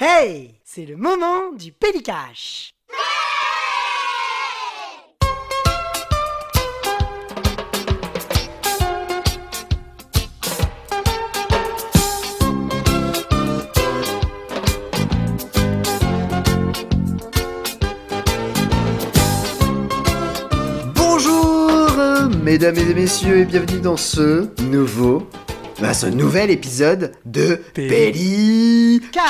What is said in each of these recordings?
Hey, c'est le moment du Pélicache. Bonjour, euh, mesdames et messieurs, et bienvenue dans ce nouveau, ce nouvel épisode de Pélicache.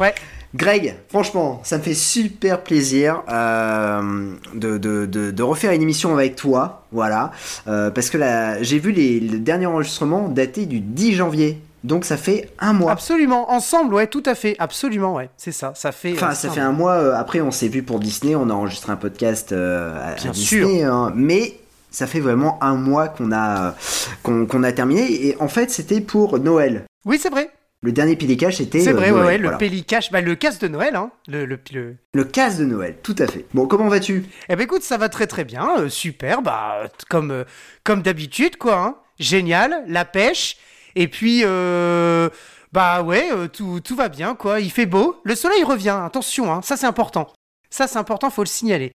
Ouais. Greg, franchement, ça me fait super plaisir euh, de, de- de- de refaire une émission avec toi, voilà, Euh, parce que là, j'ai vu les, le dernier enregistrement daté du 10 janvier, donc ça fait un mois. Absolument, ensemble, ouais, tout à fait, absolument, ouais, c'est ça, ça fait. Enfin, euh, ça fait un mois. euh, après, on s'est vu pour Disney. On a enregistré un podcast à, à Bien Disney. hein, mais ça fait vraiment un mois qu'on a qu'on a terminé. Et en fait, c'était pour Noël. Oui, c'est vrai, Le dernier Pélicage, c'était. c'est euh, vrai, Noël, ouais, le voilà. Pélicache, bah, le casse de Noël, hein, le, le, le- Le casse de Noël, tout à fait. Bon, comment vas-tu? Eh ben écoute, ça va très très bien, euh, super, bah, comme, euh, comme d'habitude, quoi, hein. génial, la pêche, et puis, euh, bah ouais, euh, tout, tout va bien, quoi, il fait beau, le soleil revient, attention, hein, ça c'est important, ça c'est important, faut le signaler,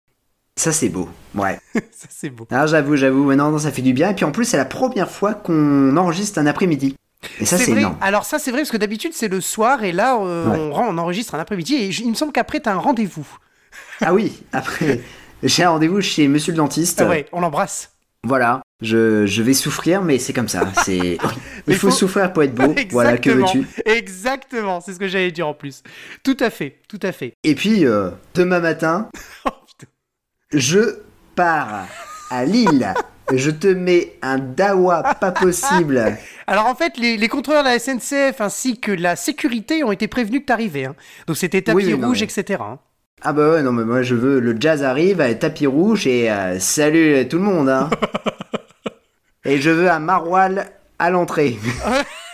Ça, c'est beau. Ouais. ça c'est beau. Alors, j'avoue, j'avoue. Non, non, ça fait du bien. Et puis, en plus, c'est la première fois qu'on enregistre un après-midi. Et ça, c'est vrai. énorme. Alors ça c'est vrai parce que d'habitude c'est le soir et là euh, Ouais. on, rend- on enregistre un après-midi et il me semble qu'après t'as un rendez-vous. Ah oui. Après, j'ai un rendez-vous chez Monsieur le dentiste. Ah ouais, on l'embrasse. Voilà, je, je vais souffrir, mais c'est comme ça. C'est il faut, faut- souffrir pour être beau. voilà, que veux-tu? Exactement, c'est ce que j'allais dire en plus. Tout à fait, tout à fait. Et puis euh, demain matin. Je pars à Lille. Je te mets un dawa pas possible. Alors en fait, les, les contrôleurs de la SNCF ainsi que la sécurité ont été prévenus que t'arrivais. Hein. Donc c'était tapis Oui, oui, non, rouge, mais- etc. hein. Ah bah ouais, non mais moi je veux le jazz arrive, euh, tapis rouge et euh, salut tout le monde. Hein. et je veux un maroilles à l'entrée.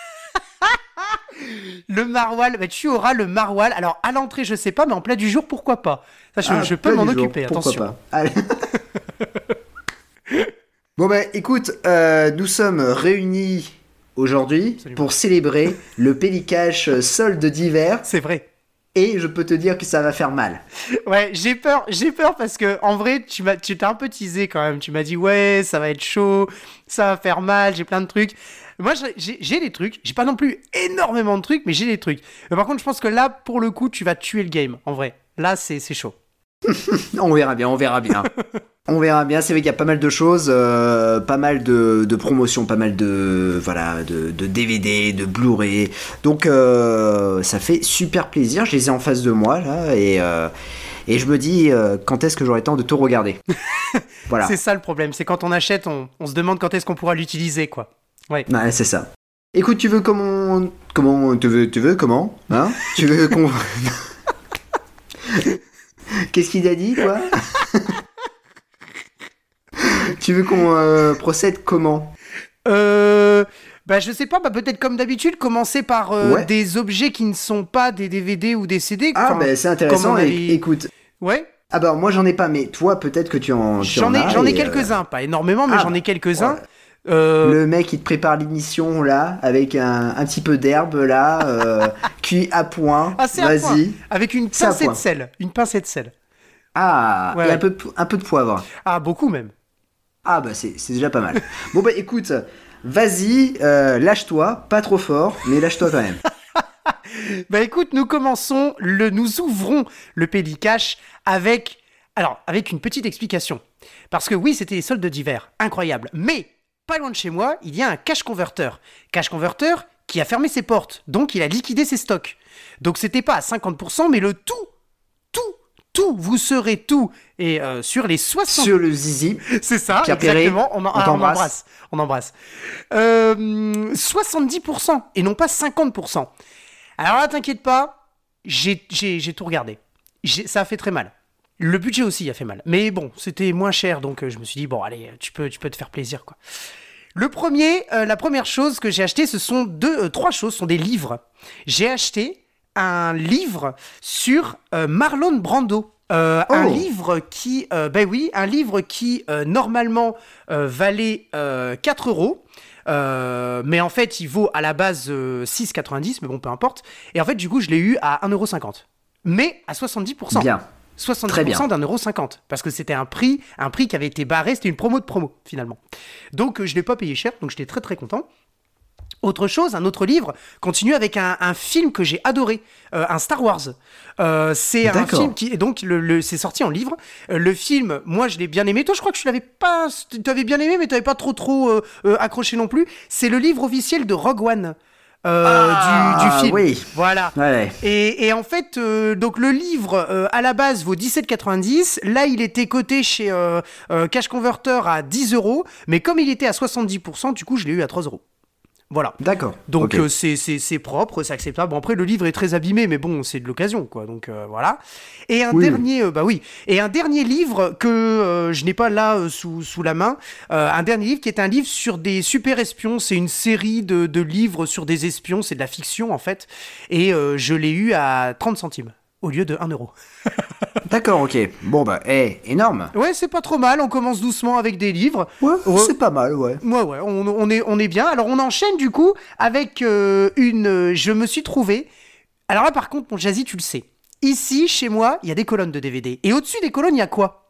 Le maroilles, bah, tu auras le maroilles. Alors à l'entrée, je sais pas, mais en plat du jour, pourquoi pas? Ça, je, Ah, je peux m'en jour, occuper, attention. pas? Allez. bon bah écoute, euh, nous sommes réunis aujourd'hui pour célébrer le Pélicache solde d'hiver C'est vrai. et je peux te dire que ça va faire mal. Ouais, j'ai peur, j'ai peur parce que en vrai, tu m'as, tu t'as un peu teasé quand même. Tu m'as dit ouais, ça va être chaud, ça va faire mal, j'ai plein de trucs. Moi, j'ai- des trucs. J'ai pas non plus énormément de trucs, mais j'ai des trucs. Mais par contre, je pense que là, pour le coup, tu vas tuer le game. En vrai, là, c'est, chaud. On verra bien, on verra bien. on verra bien, c'est vrai qu'il y a pas mal de choses, euh, pas mal de, de promotions, pas mal de, voilà, de, de DVD, de Blu-ray. Donc euh, ça fait super plaisir, je les ai en face de moi là et, euh, et je me dis quand est-ce que j'aurai le temps de tout regarder? voilà, C'est ça le problème. C'est quand on achète, on, on se demande quand est-ce qu'on pourra l'utiliser, quoi. Ouais, c'est ça. Écoute, tu veux comment comment tu veux tu veux comment hein? Tu veux qu'on Qu'est-ce qu'il a dit quoi Tu veux qu'on euh, procède comment? Euh. Bah, je sais pas, bah, peut-être comme d'habitude, commencer par euh, Ouais. des objets qui ne sont pas des DVD ou des CD. Ah Enfin, ben c'est comme intéressant. avait- Écoute, Ouais, ah bah moi j'en ai pas, mais toi peut-être que tu en tu j'en en ai, as, j'en ai et, euh, quelques-uns, pas énormément, mais ah, j'en ai quelques-uns. ouais. Euh, Le mec il te prépare l'émission là avec un, un petit peu d'herbe là, euh, cuit à point. Ah. Vas-y. Avec une pincée de sel. Une pincée de sel. Ah, Ouais, et ouais. un peu de- un peu de poivre. Ah, beaucoup même. Ah bah c'est déjà pas mal. bon bah écoute, vas-y, euh, lâche-toi, pas trop fort, mais lâche-toi quand même. Bah écoute, nous commençons, le, nous ouvrons le Pélicache avec, alors, avec une petite explication. Parce que oui, c'était les soldes d'hiver, incroyable. Mais, pas loin de chez moi, il y a un cash converteur. Cash converteur qui a fermé ses portes, donc il a liquidé ses stocks. Donc c'était pas à 50%, mais le tout, tout, tout, vous serez tout. Et euh, sur les 60... Sur le zizi, C'est ça, Pierre Perret, exactement. On, en- on ah, on embrasse. On embrasse. Euh, 70% et non pas 50%. Alors là, t'inquiète pas, j'ai tout regardé. Ça a fait très mal. Le budget aussi a fait mal. Mais bon, c'était moins cher, donc euh, je me suis dit, bon, allez, tu peux, tu peux te faire plaisir, quoi. Le premier, euh, la première chose que j'ai acheté, ce sont deux, euh, trois choses, ce sont des livres. J'ai acheté un livre sur euh, Marlon Brando. Euh, Un Oh. livre qui, euh, ben oui, un livre qui normalement valait euh, 4 euros. Mais en fait, il vaut à la base euh, 6,90, mais bon, peu importe. Et en fait, du coup, je l'ai eu à 1,50€. Mais à 70%. Bien. 70% Très bien. d'un euro 50 parce que c'était un prix un prix qui avait été barré c'était une promo de promo finalement donc euh, je l'ai pas payé cher donc j'étais très très content autre chose, un autre livre continue avec un, un film que j'ai adoré, euh, un Star Wars. Euh, c'est un film qui et donc le, le- c'est sorti en livre. Euh, le film, moi je l'ai bien aimé. Toi, je crois que tu l'avais pas, tu avais bien aimé, mais tu n'avais pas trop trop accroché non plus. C'est le livre officiel de Rogue One euh, du, du Ah, film. oui. Voilà. Ouais. Et, et en fait, euh, donc le livre euh, à la base vaut 17,90. Là, il était coté chez euh, euh, Cash Converter à 10 euros, mais comme il était à 70%, du coup, je l'ai eu à 3 euros. Voilà. D'accord. Donc Ok. euh, c'est- propre, c'est acceptable. Bon après le livre est très abîmé, mais bon c'est de l'occasion quoi. Donc euh, voilà. Et un Oui. dernier, euh, bah oui, et un dernier livre que je n'ai pas là sous, sous la main, un dernier livre qui est un livre sur des super espions. C'est une série de, de livres sur des espions, c'est de la fiction en fait. Et je l'ai eu à 30 centimes au lieu de 1 euro. D'accord, ok. Bon bah, eh, énorme. Ouais, c'est pas trop mal. On commence doucement avec des livres. Ouais, Ouais. c'est pas mal, ouais. Ouais, ouais, on, on est, on est bien. Alors, on enchaîne du coup avec euh, une. euh, Je me suis trouvé. Alors là, par contre, mon Jazzy, tu le sais. Ici, chez moi, il y a des colonnes de DVD. Et au-dessus des colonnes, il y a quoi?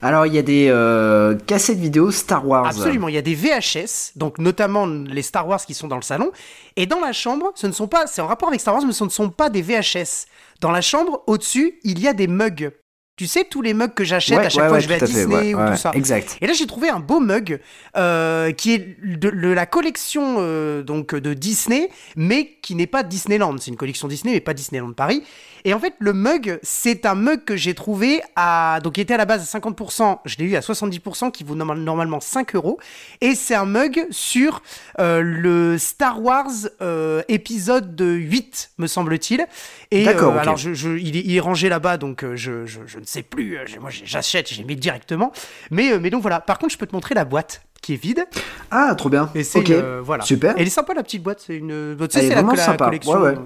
Alors, il y a des euh, cassettes vidéo Star Wars. Absolument, il y a des VHS, donc notamment les Star Wars qui sont dans le salon. Et dans la chambre, ce ne sont pas. C'est en rapport avec Star Wars, mais ce ne sont pas des VHS. Dans la chambre, au-dessus, il y a des mugs. Tu sais, tous les mugs que j'achète Ouais, à chaque ouais, fois ouais, que je vais à tout à fait, Disney ou tout ça. Exact. Et là, j'ai trouvé un beau mug euh, qui est de, de la collection euh, donc de Disney, mais qui n'est pas Disneyland. C'est une collection Disney, mais pas Disneyland Paris. Et en fait, le mug, c'est un mug que j'ai trouvé à donc qui était à la base à 50%. Je l'ai eu à 70%, qui vaut normal- normalement 5 euros. Et c'est un mug sur euh, le Star Wars euh, épisode 8, me semble-t-il. Et D'accord, euh, ok. alors, je, je- il, est, il est rangé là-bas, donc je, ne sais plus. Moi, j'achète, j'ai mis directement. Mais, mais donc voilà. Par contre, je peux te montrer la boîte qui est vide. Ah, trop bien. Et c'est voilà. Super. Elle est sympa la petite boîte. C'est une. Tu sais, c'est la, vraiment la sympa. collection. Ouais, ouais.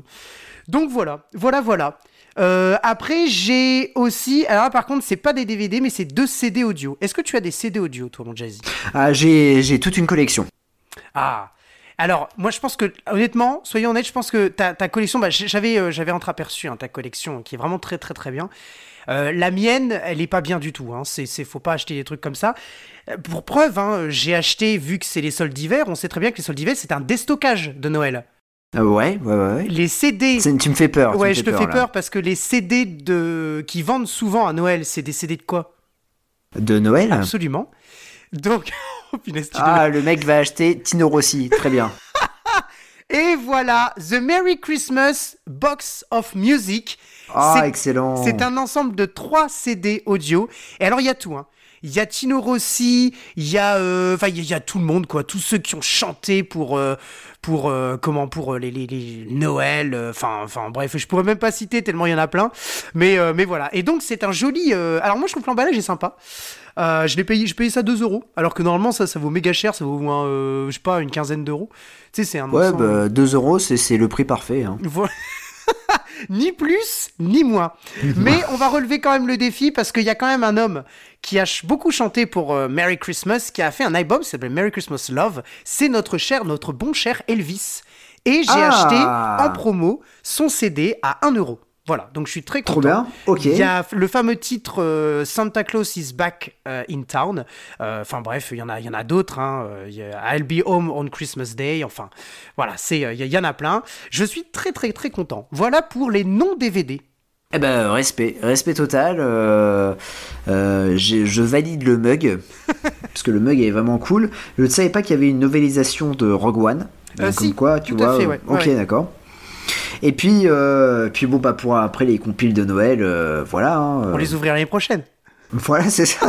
Donc voilà, voilà, voilà. Euh, après, j'ai aussi. Alors là, par contre, c'est pas des DVD, mais c'est deux CD audio. Est-ce que tu as des CD audio, toi, mon Jazzy? Ah, j'ai j'ai toute une collection. Ah. Alors, moi, je pense que, honnêtement, soyons honnêtes, je pense que ta, ta collection, bah, j'avais, euh, j'avais entreaperçu hein, ta collection, qui est vraiment très, très, très bien. Euh, la mienne, elle est pas bien du tout. Hein. C'est, c'est, faut pas acheter des trucs comme ça. Euh, Pour preuve, hein, j'ai acheté, vu que c'est les soldes d'hiver, on sait très bien que les soldes d'hiver, c'est un déstockage de Noël. Euh, ouais, ouais, ouais. Les CD. Tu me fais peur. Ouais, je te fais peur parce que les CD de... qui vendent souvent à Noël, c'est des CD de quoi? De Noël? Absolument. Donc, oh, punaise, Ah, le mec va acheter Tino Rossi. Très bien. Et voilà, The Merry Christmas Box of Music. Ah, excellent. C'est un ensemble de trois CD audio. Et alors, il y a tout. Hein. Il y a Tino Rossi, il y a, euh, il y, a- il y a tout le monde, quoi. Tous ceux qui ont chanté pour, euh, pour euh, comment, pour les, les, les Noël. Enfin, enfin, bref, je pourrais même pas citer tellement il y en a plein. Mais, mais voilà. Et donc, c'est un joli. Alors, moi, je trouve que l'emballage est sympa. Euh, je l'ai payé, je payais ça 2 euros. Alors que normalement, ça, ça vaut méga cher. Ça vaut au moins, euh, je sais pas, une quinzaine d'euros. Tu sais, c'est un Ouais, ensemble- bah, 2 euros, c'est c'est le prix parfait. hein. voilà. ni plus, ni moins. Mais on va relever quand même le défi parce qu'il y a quand même un homme qui a beaucoup chanté pour euh, Merry Christmas, qui a fait un album qui s'appelle Merry Christmas Love. C'est notre cher, notre bon cher Elvis. Et j'ai Ah. acheté en promo son CD à 1 euro. Voilà, donc je suis très content. Trop bien. Ok. Il y a le fameux titre euh, Santa Claus is back euh, in town. Euh, Enfin bref, il y en a, il y en a d'autres. hein. Il y a I'll be home on Christmas Day. Enfin voilà, c'est, il y, en a plein. Je suis très très très content. Voilà pour les non DVD. Eh ben, respect, respect total. euh, euh, je valide le mug, parce que le mug est vraiment cool. Je ne savais pas qu'il y avait une novélisation de Rogue One. Si, comme quoi, tu tout à vois. fait, ouais, ok, ouais. d'accord. Et puis, euh, puis bon, bah pour après les compiles de Noël, euh, voilà. hein, On euh, les ouvrira l'année prochaine. Voilà, c'est ça,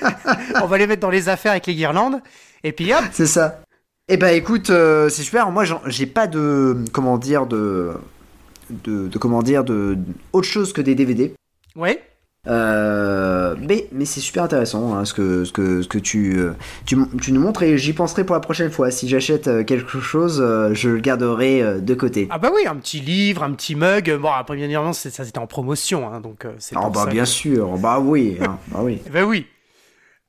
On va les mettre dans les affaires avec les guirlandes. Et puis hop. c'est ça. Eh ben, écoute, euh, c'est super. Moi, j'ai pas de, comment dire, de, de, de comment dire, de autre chose que des DVD. Ouais. Euh, mais mais c'est super intéressant hein, ce que ce que ce que tu euh, tu, nous montres et j'y penserai pour la prochaine fois. Si j'achète euh, quelque chose, je le garderai de côté. Ah bah oui, un petit livre, un petit mug. Bon après bien évidemment ça c'était en promotion, hein, donc c'est. Ah bah ça bien que- sûr, bah oui, hein, bah oui. Ben oui.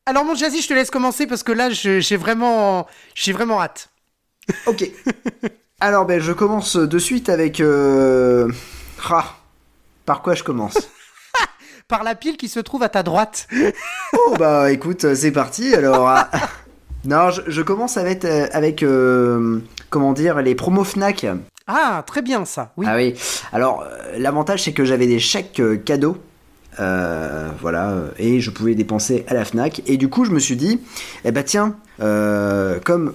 Alors mon Jazzy, je te laisse commencer parce que là j'ai vraiment, j'ai vraiment hâte. Ok. Alors, ben, je commence de suite avec. Euh... Ah, par quoi je commence? Par la pile qui se trouve à ta droite. Oh, bah écoute, c'est parti. Alors. ah, Non, je, je commence avec, euh, avec euh, comment dire, les promos Fnac. Ah, très bien ça. Oui. Ah oui. Alors, euh, l'avantage, c'est que j'avais des chèques euh, cadeaux. Euh, voilà, euh, et je pouvais dépenser à la Fnac. Et du coup, je me suis dit, eh ben tiens, euh, comme de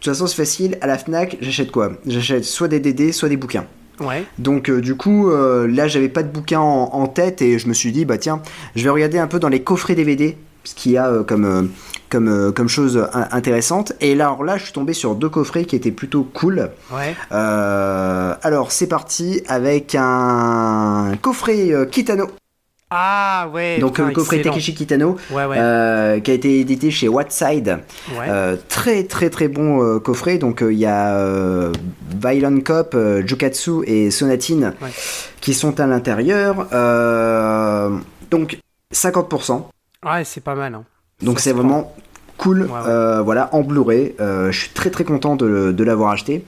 toute façon c'est facile, à la Fnac, j'achète quoi? J'achète soit des DD, soit des bouquins. Ouais. Donc euh, du coup, euh, là, j'avais pas de bouquins en, en tête et je me suis dit, bah tiens, je vais regarder un peu dans les coffrets DVD ce qu'il y a euh, comme comme comme chose in- intéressante. Et là, alors là, je suis tombé sur deux coffrets qui étaient plutôt cool. Ouais. Alors c'est parti avec un coffret Kitano. Ah ouais. Donc putain, le coffret excellent. Takeshi Kitano Ouais ouais. euh, qui a été édité chez Whiteside. ouais. Euh, très très très bon euh, coffret. Donc euh, il y a euh, Violent Cop, euh, Jukatsu et Sonatine qui sont à l'intérieur. Euh, donc 50%. Ouais, c'est pas mal. hein. Donc c'est vraiment cool. Euh, voilà en Blu-ray. Euh, je suis très très content de, de l'avoir acheté.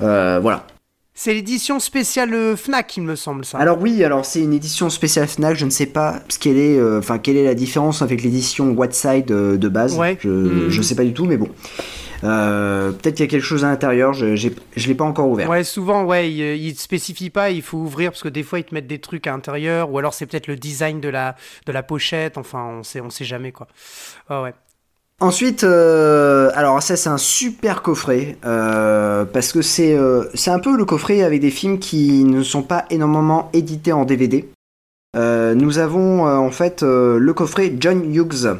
Euh, voilà. C'est l'édition spéciale euh, Fnac, il me semble ça. Alors oui, alors c'est une édition spéciale Fnac. Je ne sais pas ce qu'elle est, euh, enfin quelle est la différence avec l'édition Whiteside euh, de base. Ouais. Je, Mhm. je sais pas du tout, mais bon. Euh, Peut-être qu'il y a quelque chose à l'intérieur. Je je l'ai pas encore ouvert. Ouais, souvent, ouais, ils, ils te spécifient pas, il faut ouvrir parce que des fois ils te mettent des trucs à l'intérieur, ou alors c'est peut-être le design de la, de la pochette, enfin, on sait, on sait jamais quoi. Ah ouais. Ensuite, euh, alors ça c'est un super coffret euh, parce que c'est euh, c'est un peu le coffret avec des films qui ne sont pas énormément édités en DVD. Euh, nous avons euh, en fait euh, le coffret John Hughes.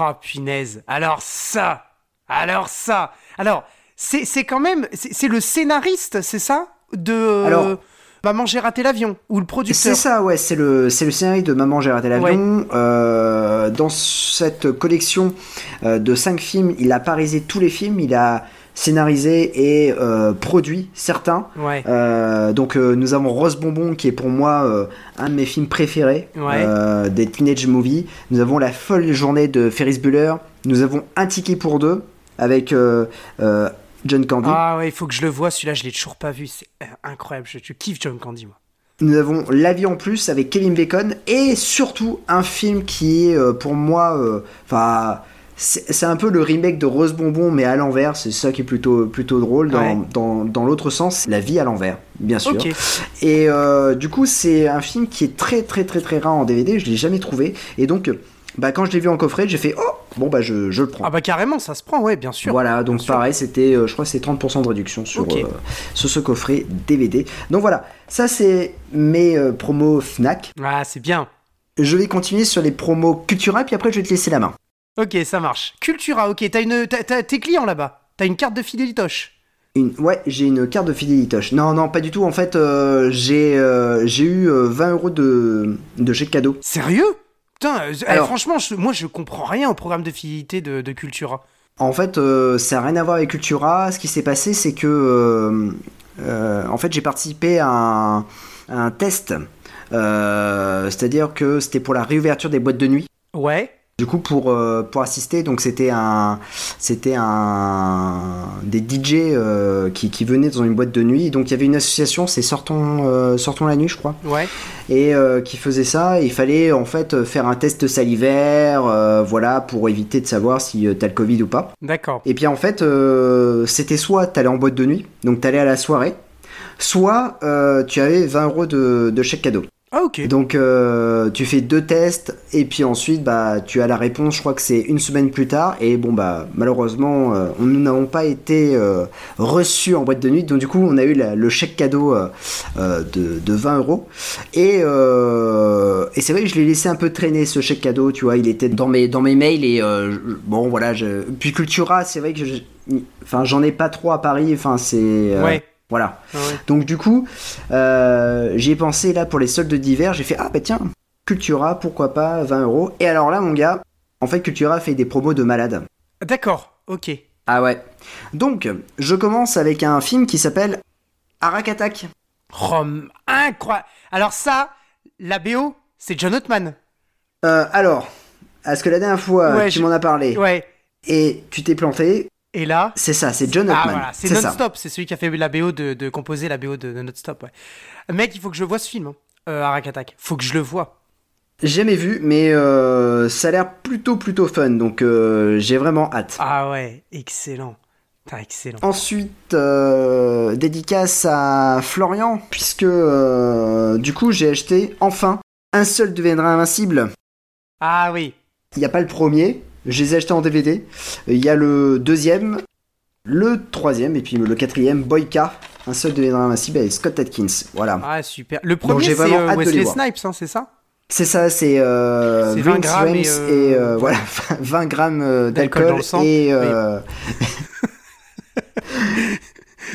Ah, punaise. Alors ça Alors ça Alors, c'est quand même. C'est c'est le scénariste, c'est ça? De. Alors- Maman, j'ai raté l'avion. Ou le C'est producteur. ça, ouais, c'est le, c'est le scénario de Maman j'ai raté l'avion. Euh, dans cette collection euh, de 5 films, il a parisé tous les films, il a scénarisé et euh, produit certains. Ouais. Euh, donc euh, nous avons Rose Bonbon qui est pour moi un de mes films préférés Ouais. des teenage movies. Nous avons La folle journée de Ferris Bueller. Nous avons Un ticket pour deux avec John Candy. Ah ouais, il faut que je le vois. Celui-là, je l'ai toujours pas vu. C'est euh, incroyable. Je, je kiffe John Candy, moi. Nous avons La vie en plus avec Kevin Bacon et surtout un film qui est euh, pour moi, euh, enfin. c'est c'est un peu le remake de Rose Bonbon, mais à l'envers. C'est ça qui est plutôt, plutôt drôle. Dans, Ouais. dans, dans l'autre sens, la vie à l'envers, bien sûr. Et euh, du coup, c'est un film qui est très très très très rare en DVD. Je l'ai jamais trouvé. Et donc, bah, quand je l'ai vu en coffret, j'ai fait oh bon bah je, je le prends. Ah bah carrément, ça se prend, ouais, bien sûr. Voilà, donc pareil, c'était, euh, je crois c'est 30% de réduction sur, euh, sur ce coffret DVD. Donc voilà, ça c'est mes euh, promos Fnac. Ah, c'est bien. Je vais continuer sur les promos Cultura, puis après je vais te laisser la main. Ok, ça marche. Cultura, ok. T'as une, t'as- t'as- tes clients là-bas. T'as une carte de fidélitoche. Une, ouais, j'ai une carte de fidélitoche. Non, non, pas du tout. En fait, j'ai j'ai eu euh, 20 euros de, de chèque cadeau. Sérieux? Putain, euh, eh, Alors- franchement, je- moi je comprends rien au programme de fidélité de, de Cultura. En fait, euh, ça n'a rien à voir avec Cultura. Ce qui s'est passé, c'est que, euh, euh, en fait, j'ai participé à un, à un test. C'est-à-dire que c'était pour la réouverture des boîtes de nuit. Ouais. Du coup, pour, euh, pour assister, donc c'était un, c'était un, des DJ euh, qui, qui venaient dans une boîte de nuit. Donc il y avait une association, c'est Sortons, euh, Sortons la nuit, je crois, Ouais. et euh, qui faisait ça. Il fallait en fait faire un test salivaire, euh, voilà, pour éviter de savoir si t'as le Covid ou pas. D'accord. Et puis en fait, euh, c'était soit t'allais en boîte de nuit, donc t'allais à la soirée, soit euh, tu avais 20 euros de, de chèque cadeau. Ah, ok. Donc euh, tu fais deux tests et puis ensuite bah tu as la réponse. Je crois que c'est une semaine plus tard et bon bah malheureusement euh, nous n'avons pas été euh, reçus en boîte de nuit. Donc du coup on a eu la- le chèque cadeau euh, euh, de, de 20 euros et euh, et c'est vrai que je l'ai laissé un peu traîner ce chèque cadeau. Tu vois il était dans mes dans mes mails et euh, bon voilà. Je... Puis Cultura c'est vrai que je- enfin j'en ai pas trop à Paris. Enfin c'est euh, Ouais. Voilà. Ah ouais. Donc du coup, euh, j'y ai pensé là pour les soldes d'hiver, j'ai fait ah bah tiens, Cultura, pourquoi pas 20 euros. Et alors là mon gars, en fait Cultura fait des promos de malade. D'accord. Ok. Ah ouais. Donc je commence avec un film qui s'appelle Arak Attack. Rome. Incroyable. Alors ça, la BO, c'est John Ottman. Euh, alors, est-ce que la dernière fois Ouais, tu je- m'en as parlé? Ouais. et tu t'es planté Et là, C'est ça, c'est John ah Ottman. voilà, c'est. Non-Stop, c'est celui qui a fait la BO de, de composer la BO de, de Non-Stop. Ouais. Mec, il faut que je vois ce film, hein, euh, Arak Attack. Faut que je le vois. Jamais vu, mais euh, ça a l'air plutôt plutôt fun, donc euh, j'ai vraiment hâte. Ah ouais, excellent. Excellent. Ensuite, euh, dédicace à Florian, puisque du coup j'ai acheté enfin un seul deviendra invincible. Ah oui. Il n'y a pas le premier, je les ai achetés en DVD. Il y a le deuxième, le troisième et puis le quatrième, Boyka. Un seul deviendra invincible avec Scott Atkins. Voilà. Ah super. Le premier, c'est euh, de Wesley. Snipes, hein, c'est ça? C'est ça, c'est euh, C'est 20 Vince grammes et, euh, et, euh, voilà 20 grammes euh, D'alcool et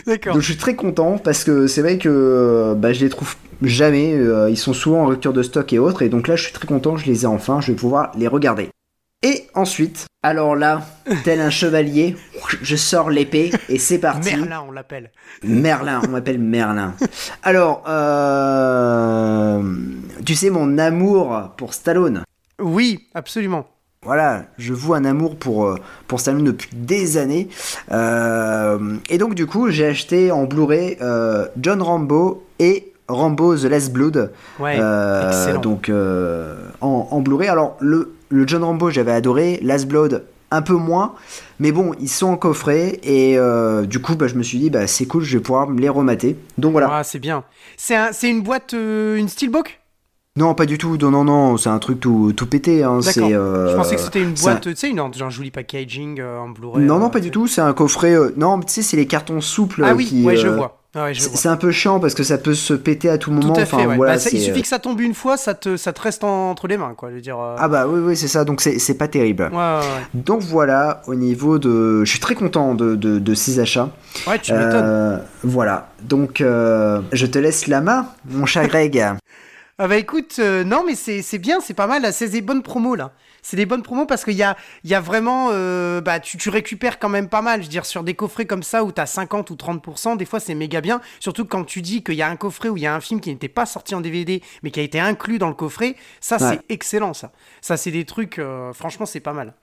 D'accord. donc je suis très content parce que c'est vrai que bah, je les trouve jamais, ils sont souvent en rupture de stock et autres et donc là je suis très content, je les ai enfin, je vais pouvoir les regarder. Et ensuite, alors là, tel un chevalier, je sors l'épée et c'est parti. Merlin, on l'appelle. Merlin, on m'appelle Merlin. Alors, euh, tu sais mon amour pour Stallone. Oui, absolument. Voilà, je voue un amour pour, euh, pour Stallone depuis des années. Euh, et donc, du coup, j'ai acheté en Blu-ray euh, John Rambo et Rambo The Last Blood. Ouais, excellent. donc, en, en Blu-ray. Alors, le, le John Rambo, j'avais adoré. Last Blood, un peu moins. Mais bon, ils sont en coffret. Et euh, du coup, bah, je me suis dit, bah, c'est cool, je vais pouvoir me les remater. Donc voilà. Ah, c'est bien. C'est un, c'est une boîte, euh, une steelbook? Non, pas du tout. Non, non, non. C'est un truc tout, tout pété. Hein. C'est, euh, Je pensais que c'était une un- boîte, tu sais, une genre joli packaging en Blu-ray. Non, non, pas du tout. C'est un coffret. euh, Non, tu sais, c'est les cartons souples. Ah oui, qui, ouais, je vois. Ah ouais, C'est un peu chiant parce que ça peut se péter à tout moment. Tout à fait, enfin, ouais. voilà, Bah, ça- il suffit euh, que ça tombe une fois, ça te, ça te reste en- entre les mains, quoi. Je veux dire. euh, Ah bah oui, oui, c'est ça. Donc c'est pas terrible. Ouais, Donc voilà, au niveau de... Je suis très content de, de, de ces achats. ouais. Tu m'étonnes. Euh, voilà. Donc euh, je te laisse la main, mon cher Greg. Ah bah écoute, non mais c'est bien, c'est pas mal, c'est des bonnes promos là. C'est des bonnes promos parce qu'il y a, il y a vraiment, euh, bah tu, tu récupères quand même pas mal. Je veux dire, sur des coffrets comme ça où t'as 50 ou 30%, des fois c'est méga bien. Surtout quand tu dis qu'il y a un coffret où il y a un film qui n'était pas sorti en DVD mais qui a été inclus dans le coffret, ça Ouais. c'est excellent ça. Ça c'est des trucs, euh, franchement c'est pas mal.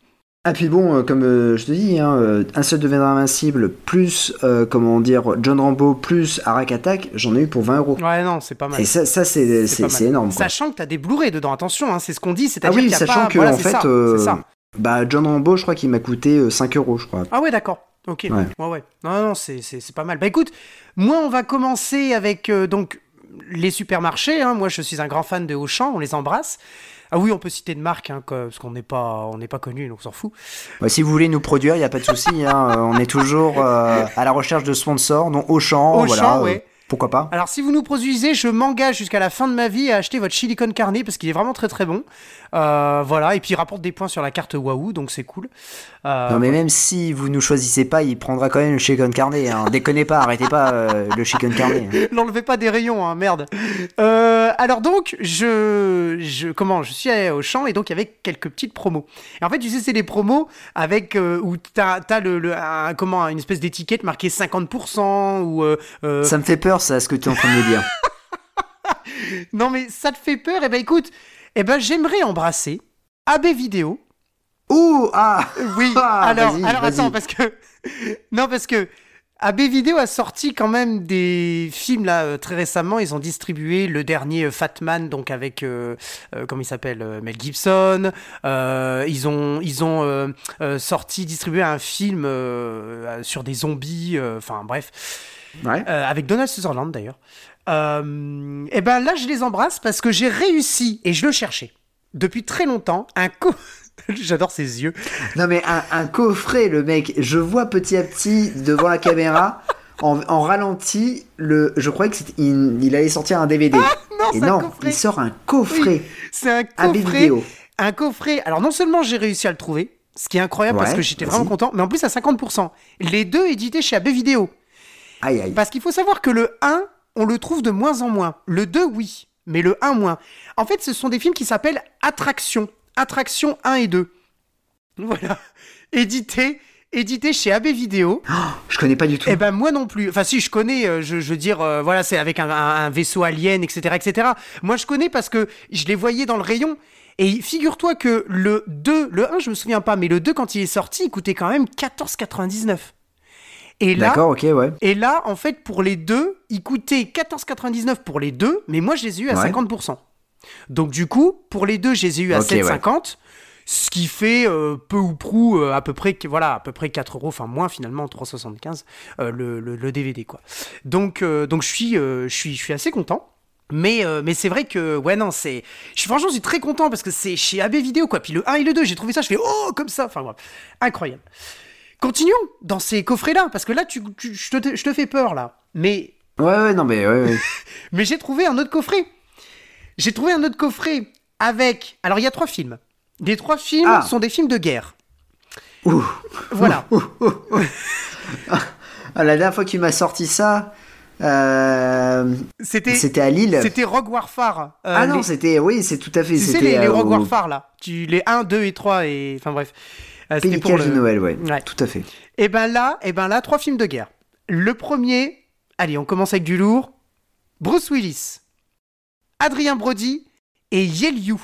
Ah puis bon, euh, comme euh, je te dis, hein, euh, un seul deviendra invincible, plus, euh, comment dire, John Rambo, plus Arak Attack, j'en ai eu pour 20 euros. Ouais non, c'est pas mal. Et ça, ça c'est énorme. Quoi. Sachant que t'as des Blu-ray dedans, attention, hein, c'est ce qu'on dit, Ah c'est-à-dire oui, qu'il y a sachant pas... que voilà, en fait, ça, euh, c'est ça. bah John Rambo, je crois qu'il m'a coûté euh, 5 euros, je crois. Ah ouais, d'accord. Ok. Ouais. Ouais, ouais. Non, non, c'est, pas mal. Bah écoute, moi, on va commencer avec euh, donc les supermarchés. hein. Moi, je suis un grand fan de Auchan. On les embrasse. Ah oui, on peut citer de marque, hein, parce qu'on n'est pas, on n'est pas connu, donc on s'en fout. Ouais, si vous voulez nous produire, il n'y a pas de souci. hein, euh, on est toujours euh, à la recherche de sponsors, donc Auchan, Auchan, voilà. euh, ouais. pourquoi pas Alors, si vous nous produisez, je m'engage jusqu'à la fin de ma vie à acheter votre chili con carne parce qu'il est vraiment très très bon. Euh, voilà, et puis il rapporte des points sur la carte Wahoo, donc c'est cool. Euh, Non mais même si vous nous choisissez pas, il prendra quand même le chicken carne. Hein. Déconnez pas, arrêtez pas euh, le chicken carne. L'enlevez pas des rayons, hein, merde. Alors donc, je, je, comment, je suis allé au champ et donc il y avait quelques petites promos. Et en fait, tu sais, c'est des promos avec où t'as, t'as le, le un- comment, une espèce d'étiquette marquée 50% ou euh, Ça me fait peur ça, ce que tu es en train de me dire. non mais ça te fait peur? Et ben écoute, eh ben j'aimerais embrasser AB Vidéo. Ouh ah Oui. Ah, alors, alors attends parce que non parce que AB Vidéo a sorti quand même des films là euh, très récemment. Ils ont distribué le dernier euh, Fatman donc avec euh, euh, comment il s'appelle Mel Gibson. Euh, ils ont ils ont sorti distribué un film sur des zombies. Enfin bref. Ouais. Avec Donald Sutherland d'ailleurs. Euh, et ben là, je les embrasse parce que j'ai réussi, et je le cherchais depuis très longtemps, un co... J'adore ses yeux. Non mais un, un coffret, le mec, je vois petit à petit devant la caméra, en, en ralenti, le, je croyais c'était- il, allait sortir un DVD. Non, Et non, il sort un coffret C'est un coffret. Un coffret. Alors non seulement j'ai réussi à le trouver, ce qui est incroyable parce que j'étais vraiment content, mais en plus à 50%. Les deux édités chez AB Vidéo. Aïe aïe. Parce qu'il faut savoir que le 1, on le trouve de moins en moins. Le 2, oui, mais le 1 moins. En fait, ce sont des films qui s'appellent Attraction. Attraction 1 et 2. Voilà. Édité, édité chez AB Vidéo. Je connais pas du tout. Eh ben moi non plus. Enfin si je connais, euh, je, je veux dire, euh, voilà, c'est avec un vaisseau alien, etc., etc. Moi je connais parce que je les voyais dans le rayon Et figure-toi que le 2, le 1, je me souviens pas, mais le 2, quand il est sorti, il coûtait quand même 14,99. Et là, D'accord, ok, ouais. et là, en fait, pour les deux, il coûtait 14,99 pour les deux, mais moi, je les ai eu à Ouais. 50%. Donc, du coup, pour les deux, je les ai eu à Ok, ouais. 7,50. Ce qui fait euh, peu ou prou euh, à peu près voilà à peu près 4 euros enfin moins finalement 3,75 euh, le, le, le DVD quoi donc donc je suis je suis je suis assez content mais, euh, mais c'est vrai que, ouais, non, c'est. Je suis franchement, je suis très content parce que c'est chez AB Vidéo, quoi. Puis le 1 et le 2, j'ai trouvé ça, je fais oh, comme ça. Enfin, bref, incroyable. Continuons dans ces coffrets-là, parce que là, tu, tu- je, te, je te fais peur, là. Mais, Ouais, ouais, non, mais ouais, ouais. mais j'ai trouvé un autre coffret. J'ai trouvé un autre coffret avec. Alors, il y a trois films. Les trois films Ah. sont des films de guerre. Ouh. Voilà. Ah, la dernière fois qu'il m'a sorti ça, euh, C'était. c'était à Lille. C'était Rogue Warfare. euh, Ah non, les- c'était, oui, c'est tout à fait. Tu sais, c'était les, les Rogue Warfare, là. Tu, les 1, 2 et 3, et. Enfin, bref. Euh, c'était pour de Noël, ouais. Ouais. Tout à fait. Et ben là, et ben là, trois films de guerre. Le premier, allez, on commence avec du lourd. Bruce Willis, Adrien Brody et Yelyu,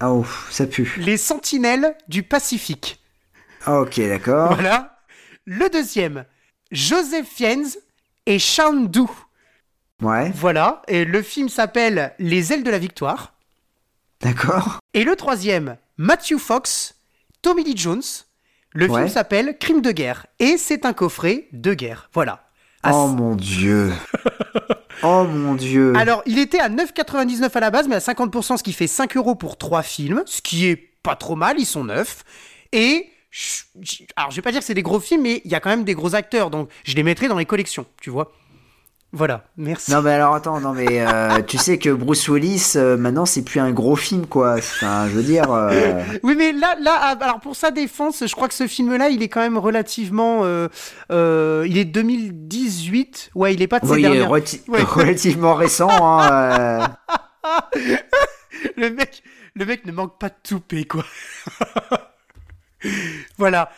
Ah, ouf, ça pue. les sentinelles du Pacifique. Ah, ok, d'accord. Voilà. Le deuxième, Joseph Fiennes et Chandu. Ouais, Voilà. Et le film s'appelle Les ailes de la victoire. d'accord. Et le troisième, Matthew Fox, Tommy Lee Jones. Le Ouais. film s'appelle Crime de guerre. Et c'est un coffret de guerre. Voilà. À Oh mon dieu. oh mon dieu. Alors, il était à 9,99 à la base, mais à 50%, ce qui fait 5 euros pour 3 films, ce qui est pas trop mal, ils sont neufs. Et, alors je vais pas dire que c'est des gros films, mais il y a quand même des gros acteurs, donc je les mettrai dans les collections, tu vois. Voilà, merci. Non mais alors attends, non mais euh, tu sais que Bruce Willis euh, maintenant c'est plus un gros film quoi. Enfin, je veux dire. euh, Oui, mais là, là, ah, alors pour sa défense, je crois que ce film-là, il est quand même relativement, il est 2018. Ouais, il est pas de oui, il est dernières. relati- Ouais. relativement récent. Hein, le mec, le mec ne manque pas de toupet, quoi. voilà.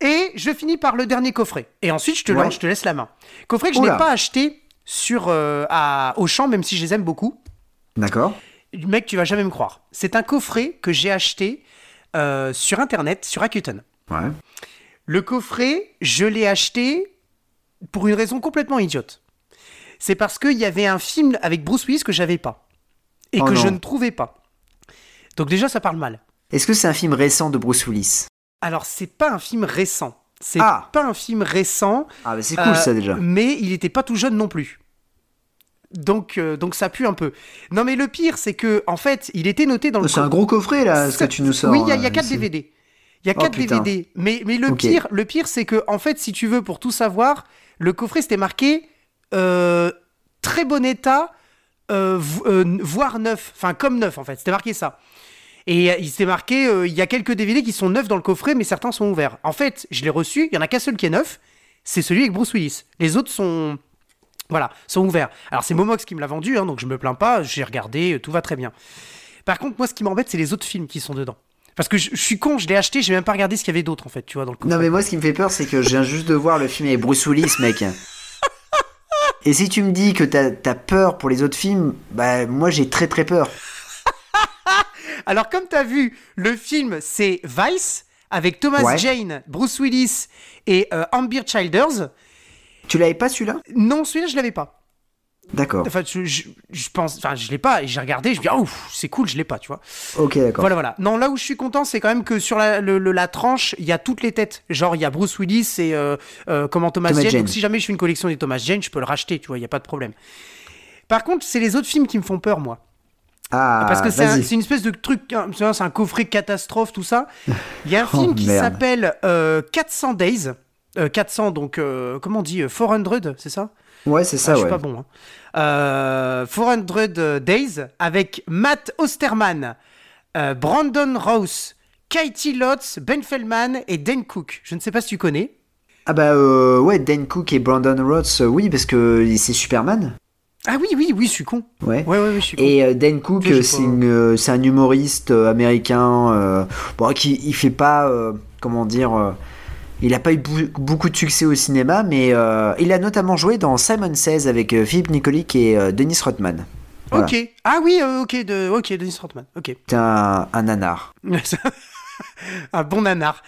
Et je finis par le dernier coffret. Et ensuite, je te, Ouais. lance, je te laisse la main. Coffret que je n'ai pas acheté sur euh, à Auchan, même si je les aime beaucoup. D'accord. Mec, tu vas jamais me croire. C'est un coffret que j'ai acheté euh, sur Internet, sur Rakuten. Ouais. Le coffret, je l'ai acheté pour une raison complètement idiote. C'est parce qu'il y avait un film avec Bruce Willis que j'avais pas. Et Oh que je ne trouvais pas. Donc déjà, ça parle mal. Est-ce que c'est un film récent de Bruce Willis? Alors, c'est pas un film récent. C'est Ah. pas un film récent. Ah bah c'est cool euh, ça déjà. Mais il était pas tout jeune non plus. Donc, euh, donc ça pue un peu. Non, mais le pire, c'est que en fait, il était noté dans le. C'est un gros coffret là, ce que tu nous sors. Oui, il y a, il y a euh, 4 c'est- DVD. Il y a Oh, 4 putain. DVD. Mais, mais le pire, le pire c'est que, en fait, si tu veux, pour tout savoir, le coffret c'était marqué euh, très bon état, euh, vo- euh, voire neuf. Enfin, comme neuf, en fait. C'était marqué ça. Et euh, il s'était marqué, euh, il y a quelques DVD qui sont neufs dans le coffret, mais certains sont ouverts. En fait, je l'ai reçu, il y en a qu'un seul qui est neuf, c'est celui avec Bruce Willis. Les autres sont. Voilà, sont ouverts. Alors, c'est Momox qui me l'a vendu, hein, donc je me plains pas, j'ai regardé, euh, tout va très bien. Par contre, moi, ce qui m'embête, c'est les autres films qui sont dedans. Parce que je, je suis con, je l'ai acheté, j'ai même pas regardé ce qu'il y avait d'autre, en fait, tu vois, dans le coffret. Non mais moi ce qui me fait peur c'est que je viens juste de voir le film avec Bruce Willis mec. Et si tu me dis que t'as as peur pour les autres films, bah moi j'ai très très peur. Alors, comme t'as vu, le film, c'est Vice, avec Thomas Ouais. Jane, Bruce Willis et euh, Amber Childers. Tu l'avais pas celui-là? Non, celui-là, je l'avais pas. D'accord. Enfin, je, je- je pense, enfin, je l'ai pas, et j'ai regardé, je me dis, ouf, c'est cool, je l'ai pas, tu vois. Ok d'accord. Voilà, voilà. Non, là où je suis content, c'est quand même que sur la, le- le- la tranche, il y a toutes les têtes. Genre, il y a Bruce Willis et euh, euh, comment Thomas, Thomas Jane. Jane. Donc, si jamais je fais une collection des Thomas Jane, je peux le racheter, tu vois, il y a pas de problème. Par contre, c'est les autres films qui me font peur, moi. Ah Parce que c'est un- une espèce de truc, hein, c'est un coffret catastrophe, tout ça. Il y a un Oh, film qui s'appelle euh, 400 Days. Euh, 400, donc, euh, comment on dit euh, 400, c'est ça? Ouais c'est Ah, ça Je suis ouais. pas bon. Hein. Euh, 400 Days avec Matt Osterman, euh, Brandon Rouse, Katie Lotz, Ben Feldman et Dan Cook. Je ne sais pas si tu connais. Ah bah euh, ouais Dan Cook et Brandon euh, oui parce que c'est Superman. Ah oui, oui, oui, je suis con. Ouais. Ouais, ouais, ouais, je suis con. Et euh, Dan Cook, euh, c'est euh, un humoriste euh, américain, euh, bon, qui il fait pas, comment dire, il a pas eu beaucoup de succès au cinéma, mais il a notamment joué dans Simon Says avec Philippe Nicolic et Dennis Rodman. Voilà. Ok. Ah oui, ok, de, ok, Dennis Rodman. Ok. C'est un, un nanar. un bon nanar.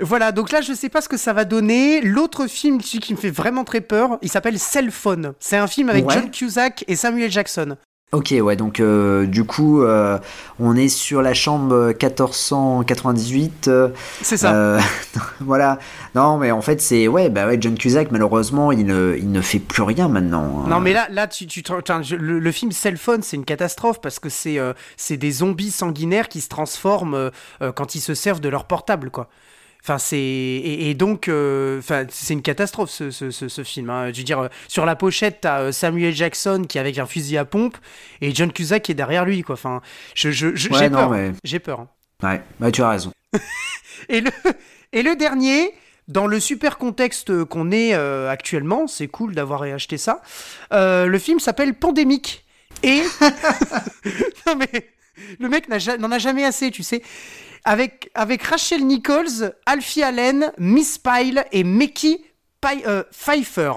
Voilà, donc là, je sais pas ce que ça va donner. L'autre film celui qui me fait vraiment très peur, il s'appelle Cell Phone. C'est un film avec Ouais. John Cusack et Samuel Jackson. Ok, ouais, donc euh, du coup, euh, on est sur la chambre 1498. euh, C'est ça. voilà. Non, mais en fait, c'est. Ouais, bah ouais, John Cusack, malheureusement, il ne, il ne fait plus rien maintenant. hein. Non mais là, là tu, tu, le, le film Cell Phone, c'est une catastrophe parce que c'est c'est des zombies sanguinaires qui se transforment quand ils se servent de leur portable, quoi. Enfin, c'est et, et donc, euh, c'est une catastrophe ce, ce, ce, ce film. hein. Je veux dire, euh, sur la pochette, t'as euh, Samuel Jackson qui est avec un fusil à pompe et John Cusack qui est derrière lui, quoi. Enfin, je, je, je- Ouais, j'ai non, peur. mais- J'ai peur. hein. Ouais, bah, tu as raison. Et le, et le dernier, dans le super contexte qu'on est euh, actuellement, c'est cool d'avoir acheté ça. le film s'appelle Pandémique. Et. non mais. Le mec n'a n'en a jamais assez, tu sais. Avec, avec Rachel Nichols, Alfie Allen, Miss Pyle et Mickey euh, Pfeiffer.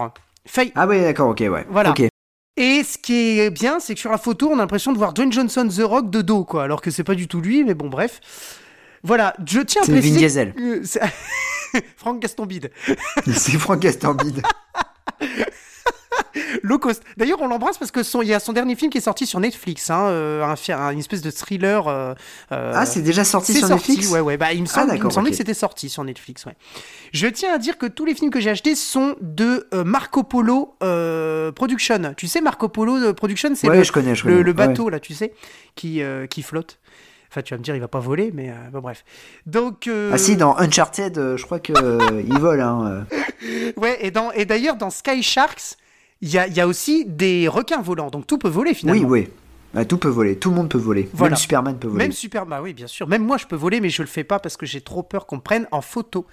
Pfei- Ah, ouais, d'accord, ok, ouais. Voilà. Et ce qui est bien, c'est que sur la photo, on a l'impression de voir Dwayne Johnson The Rock de dos, quoi. Alors que c'est pas du tout lui, mais bon, bref. Voilà, je tiens à C'est Vin. Diesel. que- c'est- Franck Gastambide. c'est Franck Gastambide. Low cost. D'ailleurs, on l'embrasse parce que son, il y a son dernier film qui est sorti sur Netflix, hein, euh, un, un- une espèce de thriller. euh, euh, Ah, c'est déjà sorti sur sorti, Netflix ouais, ouais. Bah, il me, Ah, semble, il me semblait que c'était sorti sur Netflix, ouais. Je tiens à dire que tous les films que j'ai achetés sont de euh, Marco Polo euh, Production. Tu sais, Marco Polo Production, c'est Ouais, le, je connais, je le, connais. le Ouais. bateau, là, tu sais, qui, qui flotte. Enfin, tu vas me dire, il va pas voler, mais euh, bon, bref. Donc. euh, Ah si, dans Uncharted, euh, je crois que il vole. Hein. Ouais, et, dans, et d'ailleurs, dans Sky Sharks, il y a, il y a aussi des requins volants, donc tout peut voler finalement. Oui, oui. Tout peut voler, tout le monde peut voler. Voilà. Même Superman peut voler. Même super, bah oui, bien sûr. Même moi, je peux voler, mais je le fais pas parce que j'ai trop peur qu'on me prenne en photo.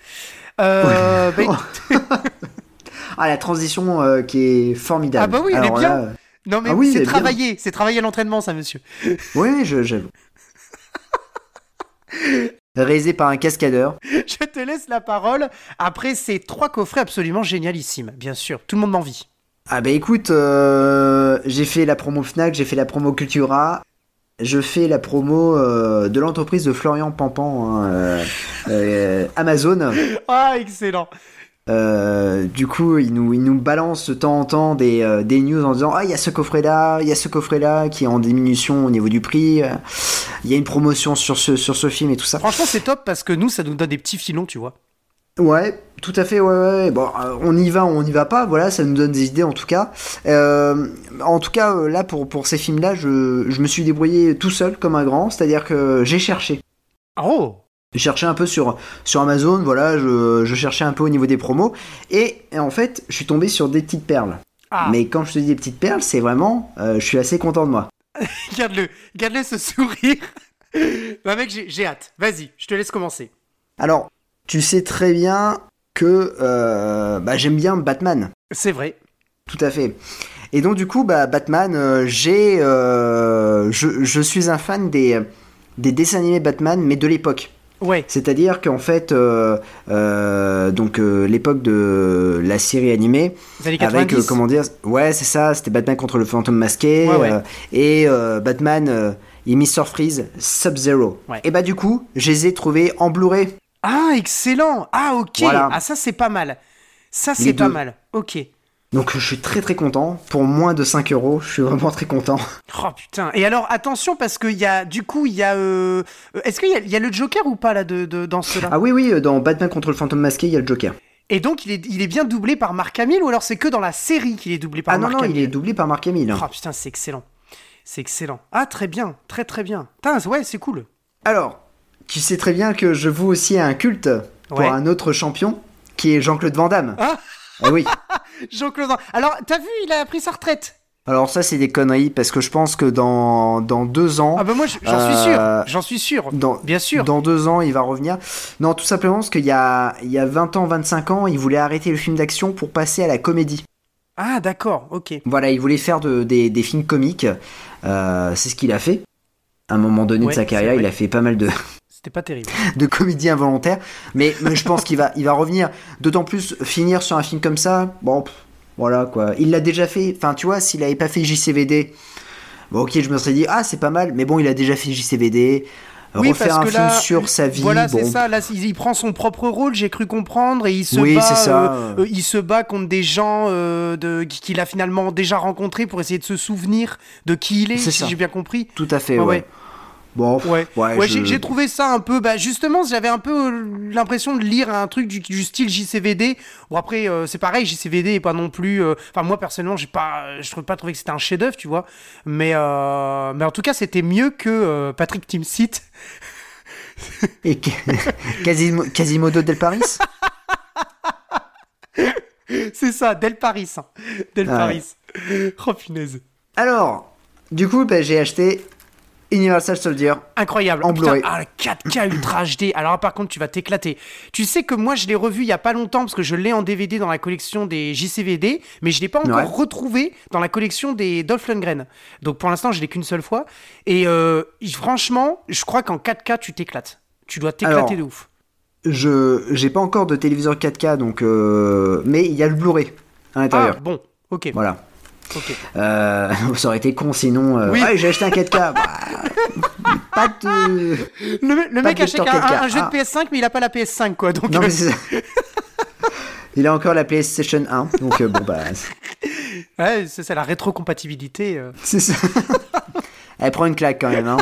Euh, bah, écoute- Ah, la transition euh, qui est formidable. Ah bah oui, elle est bien. là, non, mais Ah oui, c'est travaillé, c'est travaillé à l'entraînement, ça, monsieur. Oui, j'avoue. Réalisé par un cascadeur. Je te laisse la parole après ces trois coffrets absolument génialissimes, bien sûr. Tout le monde m'envie. Ah bah écoute, euh, j'ai fait la promo Fnac, j'ai fait la promo Cultura, je fais la promo euh, de l'entreprise de Florian Pampan, hein, euh, Amazon. Ah, excellent. Du coup, il nous, il nous balance de temps en temps des, des news en disant Ah, il y a ce coffret-là, il y a ce coffret-là qui est en diminution au niveau du prix, il y a une promotion sur ce, sur ce film et tout ça. Franchement, c'est top parce que nous, ça nous donne des petits filons, tu vois. Ouais, tout à fait, ouais, ouais. Bon, euh, on y va, on y va pas, voilà, ça nous donne des idées en tout cas. Euh, en tout cas, euh, là, pour, pour ces films-là, je, je me suis débrouillé tout seul comme un grand, c'est-à-dire que j'ai cherché. Oh J'ai cherché un peu sur, sur Amazon, voilà, je, je cherchais un peu au niveau des promos, et, et en fait, je suis tombé sur des petites perles. Ah, Mais quand je te dis des petites perles, c'est vraiment, euh, je suis assez content de moi. regarde-le, regarde-le ce sourire. bah mec, j'ai hâte. Vas-y, je te laisse commencer. Alors, tu sais très bien que euh, bah, j'aime bien Batman. C'est vrai. Tout à fait. Et donc du coup, bah, Batman, euh, j'ai, euh, je, je suis un fan des, des dessins animés Batman, mais de l'époque. Ouais. C'est-à-dire qu'en fait, donc l'époque de la série animée, Les années 90. avec comment dire, ouais, c'est ça, c'était Batman contre le fantôme masqué, Ouais, ouais. et Batman et Mr Freeze, Sub-Zero. Ouais. Et bah du coup, je les ai trouvés en Blu-ray. Ah, excellent. Ah, ok. Voilà. Ah, ça, c'est pas mal. Ça, c'est pas deux. mal. Ok. Donc je suis très très content. Pour moins de 5 euros, je suis vraiment très content. Oh putain. Et alors, attention, parce qu'il y a, du coup, il y a. euh, euh, Est-ce qu'il y, a- il y a le Joker ou pas, là, de, de- dans cela? Ah oui, oui, dans Batman contre le fantôme masqué, il y a le Joker. Et donc, il est, il est bien doublé par Mark Hamill ou alors c'est que dans la série qu'il est doublé par Ah non, Mark non, Hamill? il est doublé par Mark Hamill. Oh putain, c'est excellent. C'est excellent. Ah, très bien. Très, très bien. Putain, ouais, c'est cool. Alors, tu sais très bien que je voue aussi un culte pour Ouais. un autre champion, qui est Jean-Claude Van Damme. Ah Ah oui. Jean-Claude. Van- Alors, t'as vu, il a pris sa retraite. Alors ça, c'est des conneries, parce que je pense que dans, dans deux ans... Ah bah moi, j'en suis Euh, sûr. J'en suis sûr. Dans, Bien sûr. Dans deux ans, il va revenir. Non, tout simplement parce qu'il y a, il y a 20 ans, 25 ans, il voulait arrêter le film d'action pour passer à la comédie. Ah, d'accord. Ok. Voilà, il voulait faire de- des, des films comiques. Euh, c'est ce qu'il a fait. À un moment donné Ouais, de sa carrière, il a fait pas mal de, C'était pas terrible. de comédie involontaire. Mais, mais je pense qu'il va, il va revenir. D'autant plus finir sur un film comme ça. Bon, pff, voilà quoi. Il l'a déjà fait. Enfin, tu vois, s'il avait pas fait JCVD, Bon, ok, je me serais dit, ah, c'est pas mal, mais bon, il a déjà fait JCVD. Oui, refaire parce un que film là, sur sa vie. Voilà, bon. c'est ça. Là, il, il prend son propre rôle, j'ai cru comprendre, et il se Oui, bat. ça. euh, euh, il se bat contre des gens euh, qu'il a finalement déjà rencontrés pour essayer de se souvenir de qui il est, C'est si j'ai bien compris. Tout à fait, Ouais, ouais. ouais. Bon, Ouais, ouais, ouais, j'ai- trouvé ça un peu. Bah, justement, j'avais un peu euh, l'impression de lire un truc du, du style JCVD. Bon, après, euh, c'est pareil, JCVD est pas non plus. euh, Enfin, moi, personnellement, j'ai pas, je trouve pas trouvé que c'était un chef-d'œuvre, tu vois. Mais, euh, mais en tout cas, c'était mieux que Patrick Timsit. Et Quasimodo del Paris? C'est ça, Del Paris. hein. Del Ah Paris. Oh, punaise. Alors, du coup, bah, j'ai acheté Universal Soldier. Incroyable. En Blu-ray. ah, le 4K Ultra HD. Alors, par contre, tu vas t'éclater. Tu sais que moi, je l'ai revu il y a pas longtemps parce que je l'ai en DVD dans la collection des JCVD, mais je l'ai pas encore Ouais. retrouvé dans la collection des Dolph Lundgren. Donc, pour l'instant, je l'ai qu'une seule fois. Et euh, franchement, je crois qu'en 4K, tu t'éclates. Tu dois t'éclater de ouf. Je j'ai pas encore de téléviseur 4K, donc euh, mais il y a le Blu-ray à Ah, l'intérieur. bon. Ok. Voilà. Ok. Euh, ça aurait été con sinon. euh, Oui. Ouais, j'ai acheté un 4K. Bah, pas de. Le, me- le Pas mec achète un, lecteur 4K. un jeu Ah. de PS5, mais il a pas la PS5, quoi. Donc, Non, euh, mais c'est ça. Il a encore la PlayStation 1, donc euh, bon bah ouais, c'est ça, la rétrocompatibilité. euh. c'est ça. Elle prend une claque quand même. Hein.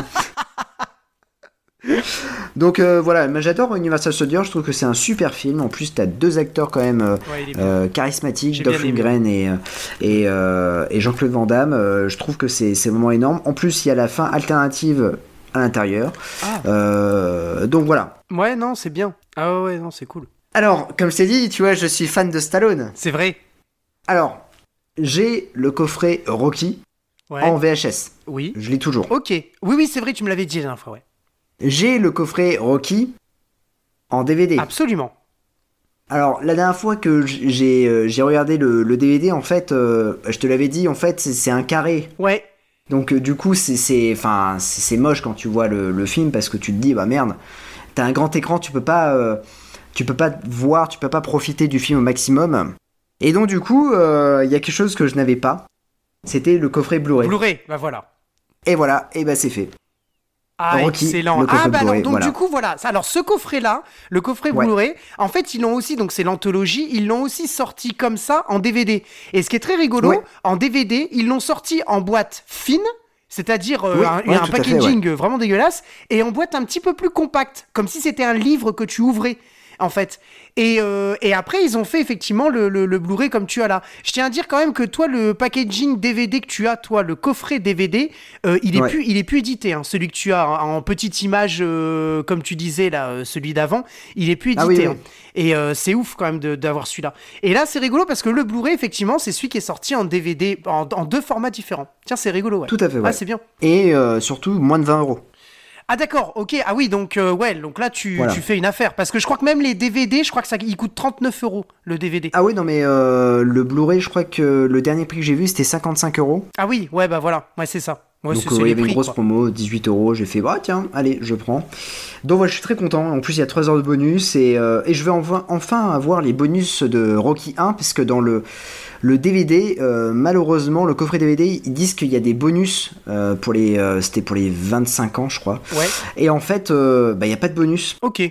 Donc euh, voilà, j'adore Universal Soldier, je trouve que c'est un super film. En plus, t'as deux acteurs quand même euh, Ouais, euh, charismatiques, Dolph. Lundgren et, euh, et, et Jean-Claude Van Damme. Je trouve que c'est vraiment énorme. En plus, il y a la fin alternative à l'intérieur. Ah. Donc voilà. Ouais, non, c'est bien. Ah ouais, ouais, non, c'est cool. Alors, comme je t'ai dit, tu vois, je suis fan de Stallone. C'est vrai. Alors, j'ai le coffret Rocky Ouais. en VHS. Oui. Je l'ai toujours. Ok. Oui, oui, c'est vrai, tu me l'avais dit la dernière fois, ouais. J'ai le coffret Rocky en DVD. Absolument. Alors, la dernière fois que j'ai euh, j'ai regardé le, le DVD, en fait, euh, je te l'avais dit, en fait, c'est- un carré. Ouais. Donc, euh, du coup, c'est- enfin, moche quand tu vois le, le film parce que tu te dis, bah merde, t'as un grand écran, tu peux pas, euh, tu peux pas voir, tu peux pas profiter du film au maximum. Et donc, du coup, euh, il y a quelque chose que je n'avais pas. C'était le coffret Blu-ray. Blu-ray, bah voilà. Et voilà, et bah c'est fait. Ah, Rocky, excellent. Ah, bah alors, donc voilà. du coup, voilà. Alors, ce coffret-là, le coffret Ouais. Blu-ray, en fait, ils l'ont aussi, donc c'est l'anthologie, ils l'ont aussi sorti comme ça en DVD. Et ce qui est très rigolo, Ouais. en DVD, ils l'ont sorti en boîte fine. C'est-à-dire euh, Oui, un, ouais, un tout à fait, packaging vraiment dégueulasse et en boîte un petit peu plus compacte, comme si c'était un livre que tu ouvrais en fait. Et, euh, et après, ils ont fait effectivement le, le, le Blu-ray comme tu as là. Je tiens à dire quand même que toi, le packaging DVD que tu as, toi, le coffret DVD, euh, il est Ouais. plus, il est plus édité. hein. Celui que tu as en, en petite image, euh, comme tu disais là, celui d'avant, il est plus édité. Ah oui, oui. hein. Et c'est ouf quand même d'avoir celui-là. Et là, c'est rigolo parce que le Blu-ray, effectivement, c'est celui qui est sorti en DVD, en, en deux formats différents. Tiens, c'est rigolo, ouais. Tout à fait, ouais. Ah, c'est bien. Et surtout, moins de 20 euros. Ah d'accord, ok. Ah oui, donc euh, ouais, donc là tu, Voilà. tu fais une affaire parce que je crois que même les DVD, je crois que ça il coûte 39 euros le DVD. Ah oui, non, mais euh, le Blu-ray, je crois que le dernier prix que j'ai vu, c'était 55 euros. Ah oui, ouais bah voilà, ouais c'est ça. Ouais, Donc euh, il y avait une grosse quoi. promo, 18 euros. J'ai fait, bah tiens, allez, je prends. Donc voilà, je suis très content. En plus, il y a 3 heures de bonus et, euh, et je vais enfin avoir les bonus de Rocky 1, puisque dans le, le DVD, euh, malheureusement, le coffret DVD, ils disent qu'il y a des bonus euh, pour les. C'était pour les 25 ans, je crois. Ouais, Et en fait, bah, il n'y a pas de bonus. ok.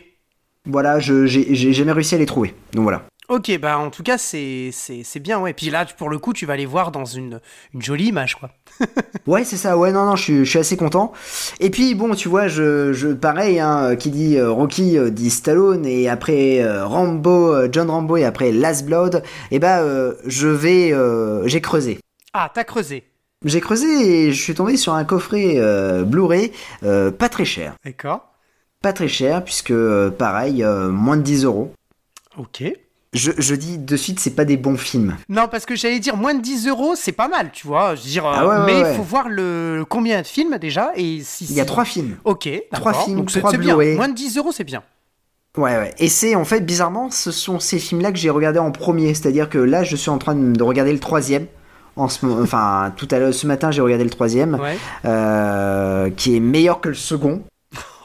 Voilà, j'ai jamais réussi à les trouver. Donc voilà. Ok, bah en tout cas c'est c'est c'est bien, ouais. Puis là, pour le coup, tu vas les voir dans une, une jolie image, quoi. Ouais, c'est ça. Ouais, non, non, je suis, je suis assez content. Et puis, bon, tu vois, je, je pareil, hein, qui dit euh, Rocky euh, dit Stallone, et après euh, Rambo, John Rambo, et après Last Blood, et bah, euh, je vais, euh, j'ai creusé. Ah, t'as creusé. J'ai creusé et je suis tombé sur un coffret euh, Blu-ray, pas très cher. D'accord. Pas très cher, puisque, pareil, moins de 10 euros. Ok. Je, je dis de suite, c'est pas des bons films. Non, parce que j'allais dire moins de 10 euros, c'est pas mal, tu vois. Je veux dire, Ah ouais, mais il ouais. faut voir le combien de films déjà et si. Il y a trois films. Ok, Trois films, Donc trois bien. Moins de 10 euros, c'est bien. Ouais, ouais. Et c'est en fait bizarrement, ce sont ces films-là que j'ai regardé en premier. C'est-à-dire que là, je suis en train de regarder le troisième. En ce, mo- enfin, tout à l'heure, ce matin, j'ai regardé le troisième, Ouais. euh, qui est meilleur que le second.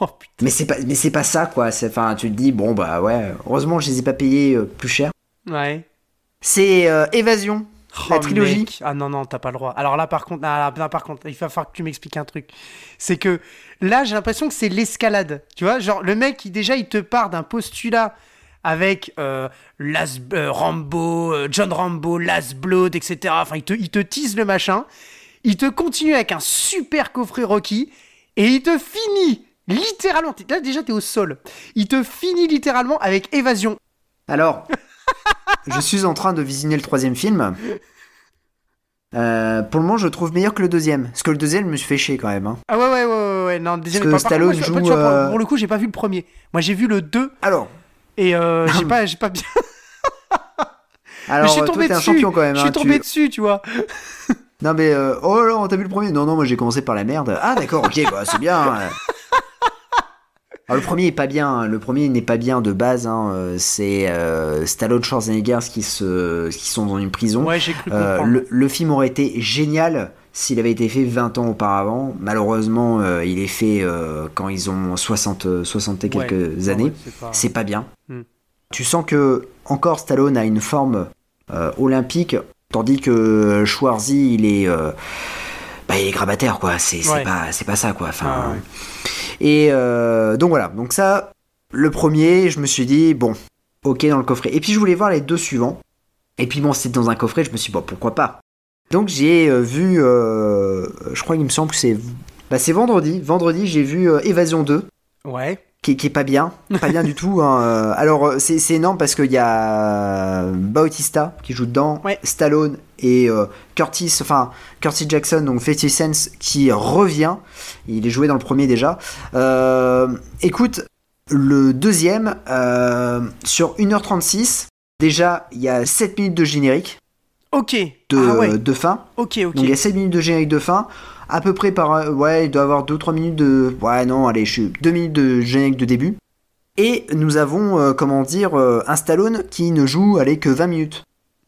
Oh. Mais c'est pas, mais c'est pas ça, quoi. C'est- Enfin, tu te dis, bon, bah ouais. Heureusement, je les ai pas payés euh, plus cher. Ouais. C'est euh, Évasion. La Oh, trilogie. mec. Ah non, non, t'as pas le droit. Alors là, par contre, ah, là, par contre, il va falloir que tu m'expliques un truc. C'est que là, j'ai l'impression que c'est l'escalade. Tu vois, genre, le mec, il, déjà, il te part d'un postulat avec euh, Las- Rambo, John Rambo, Last Blood, etc. Enfin, il te, il te tease le machin. Il te continue avec un super coffret Rocky. Et il te finit, littéralement. Là, déjà, t'es au sol. Il te finit littéralement avec Évasion. Alors, je suis en train de visionner le troisième film. Euh, pour le moment, je le trouve meilleur que le deuxième. Parce que le deuxième me fait chier quand même. hein. Ah ouais, ouais, ouais, ouais, ouais. Non, le deuxième Parce que pas- Stallone moi, je- joue, tu vois, pour, euh, pour le coup, j'ai pas vu le premier. Moi, j'ai vu le 2 Alors, et euh, j'ai pas, pas bien. alors mais je suis toi, tombé t'es un dessus. champion quand même. Je suis hein, tu- tombé dessus, tu vois. Non mais euh, oh là, t'as vu le premier Non non, moi j'ai commencé par la merde. Ah d'accord, ok, bah c'est bien. Alors, le premier est pas bien. hein. Le premier n'est pas bien de base. hein. Euh, C'est euh, Stallone, Schwarzenegger qui se, qui sont dans une prison. Ouais, j'ai cru Euh, le, le film aurait été génial s'il avait été fait 20 ans auparavant. Malheureusement, euh, il est fait quand ils ont 60, euh, 60 et quelques Ouais. années. Ouais, c'est pas- bien. Hmm. Tu sens que encore Stallone a une forme olympique, tandis que Schwarzy il est, bah, il est grabataire quoi. C'est Ouais. pas, c'est pas ça quoi. Enfin, Ah, ouais. et euh, donc voilà. Donc ça, le premier, je me suis dit bon, ok dans le coffret. Et puis je voulais voir les deux suivants. Et puis bon, c'est dans un coffret. Je me suis dit bon, pourquoi pas? Donc j'ai euh, vu, euh, je crois qu'il me semble que c'est, bah, c'est vendredi. Vendredi, j'ai vu Évasion 2 Ouais. Qui, est- qui est pas bien, pas bien du tout. hein. Euh, Alors euh, c'est c'est énorme parce qu'il y a Bautista qui joue dedans, Ouais. Stallone et euh, Curtis, enfin Curtis Jackson, donc 50 Cent qui revient. Il est joué dans le premier déjà. Euh, écoute, le deuxième euh, sur 1h36. Déjà, il y a 7 minutes de générique Ok. de, ah ouais. de fin. Ok, ok. Donc il y a 7 minutes de générique de fin. À peu près par. euh, Ouais, il doit avoir 2-3 minutes de. Ouais, non, allez, je suis. 2 minutes de générique de début. Et nous avons, euh, comment dire, euh, un Stallone qui ne joue, allez, que 20 minutes.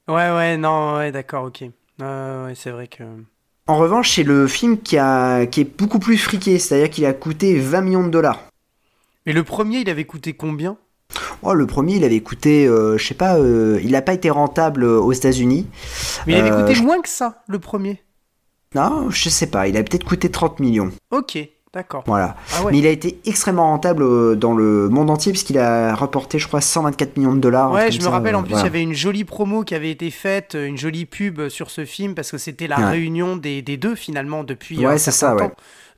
Ouais, ouais, non, ouais, d'accord, ok. Euh, ouais, c'est vrai que. En revanche, c'est le film qui, a, qui est beaucoup plus friqué, c'est-à-dire qu'il a coûté 20 millions de dollars. Mais le premier, il avait coûté combien? Oh, le premier, il avait coûté, euh, je sais pas, euh, il n'a pas été rentable aux États-Unis. Mais il avait coûté moins que ça, le premier. Non, je sais pas, il a peut-être coûté 30 millions. Ok, d'accord. Voilà. Ah ouais. Mais il a été extrêmement rentable euh, dans le monde entier puisqu'il a rapporté, je crois, 124 millions de dollars. Ouais, je me ça, rappelle, en euh, plus, il y avait une jolie promo qui avait été faite, une jolie pub sur ce film, parce que c'était la Ouais. réunion des, des deux, finalement, depuis Ouais, c'est ça, ouais.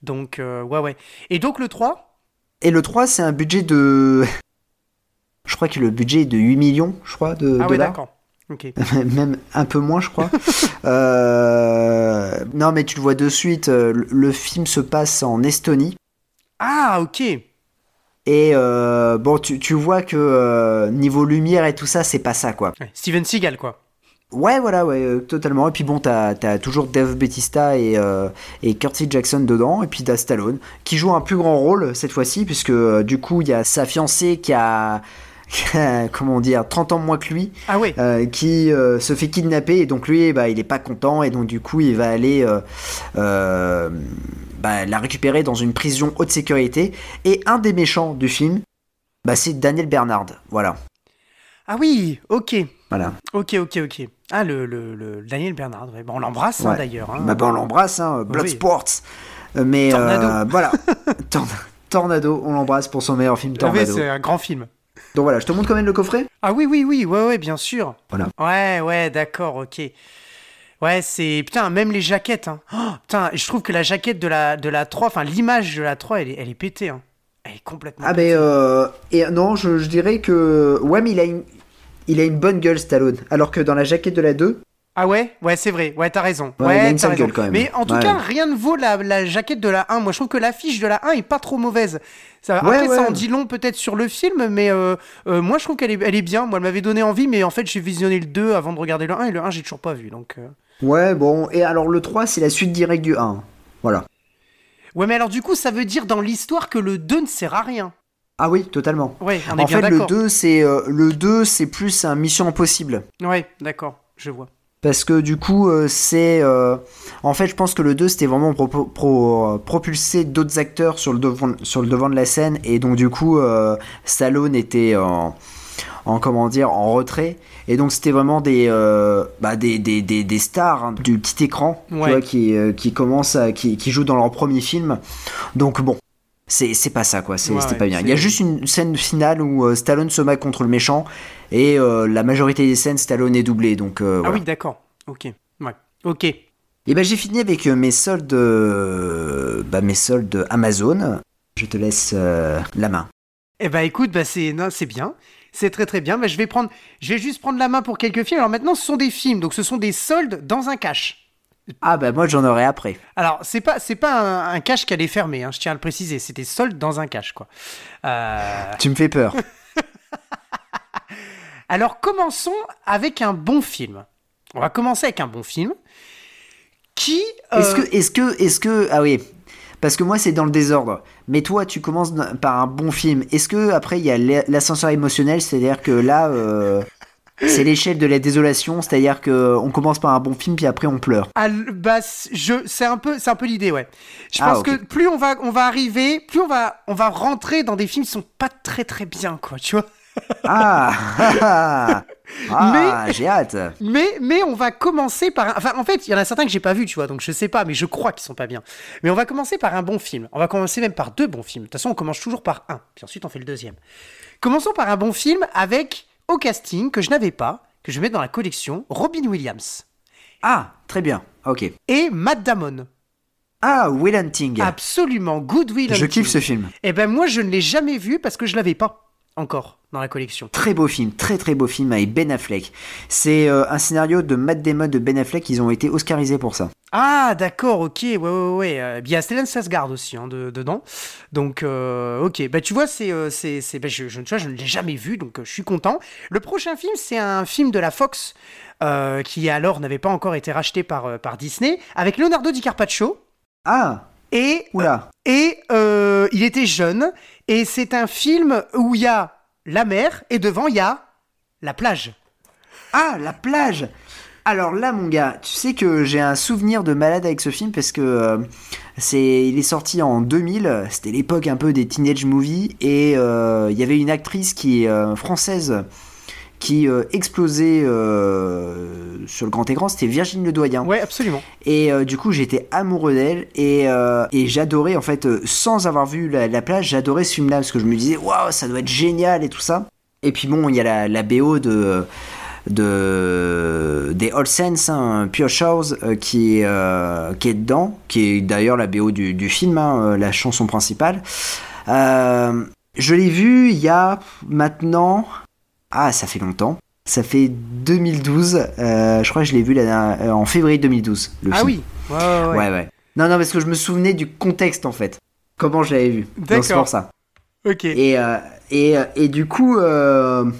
Donc, euh, ouais, ouais. Et donc, le 3 Et le 3, c'est un budget de. Je crois que le budget est de 8 millions, je crois, de Ah ouais, dollars. d'accord. Même un peu moins, je crois. Euh, Non, mais tu le vois de suite, euh, le- film se passe en Estonie. Ah, ok. Et euh, bon, tu, tu vois que euh, niveau lumière et tout ça, c'est pas ça, quoi. Ouais, Steven Seagal, quoi. Ouais, voilà, ouais, totalement. Et puis bon, t'as as toujours Dave Bautista et, euh, et Curtis Jackson dedans, et puis t'as Stallone, qui joue un plus grand rôle cette fois-ci, puisque euh, du coup, il y a sa fiancée qui a, comment dire, 30 ans moins que lui, Ah ouais. euh, qui euh, se fait kidnapper, et donc lui, bah, il est pas content, et donc du coup, il va aller euh, bah, la récupérer dans une prison haute sécurité. Et un des méchants du film, bah, c'est Daniel Bernard. Voilà, Ah oui, ok. voilà. Ok, ok, ok. Ah, le, le, le Daniel Bernard, ouais. Bon, on l'embrasse hein, d'ailleurs. hein. Bah, bah, on l'embrasse, hein, Bloodsport. Euh, Mais Tornado. voilà, Torn- Tornado, on l'embrasse pour son meilleur film Tornado. c'est un grand film. Donc voilà, je te montre quand même le coffret. Ah oui, oui, oui, ouais, ouais, bien sûr. Voilà. Ouais, ouais, d'accord, ok. Ouais, c'est. Putain, même les jaquettes. Hein. Oh, putain, je trouve que la jaquette de la, de la 3, enfin l'image de la 3, elle est, elle est pétée. Hein. Elle est complètement. Ah pétée. ben euh, et non, je, je dirais que ouais, mais il a une il a une bonne gueule Stallone, alors que dans la jaquette de la 2, Ah ouais? Ouais, c'est vrai. Ouais, t'as raison. Ouais, Ouais, il a une t'as sale raison. gueule, quand même. Mais en tout Ouais. cas, rien ne vaut la, la jaquette de la 1. Moi, je trouve que l'affiche de la 1 est pas trop mauvaise. Ça, Ouais, après, ça en dit long peut-être sur le film, mais euh, euh, moi, je trouve qu'elle est, elle est bien. Moi, elle m'avait donné envie, mais en fait, j'ai visionné le 2 avant de regarder le 1, et le 1, j'ai toujours pas vu. Donc. euh. ouais, bon, et alors le 3, c'est la suite directe du 1. Voilà. Ouais, mais alors, du coup, ça veut dire dans l'histoire que le 2 ne sert à rien. Ah oui, totalement. Ouais, on est En bien fait, le d'accord. 2, c'est le 2, c'est plus un Mission Impossible. Ouais, d'accord, je vois. Parce que du coup, euh, c'est. euh, En fait, je pense que le 2, c'était vraiment pro- pro- euh, propulser d'autres acteurs sur le, devant, sur le devant de la scène. Et donc, du coup, Stallone était en, en comment dire, en retrait. Et donc c'était vraiment des, euh, bah, des, des, des, des stars hein, du petit écran, tu Ouais. vois, qui, euh, qui commencent à, qui, qui jouent dans leur premier film. Donc bon. C'est c'est pas ça quoi, c'était ouais, pas bien. Il y a juste une scène finale où euh, Stallone se bat contre le méchant et euh, la majorité des scènes Stallone est doublé donc euh, Ah voilà. oui, d'accord. Ok. Ouais. Ok. Et ben j'ai fini avec mes soldes, bah, mes soldes Amazon. Je te laisse la main. Eh ben écoute, bah c'est non, c'est bien. C'est très très bien. Bah, je vais prendre, je vais juste prendre la main pour quelques films. Alors maintenant, ce sont des films, donc ce sont des soldes dans un cash. Ah bah moi j'en aurai après. Alors c'est pas c'est pas un, un cash qui allait fermer. Hein, je tiens à le préciser. C'était soldes dans un cash quoi. Euh, Tu me fais peur. Alors commençons avec un bon film. On va commencer avec un bon film qui. euh, Est-ce que, est-ce que, est-ce que, ah oui, parce que moi c'est dans le désordre. Mais toi tu commences par un bon film. Est-ce que après il y a l'a- l'ascenseur émotionnel, c'est-à-dire que là euh, c'est l'échelle de la désolation, c'est-à-dire que on commence par un bon film puis après on pleure. Ah, bah, je, c'est un peu, c'est un peu l'idée, ouais. Je Ah, pense que plus on va, on va arriver, plus on va, on va rentrer dans des films qui sont pas très très bien, quoi, tu vois. Ah, ah, ah, j'ai hâte. Mais, mais on va commencer par, un... enfin, en fait, il y en a certains que j'ai pas vus, tu vois, donc je sais pas, mais je crois qu'ils sont pas bien. Mais on va commencer par un bon film. On va commencer même par deux bons films. De toute façon, on commence toujours par un, puis ensuite on fait le deuxième. Commençons par un bon film avec au casting que je n'avais pas, que je mettre dans la collection, Robin Williams Ah, très bien. Ok. et Matt Damon. Ah, Will Hunting. Absolument, Good Will Je Hunting. kiffe ce film. Eh ben moi je ne l'ai jamais vu parce que je l'avais pas encore dans la collection. Très beau film, très très beau film avec Ben Affleck. C'est euh, un scénario de Matt Damon de Ben Affleck, ils ont été oscarisés pour ça. Ah d'accord, ok, ouais ouais ouais. Il y a Stellan Skarsgård aussi hein, de- dedans. Donc euh, ok, bah tu vois c'est euh, c'est c'est bah, je, je, tu vois, je ne l'ai jamais vu donc euh, je suis content. Le prochain film c'est un film de la Fox qui alors n'avait pas encore été racheté par par Disney avec Leonardo DiCaprio Ah, et oula. Et il était jeune, et c'est un film où il y a la mer, et devant il y a la plage. Ah, la plage Alors là, mon gars, tu sais que j'ai un souvenir de malade avec ce film parce que euh, c'est, il est sorti en 2000. C'était l'époque un peu des teenage movies et euh, il y avait une actrice qui est euh, française qui euh, explosait euh, sur le grand écran. C'était Virginie Ledoyen. Ouais, absolument. Et euh, du coup, j'étais amoureux d'elle et, et j'adorais, en fait, sans avoir vu la, la plage, j'adorais ce film-là parce que je me disais, waouh, ça doit être génial et tout ça. Et puis bon, il y a la, la BO de, de des All Sense, hein, Pure Shows, euh, qui, est, qui est dedans, qui est d'ailleurs la BO du, du film, hein, la chanson principale. Je l'ai vu il y a maintenant. Ah, ça fait longtemps. Ça fait 2012. euh, je crois que je l'ai vu euh, en février 2012. Le Ah film. oui. Ouais, ouais, ouais. Ouais, ouais. Non, non, parce que je me souvenais du contexte en fait. Comment je l'avais vu. Donc, C'est D'accord. pour ça. Ok. Et, euh, et, et du coup,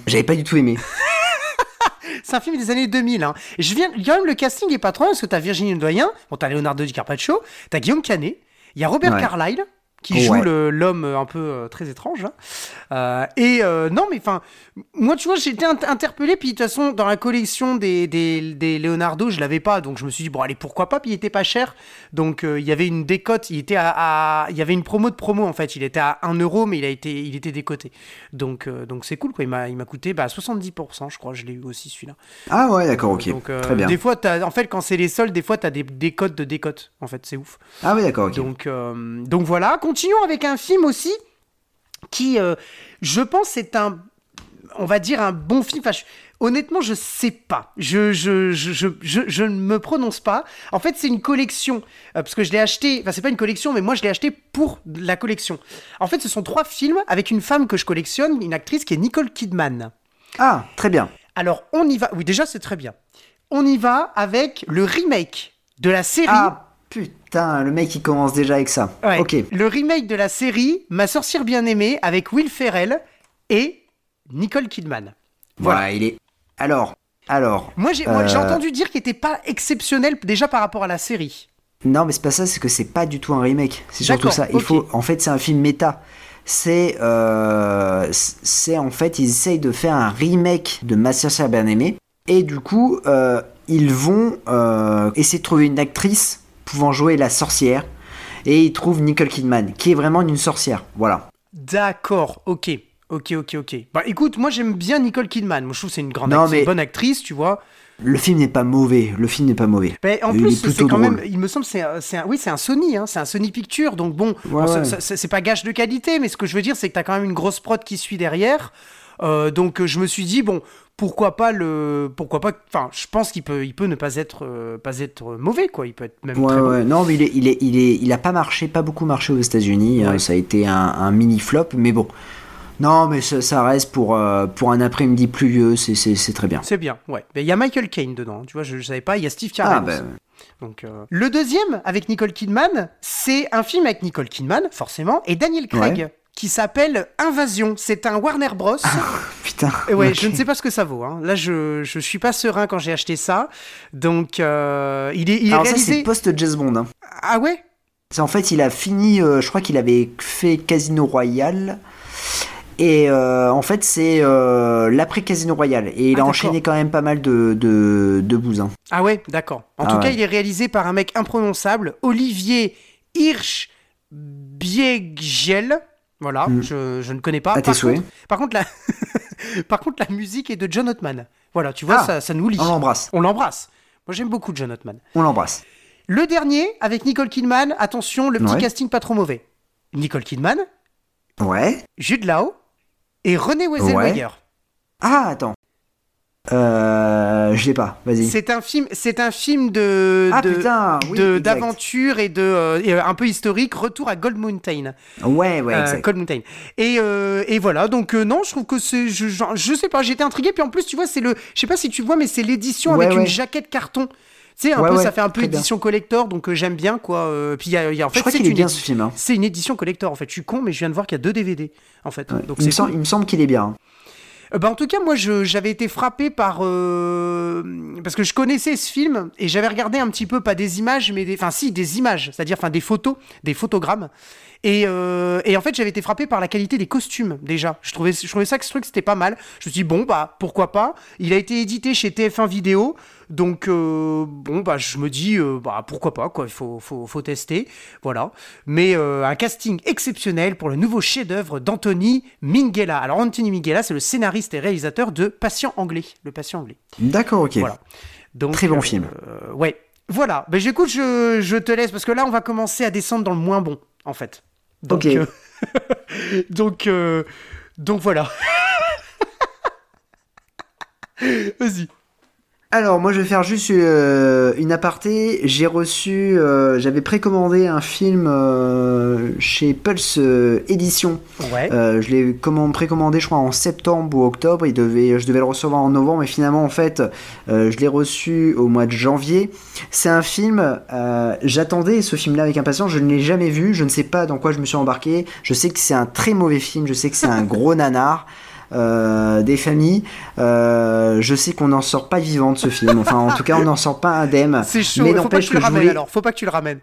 j'avais pas du tout aimé. C'est un film des années 2000. Hein. Je viens, quand même, le casting est pas trop parce que t'as Virginie Ledoyen, bon, t'as Leonardo DiCaprio, t'as Guillaume Canet, il y a Robert Ouais. Carlyle, qui Ouais. joue le- l'homme un peu euh, très étrange. hein. Euh, et euh, non, mais enfin, moi, tu vois, j'étais int- interpellé, puis de toute façon, dans la collection des, des, des Leonardo, je l'avais pas, donc je me suis dit, bon, allez, pourquoi pas, puis il était pas cher. Donc, euh, il y avait une décote, il était à, à- il y avait une promo de promo, en fait, il était à 1 euro, mais il, a été, il était décoté. Donc, euh, donc c'est cool, quoi, il m'a coûté bah, 70%, je crois, je l'ai eu aussi, celui-là. Ah ouais, d'accord, ok. Donc, euh, Très bien. Des fois, t'as- en fait, quand c'est les soldes, des fois, tu as des décotes de décotes. En fait, c'est ouf. Ah ouais, d'accord, ok. Donc, euh, donc voilà. Continuons avec un film aussi qui, euh, je pense, est un, on va dire, un bon film. Enfin, je- honnêtement, je sais pas. Je, je, je, ne me prononce pas. En fait, c'est une collection. euh, parce que je l'ai acheté. Enfin, c'est pas une collection, mais moi, je l'ai acheté pour la collection. En fait, ce sont trois films avec une femme que je collectionne, une actrice qui est Nicole Kidman. Ah, très bien. Alors, on y va. Oui, déjà, c'est très bien. On y va avec le remake de la série. Ah putain, le mec il commence déjà avec ça. Ouais. Ok. Le remake de la série Ma sorcière bien-aimée avec Will Ferrell et Nicole Kidman. Voilà. Voilà, il est. Alors, alors. Moi, j'ai Euh. entendu dire qu'il était pas exceptionnel déjà par rapport à la série. Non, mais c'est pas ça, c'est que c'est pas du tout un remake. C'est surtout ça. Il faut, en fait, c'est un film méta. C'est, euh, c'est en fait, ils essayent de faire un remake de Ma sorcière bien aimée. Et du coup, euh, ils vont essayer de trouver une actrice pouvant jouer la sorcière. Et ils trouvent Nicole Kidman, qui est vraiment une sorcière. Voilà. D'accord, ok. Ok, ok, ok. Bah écoute, moi j'aime bien Nicole Kidman. Moi je trouve c'est une grande Non, actrice, mais- bonne actrice, tu vois. Le film n'est pas mauvais. Le film n'est pas mauvais. Mais en Il plus, c'est quand drôle. même, il me semble, c'est, un- oui, c'est un Sony, hein, c'est un Sony Picture, donc bon, Ouais, bon, ouais. c'est pas gage de qualité, mais ce que je veux dire, c'est que t'as quand même une grosse prod qui suit derrière, Euh, donc je me suis dit bon, pourquoi pas le, pourquoi pas, enfin, je pense qu'il peut, il peut ne pas être, euh, pas être mauvais, quoi, il peut être même Ouais, très ouais. Non, mais il est, il est, il est, il a pas marché, pas beaucoup marché aux États-Unis. Ouais. Euh, ça a été un, un mini flop, mais bon. Non, mais ça, ça reste pour, euh, pour un après-midi pluvieux, c'est, c'est, très bien. C'est bien, ouais. Mais il y a Michael Caine dedans, tu vois, je, je savais pas, il y a Steve Carell. Ah, bah. Donc, Le deuxième, avec Nicole Kidman, c'est un film avec Nicole Kidman, forcément, et Daniel Craig. Qui s'appelle Invasion. C'est un Warner Bros. putain. Et ouais, je ne sais pas ce que ça vaut. hein. Là, je, je suis pas serein quand j'ai acheté ça. Donc, euh, il est, il est Alors, ça, réalisé. c'est post-James Bond. hein. ah ouais? C'est- En fait, il a fini, euh, je crois qu'il avait fait Casino Royale. Et euh, en fait, c'est euh, l'après Casino Royale. Et il Ah, a d'accord. enchaîné quand même pas mal de, de, de bousins. Ah ouais, d'accord. En Ah tout cas, il est réalisé par un mec imprononçable, Olivier Hirsch Biegel. Voilà, Mm. je, je ne connais pas. À tes par, souhaits. contre, par, contre, la... par contre, la musique est de John Ottman. Voilà, tu vois, Ah. ça, ça nous lie. On l'embrasse. On l'embrasse. Moi, j'aime beaucoup John Ottman. On l'embrasse. Le dernier, avec Nicole Kidman, attention, le petit Ouais. casting pas trop mauvais. Nicole Kidman, Ouais. Jude Law et René Wezelweger. Ah, attends. Euh, je l'ai pas. Vas-y. C'est un film, c'est un film de, Ah de- putain, oui, de- exact. d'aventure et de euh, euh, un peu historique. Retour à Gold Mountain. Ouais, ouais, Euh, exact. Gold Mountain. Et, et voilà. Donc non, je trouve que c'est, je, je sais pas, j'étais intrigué. Puis en plus, tu vois, c'est le, je sais pas si tu vois, mais c'est l'édition Ouais, avec une jaquette carton. Tu sais, un Ouais, peu, ouais, ça fait un peu très bien. édition collector, donc euh, j'aime bien quoi. Euh, puis il y a, y a- en je fait, crois c'est qu'il est une, bien édi- ce film. hein. c'est une édition collector. En fait, je suis con, mais je viens de voir qu'il y a deux DVD. En fait, Ouais. donc il, me c'est semble, cool. il me semble qu'il est bien. Euh, bah, en tout cas, moi, j'avais été frappé par... euh, parce que je connaissais ce film, et j'avais regardé un petit peu, pas des images, mais des... Enfin, si, des images, c'est-à-dire enfin, des photos, des photogrammes. Et, euh, et en fait, j'avais été frappé par la qualité des costumes, déjà. Je trouvais, je trouvais ça que ce truc, c'était pas mal. Je me suis dit, bon, bah, pourquoi pas. Il a été édité chez TF1 Vidéo, donc, euh, bon, bah, je me dis, euh, bah, pourquoi pas, quoi. Il faut, faut, faut tester, voilà. Mais euh, un casting exceptionnel pour le nouveau chef-d'œuvre d'Anthony Minghella. Alors, Anthony Minghella, c'est le scénariste et réalisateur de Patient anglais. Le patient anglais. D'accord, ok. Voilà. Donc, Très bon film. ouais. Voilà. Ben, j'écoute, je, je te laisse parce que là, on va commencer à descendre dans le moins bon, en fait. Donc, Ok. euh, donc, donc voilà. Vas-y. Alors, moi, je vais faire juste euh, une aparté. J'ai reçu, euh, j'avais précommandé un film euh, chez Pulse Édition. Ouais. Je l'ai command- précommandé, je crois, en septembre ou octobre. Il devait, je devais le recevoir en novembre, mais finalement, en fait, je l'ai reçu au mois de janvier. C'est un film, j'attendais ce film-là avec impatience. Je ne l'ai jamais vu. Je ne sais pas dans quoi je me suis embarqué. Je sais que c'est un très mauvais film. Je sais que c'est un gros nanar. Euh, des familles, Euh, je sais qu'on n'en sort pas vivant de ce film. Enfin, en tout cas, on n'en sort pas indemne. C'est chaud. Mais que n'empêche tu le que je ramènes voulais, alors. Faut pas que tu le ramènes.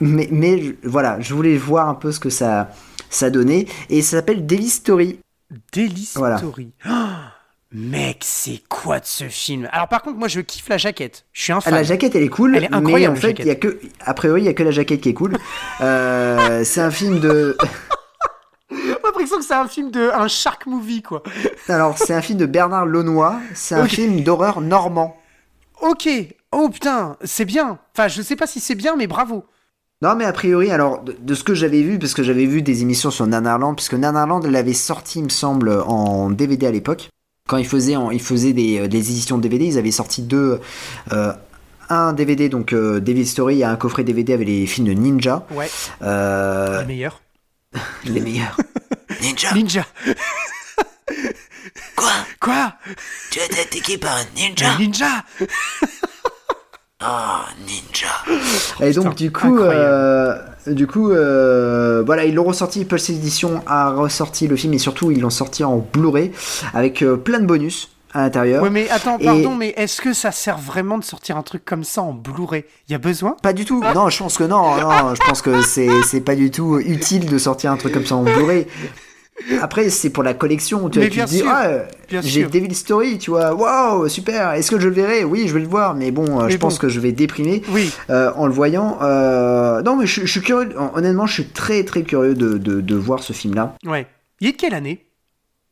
mais, mais voilà, je voulais voir un peu ce que ça, ça donnait. Et ça s'appelle Daily Story. Daily Voilà. Story. Ah, mec, c'est quoi de ce film? Alors par contre, moi je kiffe la jaquette. Je suis un Ah, fan. La jaquette, elle est cool. Elle est mais incroyable, en fait, il y a que, a priori, il y a que la jaquette qui est cool. Euh, c'est un film de, J'ai l'impression que c'est un film de un shark movie quoi. alors c'est un film de Bernard Launois. C'est un film d'horreur normand. Ok. Oh putain, c'est bien. Enfin, je sais pas si c'est bien, mais bravo. Non, mais a priori, alors, de, de ce que j'avais vu, parce que j'avais vu des émissions sur Nanarland, puisque Nanarland l'avait sorti, il me semble, en DVD à l'époque. Quand ils faisaient, en- ils faisaient des, euh, des éditions DVD, ils avaient sorti deux. euh, un DVD, donc euh, David Story, et un coffret DVD avec les films de Ninja. Ouais. Euh, Le meilleur. Les meilleurs. Ninja Ninja. Quoi? Quoi? Tu as été attaqué par un Un Ninja. Ah, ninja. Et donc Putain, du coup, euh, du coup, euh, voilà, ils l'ont ressorti. Pulse Edition a ressorti le film et surtout ils l'ont sorti en Blu-ray avec euh, plein de bonus à l'intérieur. Ouais, mais attends, Et- pardon, mais est-ce que ça sert vraiment de sortir un truc comme ça en Blu-ray? Il y a besoin? Pas du tout. Non, je pense que non. Non, je pense que c'est c'est pas du tout utile de sortir un truc comme ça en Blu-ray. Après, c'est pour la collection. Tu, Mais tu te dis, ah, j'ai. Devil Story, tu vois. Waouh, super. Est-ce que je le verrai? Oui, je vais le voir. Mais bon, euh, Mais je bon. pense que je vais déprimer. Oui. euh, en le voyant. Euh, non, mais je, je suis curieux. Honnêtement, je suis très très curieux de, de, de voir ce film-là. Ouais. Il est de quelle année?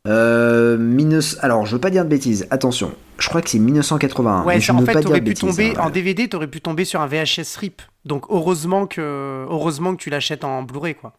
Euh, 19... Alors, je veux pas dire de bêtises, attention. Je crois que c'est 1981. Ouais, mais ça, je en veux fait, pas dire t'aurais de pu bêtises, tomber hein, en. DVD, t'aurais pu tomber sur un VHS RIP. Donc heureusement que, heureusement que tu l'achètes en Blu-ray, quoi.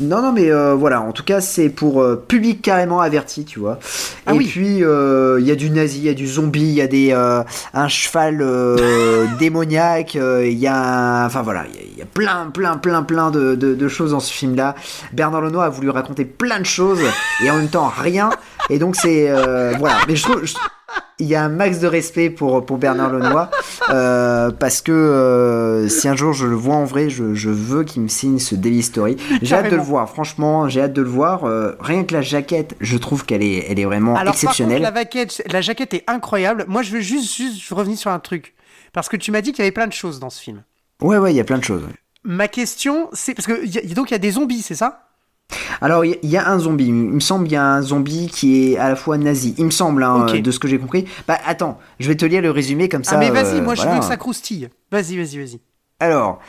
Non, non, mais euh, voilà, en tout cas, c'est pour euh, public carrément averti, tu vois. Ah Et oui. puis, euh, il y a du nazi, il y a du zombie, il y a des, un cheval démoniaque, il y a. Enfin voilà, il y a- il y, a plein, plein, plein, plein de, de- de choses dans ce film-là. Bernard Lenoir a voulu raconter plein de choses et en même temps rien. Et donc, c'est. voilà, mais je trouve. je- il y a un max de respect pour, pour Bernard Lenoir euh, parce que euh, si un jour je le vois en vrai, je, je veux qu'il me signe ce Daily Story. J'ai hâte de le voir, franchement, j'ai hâte de le voir. Euh, rien que la jaquette, je trouve qu'elle est, elle est vraiment Alors exceptionnelle. par contre, la, jaquette, la jaquette est incroyable. Moi, je veux juste, juste revenir sur un truc. Parce que tu m'as dit qu'il y avait plein de choses dans ce film. Ouais, ouais, il y a plein de choses. Ma question, c'est parce que y a- donc il y a des zombies, c'est ça? Alors, il y, a un zombie. Il me semble qu'il y a un zombie qui est à la fois nazi. Il me semble, hein, de ce que j'ai compris. Bah, attends, je vais te lire le résumé comme ça. Ah mais vas-y, euh, moi je veux que ça croustille. Vas-y, vas-y, vas-y. Alors,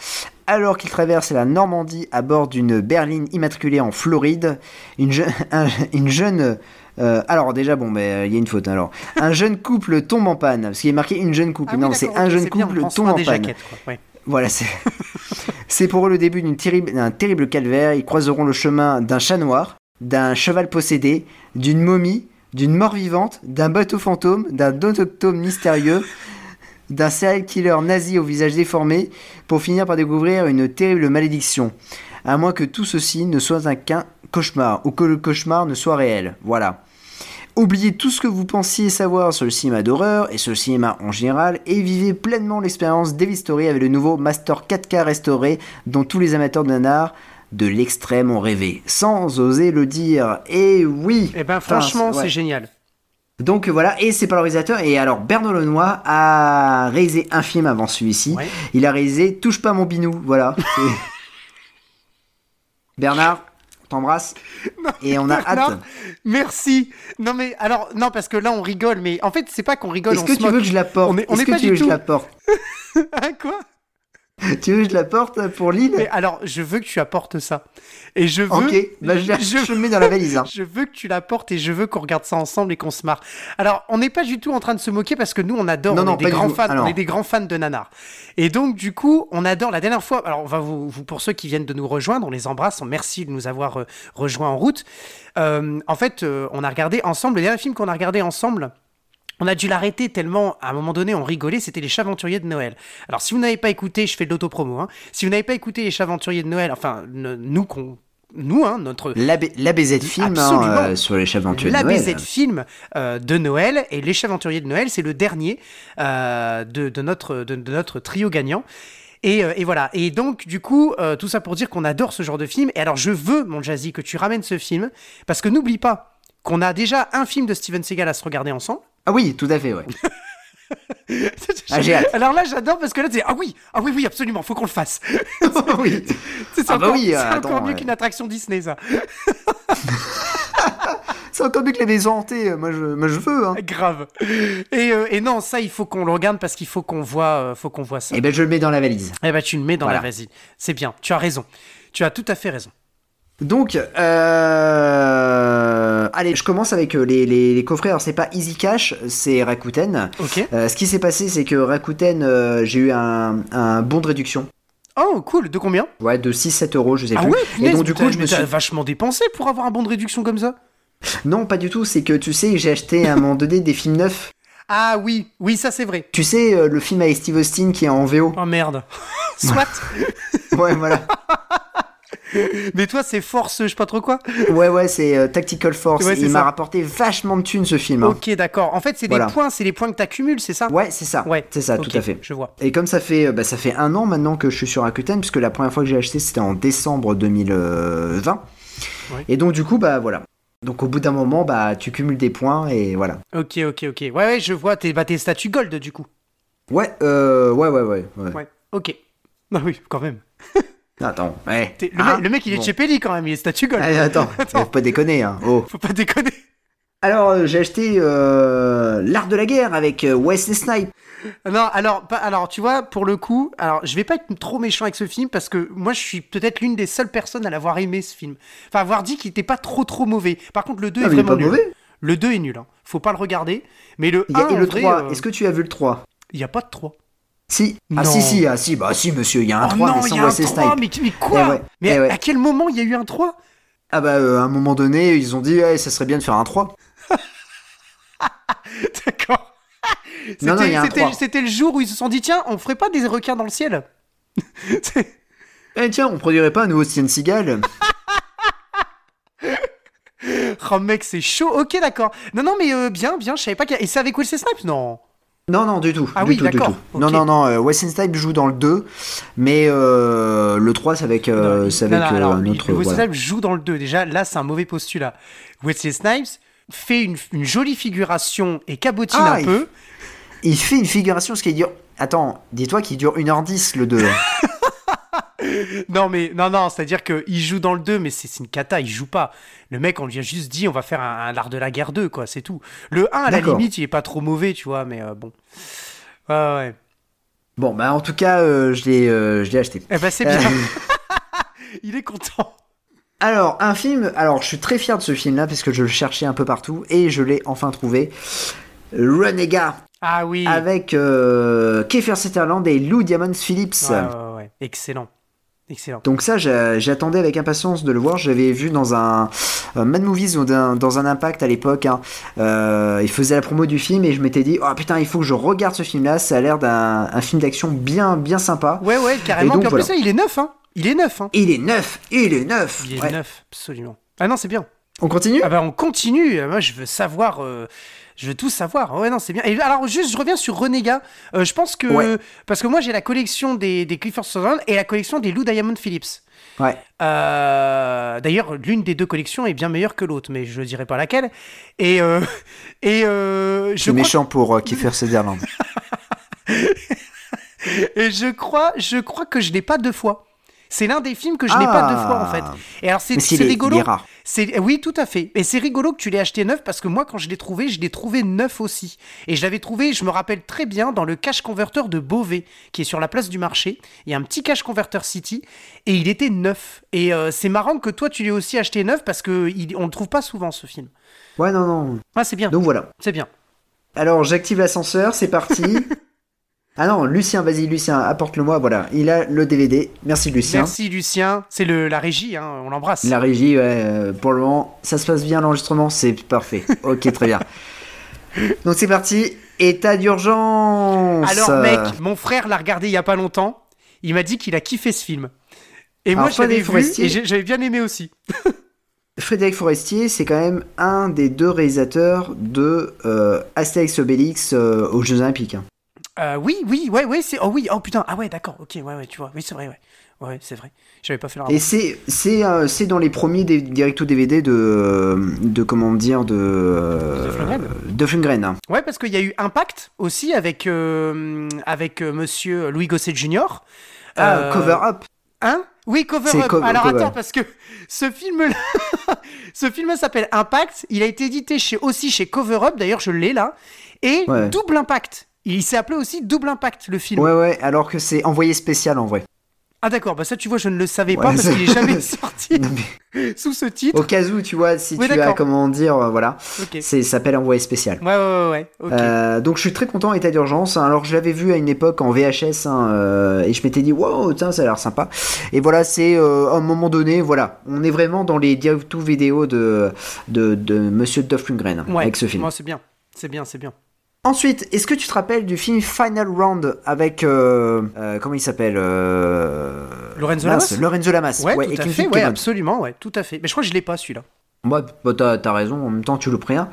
alors qu'il traverse la Normandie à bord d'une berline immatriculée en Floride, une, je- une jeune... euh, alors déjà, bon, mais il y a une faute. Alors, un jeune couple tombe en panne, parce qu'il est marqué une jeune couple. Ah non, c'est un jeune couple tombe en panne. jaquettes, quoi. Ouais. Voilà, c'est... pour eux le début d'une terrible, d'un terrible calvaire. Ils croiseront le chemin d'un chat noir, d'un cheval possédé, d'une momie, d'une mort vivante, d'un bateau fantôme, d'un autochtone mystérieux, d'un serial killer nazi au visage déformé, pour finir par découvrir une terrible malédiction. À moins que tout ceci ne soit un qu'un cauchemar, ou que le cauchemar ne soit réel. Voilà. Oubliez tout ce que vous pensiez savoir sur le cinéma d'horreur et sur le cinéma en général et vivez pleinement l'expérience Devil Story avec le nouveau Master 4K restauré dont tous les amateurs de nanar de l'extrême ont rêvé, sans oser le dire. Et oui Eh ben Enfin, franchement, ouais. c'est génial. Donc voilà, et c'est par le réalisateur. Et alors, Bernard Lenoir a réalisé un film avant celui-ci. Ouais. Il a réalisé Touche pas mon binou, voilà. Bernard, t'embrasse. Et on a Bernard, hâte. Merci. Non mais alors non parce que là on rigole mais en fait c'est pas qu'on rigole. Est-ce que tu veux que je la porte? On est- on Est-ce est que pas tu du veux que je la porte? Hein, quoi? Tu veux que je la porte pour Lille Mais alors je veux que tu apportes ça et je veux. Ok, bah je, je- je le mets dans la valise. hein. Je veux que tu l'apportes et je veux qu'on regarde ça ensemble et qu'on se marre. Alors, on n'est pas du tout en train de se moquer parce que nous, on adore, Non, on non, est des grands fans, Alors. on est des grands fans de nanar. Et donc, du coup, on adore. La dernière fois, alors, on va vous, vous- pour ceux qui viennent de nous rejoindre, on les embrasse, on merci de nous avoir euh, rejoints en route. Euh, en fait, euh, on a regardé ensemble le dernier film qu'on a regardé ensemble. On a dû l'arrêter tellement, à un moment donné, on rigolait, c'était Les Chaventuriers de Noël. Alors, si vous n'avez pas écouté, je fais de l'autopromo, hein. si vous n'avez pas écouté Les Chaventuriers de Noël, enfin, nous, qu'on- nous, hein, notre, La, B- la BZ film hein, euh, sur les Chaventuriers de Noël. Film euh, de Noël et Les Chaventuriers de Noël, c'est le dernier euh, de, de notre, de, de notre trio gagnant. Et, euh, et voilà. Et donc, du coup, tout ça pour dire qu'on adore ce genre de film. Et alors, je veux, mon Jazzy, que tu ramènes ce film, parce que n'oublie pas qu'on a déjà un film de Steven Seagal à se regarder ensemble. Ah oui, tout à fait, ouais. Ah. Alors là, j'adore parce que là, tu ah oui, ah oui, oui, absolument, faut qu'on le fasse. oui. C'est Ah bah encore, oui, c'est attends, encore mieux ouais. qu'une attraction Disney, ça. C'est encore mieux que les maisons hantées. Moi, je, moi, je veux. Hein. Grave. Et, euh, et non, ça, il faut qu'on le regarde parce qu'il faut qu'on voit, euh, faut qu'on voit ça. Et ben, je le mets dans la valise. Eh ben, tu le mets dans Voilà. la vas-y. C'est bien. Tu as raison. Tu as tout à fait raison. Donc, euh... allez, je commence avec euh, les, les, les coffrets. Alors, c'est pas Easy Cash, c'est Rakuten. Ok. Euh, ce qui s'est passé, c'est que Rakuten, euh, j'ai eu un, un bon de réduction. Oh, cool. De combien? Ouais, de 6-7 euros, je sais Ah plus. ouais, Et donc, du coup, je me suis. vachement dépensé pour avoir un bon de réduction comme ça. Non, pas du tout. C'est que tu sais, j'ai acheté à un moment donné des films neufs. Ah oui, oui, ça c'est vrai. Tu sais, le film avec Steve Austin qui est en VO. Oh merde. Soit. Ouais, voilà. mais toi, c'est force, je sais pas trop quoi. Ouais, ouais, c'est euh, Tactical Force. Ouais, il m'a rapporté vachement de thunes ce film. hein. Ok, d'accord. En fait, c'est Voilà. des points, c'est les points que t'accumules, c'est ça? Ouais, c'est ça. Ouais. C'est ça, tout à fait. Je vois. Et comme ça fait, euh, bah, ça fait un an maintenant que je suis sur Rakuten, puisque la première fois que j'ai acheté c'était en décembre 2020. Ouais. Et donc du coup, bah voilà. Donc au bout d'un moment, bah tu cumules des points et voilà. Ok, ok, ok. Ouais, ouais, je vois. T'es bah, t'es gold du coup. Ouais, euh, ouais, ouais, ouais. ouais. Ouais. Ok. Ah oui, quand même. Attends, Le, Ah, mec, le mec, il est bon. chez Pelli quand même. Il est statut gold. Allez, attends, Attends. faut pas déconner, hein. Oh. Faut pas déconner. Alors euh, j'ai acheté euh, l'art de la guerre avec euh, Wesley Snipes. Non, alors, alors, tu vois, pour le coup, alors, je vais pas être trop méchant avec ce film parce que moi, je suis peut-être l'une des seules personnes à l'avoir aimé ce film. Enfin, avoir dit qu'il était pas trop trop mauvais. Par contre, le 2 Ah, est vraiment pas nul. mauvais. Le 2 est nul, hein. faut pas le regarder. Mais le Il y a 1, et le vrai, 3. euh, Est-ce que tu as vu le 3 il y a pas de 3. Si. Ah si, si, ah si, bah si, monsieur, il y a un oh 3, non, mais sans un Wesley 3, Snipes. mais, mais quoi Eh ouais, Mais eh à- ouais. à quel moment il y a eu un 3 Ah bah, euh, à un moment donné, ils ont dit, ouais, ça serait bien de faire un 3. D'accord. Non, non, il y a un C'était- 3. C'était le jour où ils se sont dit tiens, on ferait pas des requins dans le ciel Eh tiens, on produirait pas un nouveau Steven Seagal Oh mec, c'est chaud. Ok, d'accord. Non, non, mais euh, bien, bien. Je savais pas qu'il y a... Et c'est avec Wesley Snipes? Non. Non, non, du tout. Ah du oui, tout, du tout. ok. Non, non, non, euh, Wesley Snipes joue dans le 2, mais euh, le 3, c'est avec, euh, Non, c'est non, avec non, euh, alors, un autre. Wesley voilà. Snipes joue dans le 2. Déjà, là, c'est un mauvais postulat. Wesley Snipes fait une, une jolie figuration et cabotine Ah, un il- peu. Il fait une figuration, ce qui dure. Attends, dis-toi qu'il dure 1h10 le 2. Non, mais non, non, c'est-à-dire qu'il joue dans le 2, mais c'est une cata, il joue pas. Le mec, on lui a juste dit, on va faire un, un art de la guerre 2, quoi, c'est tout. Le 1, à la limite, il est pas trop mauvais, tu vois, mais euh, bon. Ouais, ouais. bon, bah en tout cas, euh, je l'ai euh, je l'ai acheté. Eh ben, c'est bien. il est content. alors, un film. Alors, je suis très fier de ce film-là, parce que je le cherchais un peu partout, et je l'ai enfin trouvé. Renega, Ah oui. avec Kiefer Sutherland et Lou Diamond Phillips. Ouais, ouais, ouais. Excellent. Excellent. Donc ça, j'a- j'attendais avec impatience de le voir. J'avais vu dans un, Mad Movies ou dans un Impact à l'époque. hein. Euh, il faisait la promo du film et je m'étais dit, oh putain, il faut que je regarde ce film-là. Ça a l'air d'un un film d'action bien, bien sympa. Ouais, ouais, carrément. Et donc, en plus, voilà. il est neuf, hein. Il est neuf, hein. Il est neuf, il est neuf. Il est Ouais. neuf, absolument. Ah non, c'est bien. On continue? Ah bah on continue. Euh, Moi, je veux savoir. euh, je veux tout savoir. Ouais, non, c'est bien. Et alors, juste, je reviens sur Renega. Euh, je pense que Ouais. parce que moi, j'ai la collection des, des Clifford Sutherland et la collection des Lou Diamond Phillips. Ouais. Euh, D'ailleurs, l'une des deux collections est bien meilleure que l'autre, mais je ne dirai pas laquelle. Et et euh, et je crois méchant pour Kiefer Sutherland. Et je crois, je crois que je l'ai pas deux fois. C'est l'un des films que je n'ai pas deux fois en fait. Et alors c'est rigolo. C'est oui, tout à fait. Et c'est rigolo que tu l'aies acheté neuf parce que moi quand je l'ai trouvé, je l'ai trouvé neuf aussi. Et je l'avais trouvé, je me rappelle très bien dans le cash converter de Beauvais qui est sur la place du marché. Il y a un petit cash converter City et il était neuf. Et euh, c'est marrant que toi tu l'aies aussi acheté neuf parce que il, on le trouve pas souvent ce film. Ouais, non, non. Ah c'est bien, Donc voilà. c'est bien. Alors, j'active l'ascenseur, c'est parti. ah non, Lucien, vas-y, Lucien, apporte-le-moi. Voilà, il a le DVD. Merci, Lucien. Merci Lucien, c'est le la régie, hein, on l'embrasse. La régie, ouais, euh, pour le moment, ça se passe bien l'enregistrement, c'est parfait. Ok, très bien. Donc c'est parti, état d'urgence. Alors, mec, mon frère l'a regardé il y a pas longtemps. Il m'a dit qu'il a kiffé ce film. Et moi, Alors, Frédéric vu Forestier. et j'ai- j'avais bien aimé aussi. Frédéric Forestier, c'est quand même un des deux réalisateurs de euh, Astérix Obélix euh, aux Jeux Olympiques. hein. Euh, oui, oui, ouais, ouais, c'est. Oh oui, oh putain, ah ouais, d'accord, ok, ouais, ouais, tu vois, oui, c'est vrai, ouais. Ouais, c'est vrai. J'avais pas fait la Et c'est c'est euh, c'est dans les premiers directo DVD de de comment dire de euh, De hein. Ouais, parce qu'il y a eu Impact aussi avec, euh, avec euh, monsieur Louis Gosset Jr. Ah, Euh, Cover Up. Hein? Oui, Cover C'est Up. Co- Alors Cover. attends, parce que ce film-là, ce film s'appelle Impact. Il a été édité chez, aussi chez Cover Up. D'ailleurs, je l'ai là. Et Ouais. Double Impact. Il s'est appelé aussi Double Impact, le film. Ouais ouais, alors que c'est envoyé spécial en vrai. Ah d'accord, bah ça tu vois, je ne le savais pas Ouais, parce qu'il est jamais sorti Non, mais sous ce titre. au cas où, tu vois, si Oui, tu as comment dire, euh, voilà, Ok. c'est ça s'appelle envoyé spécial. Ouais, ouais, ouais, ouais. Euh, donc je suis très content état d'urgence. Alors je l'avais vu à une époque en VHS hein, euh, et je m'étais dit wow tiens ça a l'air sympa. Et voilà c'est à un moment donné voilà on est vraiment dans les direct vidéo de de, de Monsieur Duff Lundgren ouais. avec ce film. Moi, c'est bien. C'est bien, c'est bien. Ensuite est-ce que tu te rappelles du film Final Round avec euh, euh, comment il s'appelle euh, Lorenzo Lamas Lorenzo Lamas. Ouais, Ouais, tout et à fait, ouais, absolument, ouais, tout à fait. Mais je crois que je l'ai pas celui-là. Moi, bah, t'as, t'as raison, en même temps tu le pris un.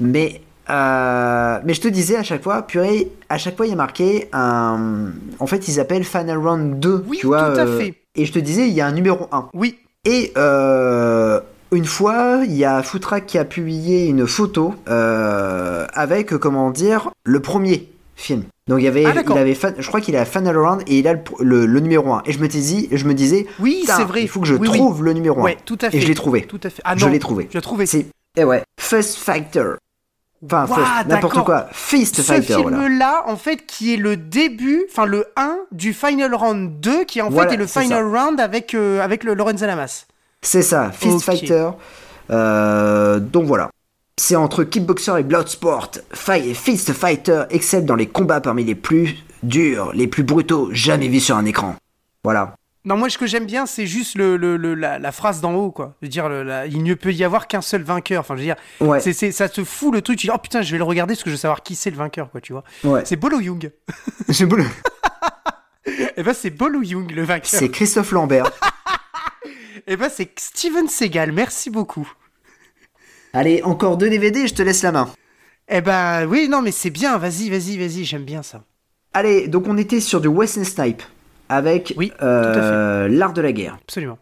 mais, euh, mais je te disais à chaque fois, purée, à chaque fois il y a marqué un. En fait, ils appellent Final Round 2. Oui, tu vois, tout à euh, fait. Et je te disais, il y a un numéro 1. Oui. Et euh, une fois, il y a Footrack qui a publié une photo euh, avec, comment dire, le premier film. Donc il y avait, Ah, il avait fan- je crois qu'il a Final Round et il a le, le- le numéro 1. Et je me, je me disais, Oui, c'est vrai. il faut que je Oui, oui. trouve le numéro 1. Ouais, tout à fait. Et je l'ai trouvé. Tout à fait. Ah Je non, l'ai trouvé. Tu l'as trouvé. C'est eh ouais, Fist Fighter. Enfin, Fist, n'importe quoi. Fist Ce Fighter, voilà. film-là, en fait, qui est le début, enfin le 1 du Final Round 2, qui en Voilà, fait est le Final Round avec, euh, avec le Lorenzo Lamas. C'est ça, Fist. Fighter. Euh, donc voilà. C'est entre kickboxer et bloodsport. Fight fist fighter excelle dans les combats parmi les plus durs, les plus brutaux jamais vus sur un écran. Voilà. Non, moi, ce que j'aime bien, c'est juste le, le- le- la, la phrase d'en haut, quoi. Je veux dire, le- la- il ne peut y avoir qu'un seul vainqueur. Enfin, je veux dire, Ouais. c'est, c'est- ça te fout le truc. Tu dis, oh putain, je vais le regarder parce que je veux savoir qui c'est le vainqueur, quoi, tu vois. Ouais. C'est Bolo Young. C'est le- Et ben, c'est Bolo Young, le vainqueur. c'est Christophe Lambert. Et ben, c'est Steven Seagal. Merci beaucoup. Allez, encore deux DVD, je te laisse la main. Eh ben, oui, non, mais c'est bien. Vas-y, vas-y, vas-y. J'aime bien ça. Allez, donc on était sur du Western Snipe avec Oui, euh, l'art de la guerre. Absolument.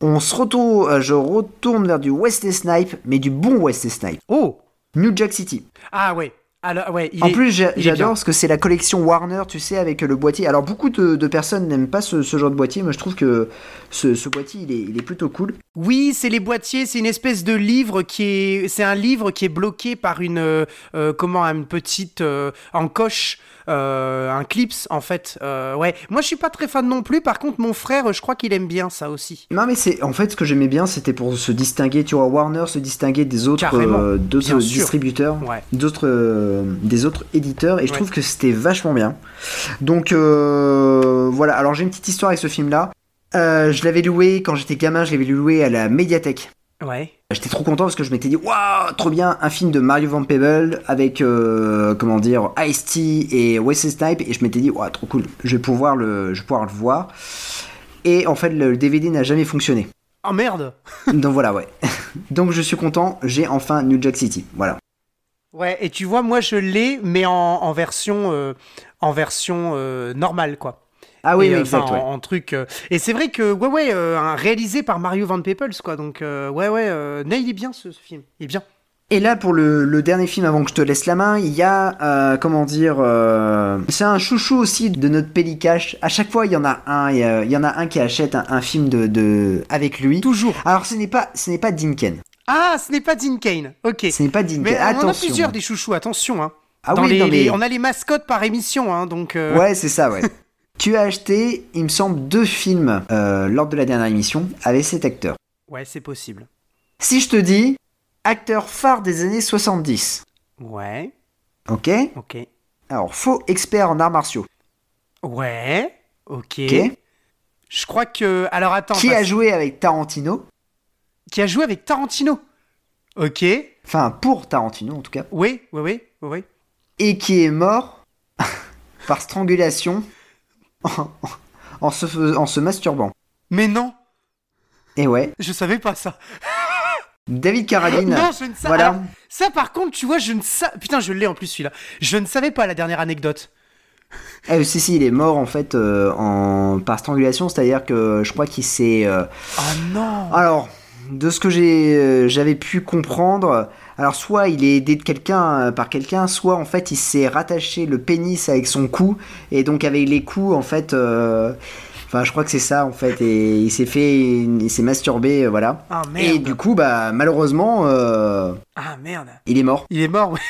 On se retourne, euh, je retourne vers du Western Snipe, mais du bon Western Snipe. Oh New Jack City. Ah, ouais. Alors, ouais, il en est- plus, j'adore parce que c'est la collection Warner, tu sais, avec le boîtier. Alors, beaucoup de, de personnes n'aiment pas ce, ce genre de boîtier, mais je trouve que ce, ce boîtier, il est, il est plutôt cool. Oui, c'est les boîtiers, c'est une espèce de livre qui est, c'est un livre qui est bloqué par une, euh, euh, comment, une petite euh, encoche, euh, un clips en fait. Euh, ouais, moi je suis pas très fan non plus. Par contre, mon frère, je crois qu'il aime bien ça aussi. Non, mais c'est en fait ce que j'aimais bien, c'était pour se distinguer, tu vois, Warner se distinguer des autres, euh, d'autres distributeurs, Ouais. d'autres, euh, des autres éditeurs, et je Ouais. trouve que c'était vachement bien. Donc euh, voilà. Alors j'ai une petite histoire avec ce film-là. Euh, je l'avais loué quand j'étais gamin, je l'avais loué à la médiathèque. Ouais. J'étais trop content parce que je m'étais dit waouh trop bien un film de Mario Van Peebles avec euh, comment dire Ice-T et Wesley Snipe et je m'étais dit waouh trop cool je vais pouvoir le je vais pouvoir le voir et en fait le DVD n'a jamais fonctionné Oh merde. donc voilà ouais donc je suis content j'ai enfin New Jack City voilà Ouais. Et tu vois, moi je l'ai, mais en, en version, euh, en version euh, normale quoi. ah oui, Et, oui euh, exact enfin, ouais. en, en truc. euh, Et c'est vrai que ouais ouais, euh, un- réalisé par Mario Van Peebles quoi. Donc euh, ouais ouais, euh, non, il est bien ce, ce film. Il est bien. Et là, pour le, le dernier film, avant que je te laisse la main, il y a, euh, comment dire, euh, c'est un chouchou aussi de notre Pélicache. À chaque fois, il y en a un, il y, a- il y en a un qui achète un, un film de, de, avec lui. Toujours. Alors, ce n'est pas, ce n'est pas Dinken. Ah, ce n'est pas Dean Kane. Ok. Ce n'est pas Dinken. Mais on en a plusieurs des chouchous, attention. Hein. Ah Dans oui, les- non, mais- les- on a les mascottes par émission, hein, donc. euh, Ouais, c'est ça, ouais. tu as acheté, il me semble, deux films euh, lors de la dernière émission avec cet acteur. ouais, c'est possible. Si je te dis acteur phare des années 70, Ouais, ok ok. Alors, faux expert en arts martiaux, Ouais, ok. ok Je crois que. Alors attends. Qui a joué avec Tarantino? Qui a joué avec Tarantino Ok. Enfin, pour Tarantino en tout cas. Oui, oui, oui, oui. Et qui est mort par strangulation en, en se, fais- en se masturbant. Mais non, Et ouais, je savais pas ça. David Carradine. Non, je ne savais Voilà. alors, Ça, par contre, tu vois, je ne savais. Putain, je l'ai en plus celui-là. Je ne savais pas la dernière anecdote. Eh, si, si, il est mort en fait euh, en, par strangulation, c'est-à-dire que je crois qu'il s'est. euh, Oh non Alors, de ce que euh, j'avais pu comprendre, alors soit il est aidé de quelqu'un euh, par quelqu'un, soit en fait il s'est rattaché le pénis avec son cou et donc avec les coups en fait. euh, Enfin, je crois que c'est ça en fait, et il s'est fait, il s'est masturbé, voilà. Ah merde Et du coup, bah malheureusement, Ah merde il est mort. Il est mort, ouais.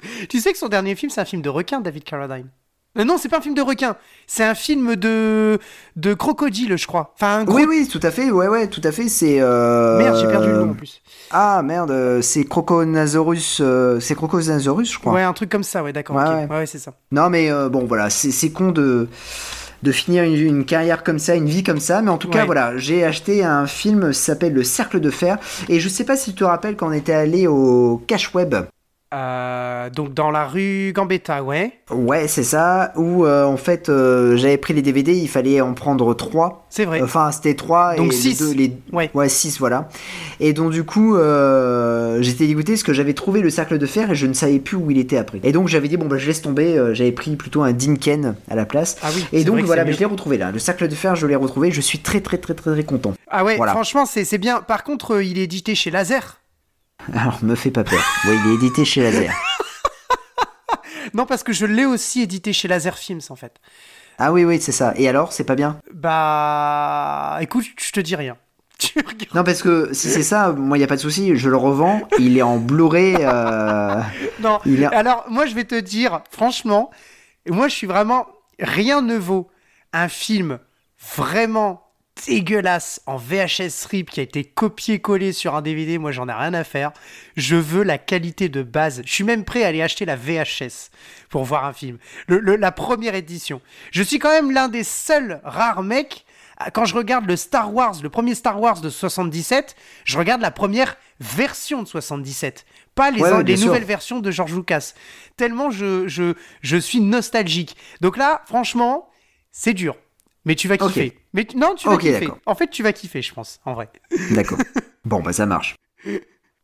tu sais que son dernier film, c'est un film de requin, David Carradine. Euh, non, c'est pas un film de requin. C'est un film de de crocodile, je crois. Enfin, un gros... Oui, oui, tout à fait, ouais, ouais, tout à fait. C'est. euh, Merde, j'ai perdu le nom en plus. Ah merde, euh, c'est Croconasaurus, euh, c'est Croconasaurus, je crois. Ouais, un truc comme ça, ouais, d'accord. Ouais, ok. ouais. Ouais, ouais, c'est ça. Non, mais bon, voilà, c'est con de, de finir une, une carrière comme ça, une vie comme ça, mais en tout cas, voilà, j'ai acheté un film qui s'appelle Le Cercle de Fer, et je sais pas si tu te rappelles quand on était allé au Cash Web. Euh, donc dans la rue Gambetta, ouais. Ouais, c'est ça, où euh, en fait euh, j'avais pris les DVD, il fallait en prendre trois. C'est vrai. Enfin, c'était trois Donc et les six. deux, les... Ouais. Ouais, 6, voilà. Et donc, du coup, j'étais dégoûté parce que j'avais trouvé le cercle de fer et je ne savais plus où il était après. Et donc, j'avais dit, bon, bah, je laisse tomber, j'avais pris plutôt un Dinken à la place. Ah oui. Et donc, voilà, mais je l'ai retrouvé là. Le cercle de fer, je l'ai retrouvé. Je suis très, très, très, très, très content. Ah ouais, Voilà. franchement, c'est bien. Par contre, il est édité chez Laser. Alors, me fais pas peur. Ouais, il est édité chez Laser. Non, parce que je l'ai aussi édité chez Laser Films, en fait. Ah oui, oui, c'est ça. Et alors, c'est pas bien? Bah, écoute, je te dis rien. Tu regardes. Non, parce que si c'est ça, moi, il n'y a pas de souci. Je le revends. Il est en Blu-ray. euh, Non. Il Alors, moi, je vais te dire, franchement, moi, je suis vraiment. Rien ne vaut un film vraiment dégueulasse en VHS RIP qui a été copié-collé sur un DVD, moi j'en ai rien à faire. Je veux la qualité de base. Je suis même prêt à aller acheter la VHS pour voir un film. Le, le- la première édition. Je suis quand même l'un des seuls rares mecs. Quand je regarde le Star Wars, le premier Star Wars de 77, je regarde la première version de 77, pas les, Ouais, ouais, les sûr. nouvelles versions de George Lucas. Tellement je, je, je suis nostalgique. Donc là, franchement, c'est dur. Mais tu vas kiffer. Mais tu- non, tu vas kiffer. En fait, tu vas kiffer, je pense, en vrai. D'accord. bon, bah ça marche.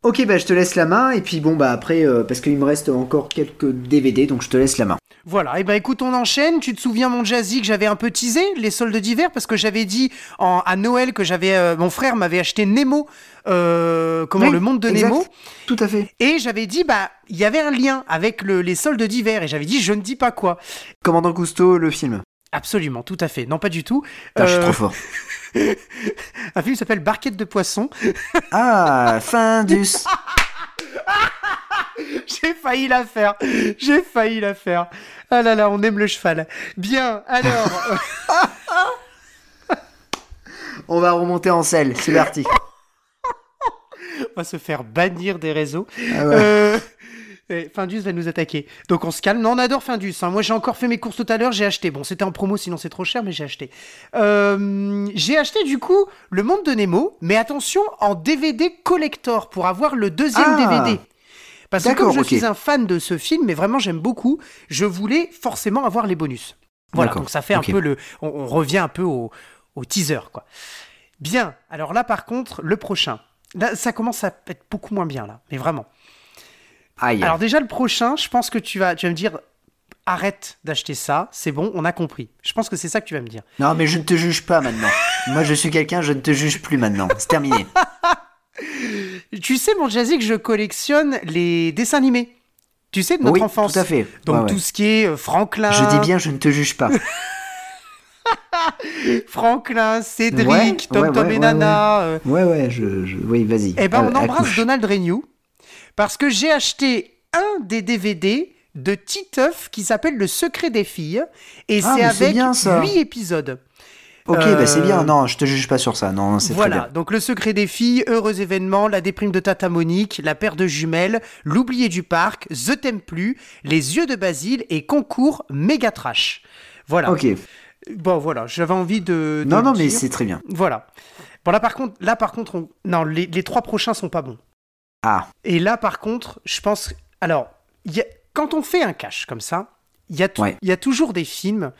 Ok, bah je te laisse la main, et puis bon, bah après, euh, parce qu'il me reste encore quelques DVD, donc je te laisse la main. Voilà, et ben écoute, on enchaîne. Tu te souviens, mon Jazzy, que j'avais un peu teasé les soldes d'hiver parce que j'avais dit en, à Noël que j'avais, euh, mon frère m'avait acheté Nemo, euh, comment Oui, le monde de exact. Nemo, Tout à fait. et j'avais dit bah il y avait un lien avec le- les soldes d'hiver et j'avais dit je ne dis pas quoi. Commandant Cousteau, le film. Absolument, tout à fait. Non, pas du tout. Putain, je suis Euh, trop fort. un film s'appelle Barquette de poisson. Ah, Findus. J'ai failli la faire. J'ai failli la faire. Ah là là, on aime le cheval. Bien, alors. On va remonter en selle, c'est parti. on va se faire bannir des réseaux. Ah ouais. Euh, et Findus va nous attaquer. Donc on se calme. Non, on adore Findus. hein. Moi, j'ai encore fait mes courses tout à l'heure. J'ai acheté. Bon, c'était en promo, sinon c'est trop cher, mais j'ai acheté. Euh, j'ai acheté du coup Le Monde de Nemo, mais attention en DVD collector pour avoir le deuxième Ah. DVD. Parce que comme je suis un fan de ce film, mais vraiment j'aime beaucoup, je voulais forcément avoir les bonus. Voilà, donc ça fait un peu le. On, on revient un peu au, au teaser, quoi. Bien, alors là par contre, le prochain. Là, ça commence à être beaucoup moins bien, là, mais vraiment. Aïe. Alors déjà le prochain, je pense que tu vas, tu vas me dire arrête d'acheter ça, c'est bon, on a compris. Je pense que c'est ça que tu vas me dire. Non, mais je ne te juge pas maintenant. Moi, je suis quelqu'un, je ne te juge plus maintenant. C'est terminé. Tu sais mon Jazzy que je collectionne les dessins animés. Tu sais de notre oui, enfance. tout à fait. Donc Ouais, ouais. tout ce qui est euh, Franklin, Je dis bien, je ne te juge pas. Franklin, Cédric, Ouais, Tom ouais, Tom ouais, et ouais, Nana. euh, Ouais, ouais, je, je- oui, vas-y. Eh ben on accouche. Donald Renew parce que j'ai acheté un des DVD de Titeuf qui s'appelle Le Secret des filles et Ah, c'est avec bien, ça. 8 épisodes. Ok, Euh, bah c'est bien. Non, je te juge pas sur ça. Non, c'est très Voilà, bien. donc le secret des filles, heureux événement, la déprime de Tata Monique, la paire de jumelles, l'oublié du parc, The T'aime plus, les yeux de Basile et concours méga trash. Voilà. Ok. Bon voilà, j'avais envie de. de Non, non, mais c'est très bien. Voilà. Bon là par contre, là par contre, on- non, les, les trois prochains sont pas bons. Ah, Et là par contre, je pense, alors, il y a- quand on fait un cash comme ça, il y a, tou- Ouais. il y a toujours des films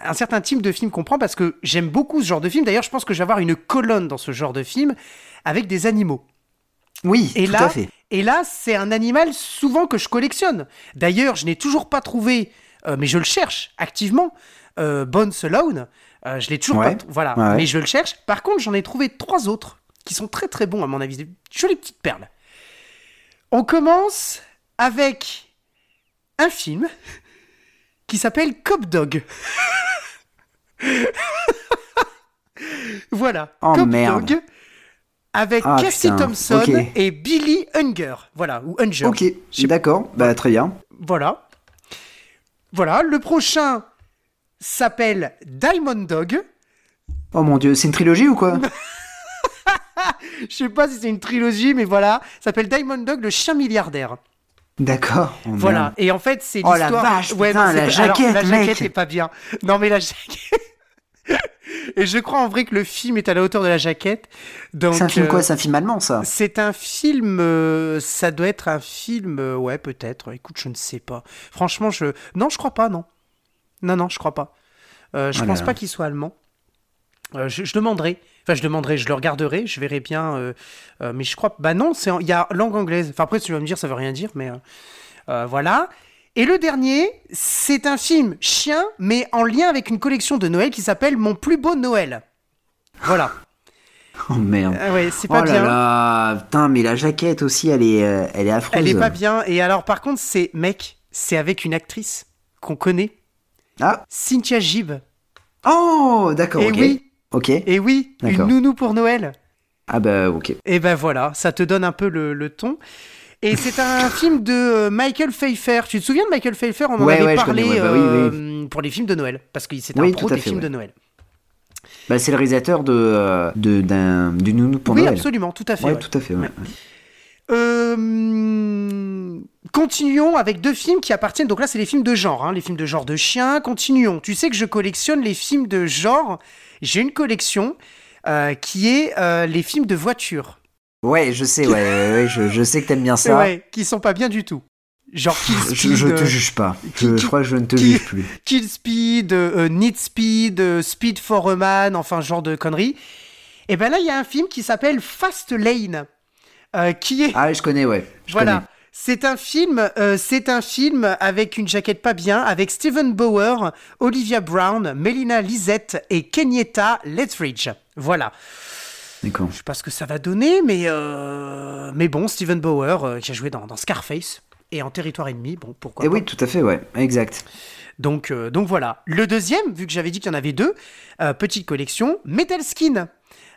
un certain type de film qu'on prend parce que j'aime beaucoup ce genre de film. D'ailleurs, je pense que je vais avoir une colonne dans ce genre de film avec des animaux. oui, Et tout là, à fait. et là, c'est un animal souvent que je collectionne. D'ailleurs, je n'ai toujours pas trouvé, euh, mais je le cherche activement. Euh, Bones Alone, euh, je l'ai toujours Ouais. pas. Voilà, ouais. mais je le cherche. Par contre, j'en ai trouvé trois autres qui sont très très bons à mon avis, des jolies petites perles. On commence avec un film qui s'appelle Cop Dog. voilà, Oh, Cop merde. Dog avec Ah, Cassie putain, Thompson et Billy Unger. Voilà, ou Unger. Ok, sais- d'accord. Bah très bien. Voilà. Voilà, le prochain s'appelle Diamond Dog. Oh mon dieu, c'est une trilogie ou quoi? Je sais pas si c'est une trilogie, mais voilà, s'appelle Diamond Dog, le chien milliardaire. D'accord. Oh, Voilà. Et en fait, c'est Oh, la l'histoire. vache, putain, non, la jaquette, la mec. jaquette est pas bien. Non, mais la jaquette. Et je crois en vrai que le film est à la hauteur de la jaquette. C'est un film euh, quoi? C'est un film allemand ça? C'est un film, euh, ça doit être un film, euh, ouais peut-être. Écoute, je ne sais pas. Franchement, je, non, je crois pas, non. Non, non, je crois pas. Euh, je Oh là pense pas qu'il soit allemand. Je, je demanderai. Enfin, je demanderai, je le regarderai, je verrai bien. euh, euh, mais je crois, bah non, c'est, en- il y a langue anglaise. Enfin après, tu vas me dire, ça veut rien dire, mais euh, euh, voilà. Et le dernier, c'est un film chien, mais en lien avec une collection de Noël qui s'appelle Mon plus beau Noël. Voilà. Oh merde. Ah ouais, c'est Oh pas là bien. là, putain, mais la jaquette aussi, elle est, euh, elle est affreuse. Elle est pas bien. Et alors, par contre, c'est, mec, c'est avec une actrice qu'on connaît, Ah, Cynthia Gibb. oh, d'accord, Et oui, Ok. et oui, une nounou pour Noël. Ah bah ok. Et ben voilà, ça te donne un peu le, le ton. Et c'est un film de euh, Michael Pfeiffer. Tu te souviens de Michael Pfeiffer? On en Ouais, avait ouais, parlé connais, ouais, bah oui, euh, pour les films de Noël, parce que c'est un Oui, pro des fait, films de Noël. Bah, c'est le réalisateur de, euh, de, d'un, du Nounou pour oui, Noël. absolument, tout à fait. Ouais, tout à fait. Euh, continuons avec deux films qui appartiennent. Donc là, c'est les films de genre, hein, les films de genre de chiens. Continuons. Tu sais que je collectionne les films de genre. J'ai une collection euh, qui est euh, les films de voiture. Ouais, je sais, ouais, ouais, ouais, je, je sais que t'aimes bien ça. Ouais, qui sont pas bien du tout. Genre Kill Je, Speed, je te euh, juge pas. Je, je crois que je ne te juge plus. Kill Speed, euh, Need Speed, Speed for a Man, enfin genre de conneries. Et ben là, il y a un film qui s'appelle Fast Lane, qui est Ah, je connais, ouais. Je voilà. connais. C'est un film, euh, c'est un film avec une jaquette pas bien, avec Steven Bauer, Olivia Brown, Melina Lisette et Kenyetta Lethbridge. Voilà. D'accord. Je sais pas ce que ça va donner, mais euh, mais bon, Steven Bauer euh, qui a joué dans, dans Scarface et en Territoire ennemi, bon pourquoi Et pas. Eh oui, tout à fait, ouais, exact. Donc, donc voilà. Le deuxième, vu que j'avais dit qu'il y en avait deux, petite collection, Metal Skin,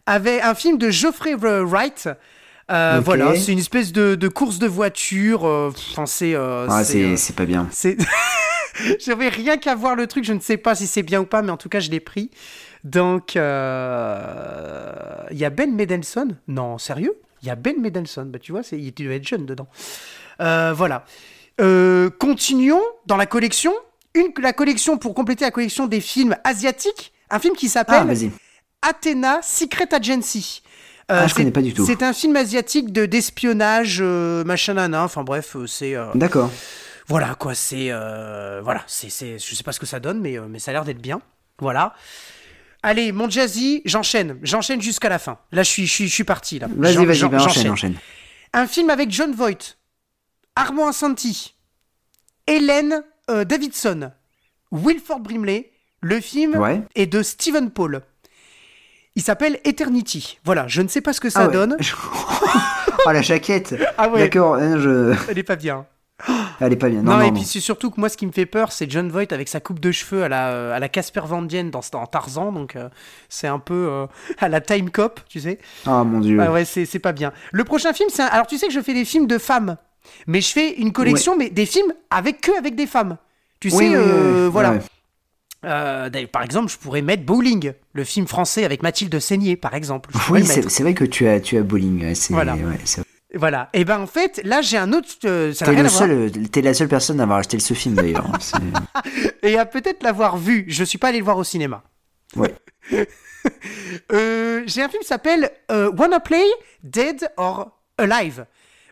avait un film de Geoffrey Wright. Euh. Voilà, c'est une espèce de, de course de voiture. euh, Enfin, c'est. euh, Ah, c'est, pas bien. J'avais rien qu'à voir le truc, je ne sais pas si c'est bien ou pas, mais en tout cas, je l'ai pris. Donc, euh, il y a Ben Mendelsohn. Non, sérieux? Il y a Ben Mendelsohn. Bah, tu vois, il doit être jeune dedans. Euh, voilà. Euh, continuons dans la collection. Une, la collection pour compléter la collection des films asiatiques. Un film qui Ah, s'appelle vas-y. Athena Secret Agency. Ah, je c'est- connais pas du tout. C'est un film asiatique de d'espionnage, euh, machin nana. Enfin bref, euh, c'est euh, D'accord. voilà quoi. C'est euh, voilà, c'est je sais pas ce que ça donne, mais euh, mais ça a l'air d'être bien. Voilà. Allez, mon jazzy, j'enchaîne, j'enchaîne jusqu'à la fin. Là, je suis je suis je suis parti là. Vas-y, vas-y, j'en- bah, enchaîne, j'enchaîne. enchaîne. Un film avec John Voight, Armand Assanti, Hélène euh, Davidson, Wilford Brimley. Le film Ouais. est de Stephen Paul. Il s'appelle Eternity. Voilà, je ne sais pas ce que ça Ah ouais. donne. oh, la jaquette. Ah ouais, D'accord, hein, je... elle est pas bien. elle est pas bien. Non, Non, non, et non. puis c'est surtout que moi, ce qui me fait peur, c'est John Voight avec sa coupe de cheveux à la, à la Casper Van Dien dans, dans Tarzan. Donc euh, c'est un peu euh, à la Time Cop, tu sais. Ah, mon dieu. Ah ouais, c'est pas bien. Le prochain film, c'est un... Alors tu sais que je fais des films de femmes. Mais je fais une collection, mais des films avec que avec des femmes. Tu Oui, sais, oui, euh, oui. voilà. Ouais. Euh, par exemple, je pourrais mettre Bowling, le film français avec Mathilde Seigné, par exemple. Je Oui, c'est vrai que tu as, tu as bowling. Voilà. ouais, Voilà. Et ben en fait, là j'ai un autre. euh, ça T'es seul, t'es la seule personne à avoir acheté ce film d'ailleurs. C'est- Et à peut-être l'avoir vu. Je suis pas allé le voir au cinéma. Ouais. Euh, j'ai un film qui s'appelle euh, Wanna Play Dead or Alive.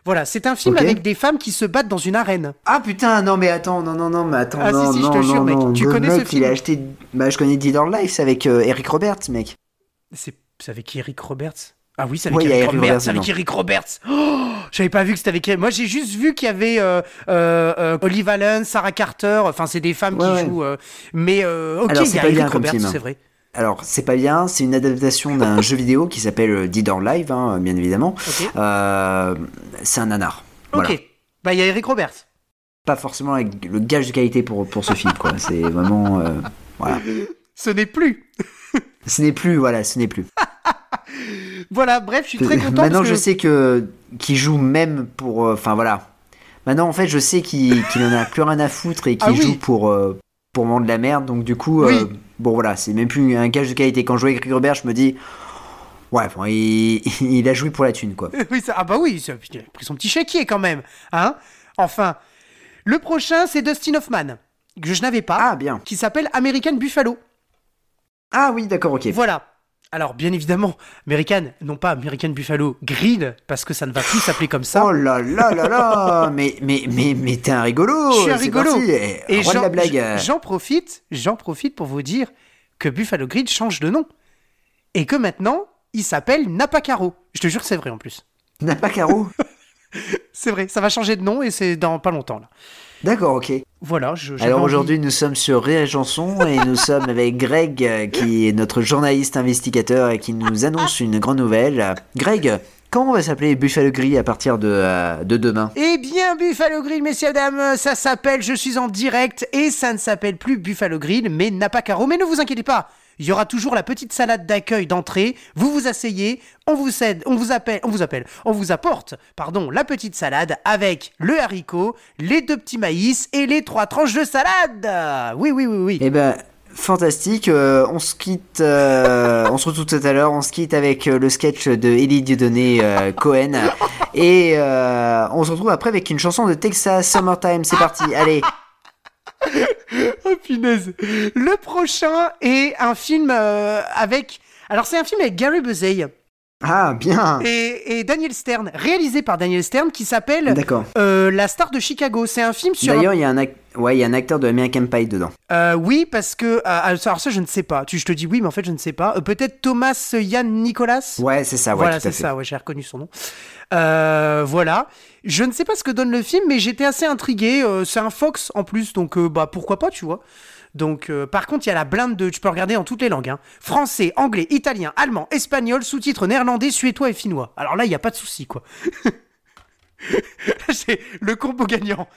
Voilà, c'est un film avec des femmes qui se battent dans une arène. Ah putain, non mais attends, non non non, mais attends, Ah, si, non si, je non te jure, non, mec, tu Le connais ce film il a acheté, bah je connais Dead or Life, c'est avec euh, Eric Roberts, mec. C'est avec Eric Roberts? Ah oui, c'est avec Ouais, Eric Roberts. Roberts c'est avec. Eric Roberts. Oh, J'avais pas vu que c'était avec. Moi, j'ai juste vu qu'il y avait euh, euh, euh, Olive Allen, Sarah Carter. Enfin, c'est des femmes Ouais, qui ouais. jouent. euh, mais ok, il c'est y a Eric Roberts, hein. c'est vrai. Alors c'est pas bien, c'est une adaptation d'un jeu vidéo qui s'appelle euh, Dead or Live, hein, bien évidemment. Ok. Euh, c'est un nanar. Voilà. Ok. Bah, il y a Eric Roberts. Pas forcément avec le gage de qualité pour pour ce film, quoi. C'est vraiment, euh, voilà. Ce n'est plus. Ce n'est plus, voilà, ce n'est plus. Voilà, bref, je suis très content. Maintenant, parce je sais que qu'il joue même pour, euh, enfin voilà. Maintenant, en fait, je sais qu'il qu'il en a plus rien à foutre et qu'il Ah oui. joue pour pour vendre de la merde. Donc du coup, Oui. Bon voilà, c'est même plus un gage de qualité. Quand je vois avec Eric Robert, je me dis, ouais, bon, il, il a joué pour la thune, quoi. oui, ça- ah bah oui, ça- il a pris son petit chéquier quand même. Hein enfin, le prochain, c'est Dustin Hoffman, que je n'avais pas, Ah bien. qui s'appelle American Buffalo. Ah oui, d'accord, ok. Voilà. Alors, bien évidemment, American, non pas American Buffalo Grill, parce que ça ne va plus s'appeler comme ça. Oh là là là là Mais mais mais mais t'es un rigolo. Je suis un rigolo. parti. Et j'en- profite, j'en profite pour vous dire que Buffalo Grill change de nom. Et que maintenant, il s'appelle Napacaro. Je te jure que c'est vrai en plus. N'a pas carreau. C'est vrai, ça va changer de nom et c'est dans pas longtemps là. D'accord, ok. Voilà, je. Alors envie- aujourd'hui, nous sommes sur Rire et Chanson et nous sommes avec Greg, euh, qui est notre journaliste investigateur et qui nous annonce une grande nouvelle. Greg, comment on va s'appeler Buffalo Gris à partir de, euh, de demain? Eh bien, Buffalo Grill, messieurs, dames, ça s'appelle Je suis en direct et ça ne s'appelle plus Buffalo Grill, mais Napa Caro. Mais ne vous inquiétez pas, il y aura toujours la petite salade d'accueil d'entrée. Vous vous asseyez, on vous cède, on vous appelle, on vous appelle, on vous apporte, pardon, la petite salade avec le haricot, les deux petits maïs et les trois tranches de salade. Oui, oui, oui, oui. Eh ben, Fantastique. Euh, on se quitte. euh, on se retrouve tout à l'heure. On se quitte avec euh, le sketch de Elie Dieudonné Cohen. Et on se retrouve après avec une chanson de Texas Summertime. C'est parti. Allez. Oh punaise. Le prochain est un film euh, avec. Alors, c'est un film avec Gary Busey Ah, bien. et, et Daniel Stern, réalisé par Daniel Stern, qui s'appelle D'accord. euh, La star de Chicago. C'est un film sur. D'ailleurs, il y a un ac- ouais, il y a un acteur de American Pie dedans. Euh, oui, parce que. euh, alors, ça, je ne sais pas. Tu, je te dis oui, mais en fait, je ne sais pas. Euh, Peut-être Thomas Yann Nicolas? Ouais, c'est ça. Ouais, voilà, c'est ça, ouais, j'ai reconnu son nom. Euh, voilà. Je ne sais pas ce que donne le film, mais j'étais assez intrigué. C'est un Fox en plus, donc bah pourquoi pas, tu vois. Donc, euh, par contre, il y a la blinde de. Tu peux regarder en toutes les langues. hein. Français, anglais, italien, allemand, espagnol, sous-titres néerlandais, suédois et finnois. Alors là, il n'y a pas de souci, quoi. c'est le combo gagnant.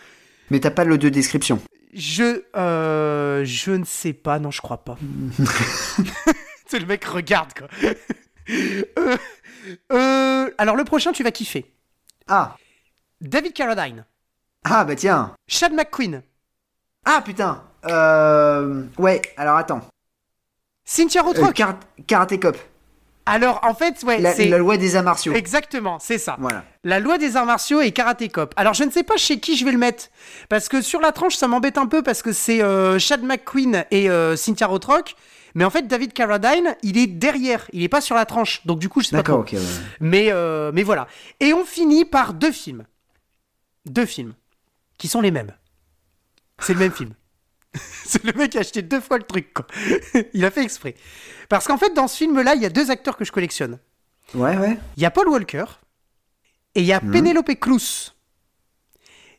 Mais t'as pas l'audio description. Je. euh, je ne sais pas, non, je crois pas. c'est le mec regarde, quoi. Euh, euh, alors, le prochain, tu vas kiffer. Ah. David Carradine, Ah, bah tiens. Chad McQueen, Ah, putain. Euh... Ouais, alors attends. Cynthia Euh, Rothrock. Kar- Karate Cop. Alors, en fait, ouais, La, c'est. la loi des arts martiaux. Exactement, c'est ça. Voilà. La loi des arts martiaux et karaté cop. Alors je ne sais pas chez qui je vais le mettre parce que sur la tranche ça m'embête un peu parce que c'est euh, Chad McQueen et euh, Cynthia Rothrock. Mais en fait David Carradine il est derrière, il est pas sur la tranche. Donc du coup je sais pas D'accord, ok. ouais. Mais euh, mais voilà. Et on finit par deux films, deux films qui sont les mêmes. C'est le même film. C'est le mec qui a acheté deux fois le truc quoi. il a fait exprès. Parce qu'en fait dans ce film là il y a deux acteurs que je collectionne. Ouais, ouais. Il y a Paul Walker et il y a Penelope Cruz.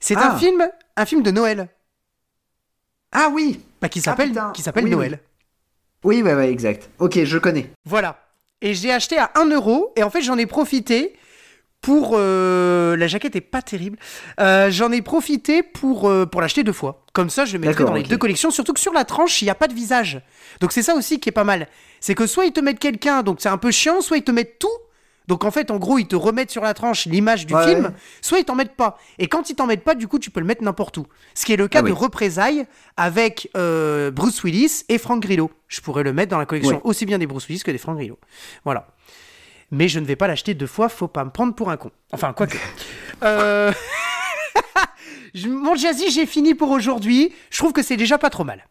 C'est un Ah. film, un film de Noël, Ah oui. bah, qui s'appelle, qui s'appelle Oui, Noël. Oui, ouais, ouais, exact. Ok, je connais. Voilà. Et j'ai acheté à 1 euro et en fait j'en ai profité pour euh, la jaquette est pas terrible. Euh, j'en ai profité pour euh, pour l'acheter deux fois. Comme ça, je le mettrai dans les deux collections. Surtout que sur la tranche, il n'y a pas de visage. Donc c'est ça aussi qui est pas mal. C'est que soit ils te mettent quelqu'un, donc c'est un peu chiant, soit ils te mettent tout. Donc en fait, en gros, ils te remettent sur la tranche l'image du Ouais, film, soit ils t'en mettent pas. Et quand ils t'en mettent pas, du coup, tu peux le mettre n'importe où. Ce qui est le cas Ah de oui. Représailles avec Bruce Willis et Frank Grillo. Je pourrais le mettre dans la collection Ouais. aussi bien des Bruce Willis que des Frank Grillo. Voilà mais je ne vais pas l'acheter deux fois, faut pas me prendre pour un con. Enfin, quoique. euh... Mon jazzy, j'ai fini pour aujourd'hui. Je trouve que c'est déjà pas trop mal.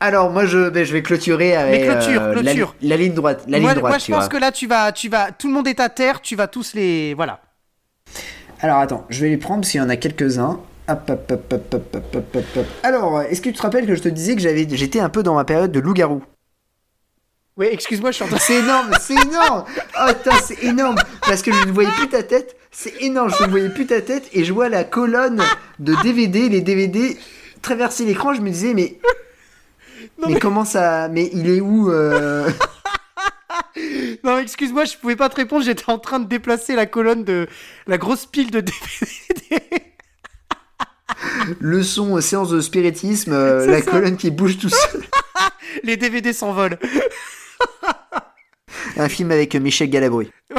Alors moi je, ben, vais clôturer avec clôture, euh, clôture. La, la, ligne droite. La moi, ligne droite, moi je pense que là tu vas, tu vas, tout le monde est à terre, tu vas tous les, voilà. Alors attends, je vais les prendre parce qu'il y en a quelques-uns. Hop, hop, hop, Alors, est-ce que tu te rappelles que je te disais que j'avais, j'étais un peu dans ma période de loup-garou? Oui, excuse-moi, je suis en train. C'est énorme, c'est énorme Oh putain, c'est énorme Parce que je ne voyais plus ta tête, c'est énorme, je ne voyais plus ta tête et je vois la colonne de DVD, les DVD traverser l'écran, je me disais, mais. Non, mais, mais- comment ça. Mais il est où euh, Non, excuse-moi, je pouvais pas te répondre. J'étais en train de déplacer la colonne de la grosse pile de DVD. Leçon, euh, séance de spiritisme, euh, la ça. colonne qui bouge tout seul. Les DVD s'envolent. Un film avec Michel Galabru.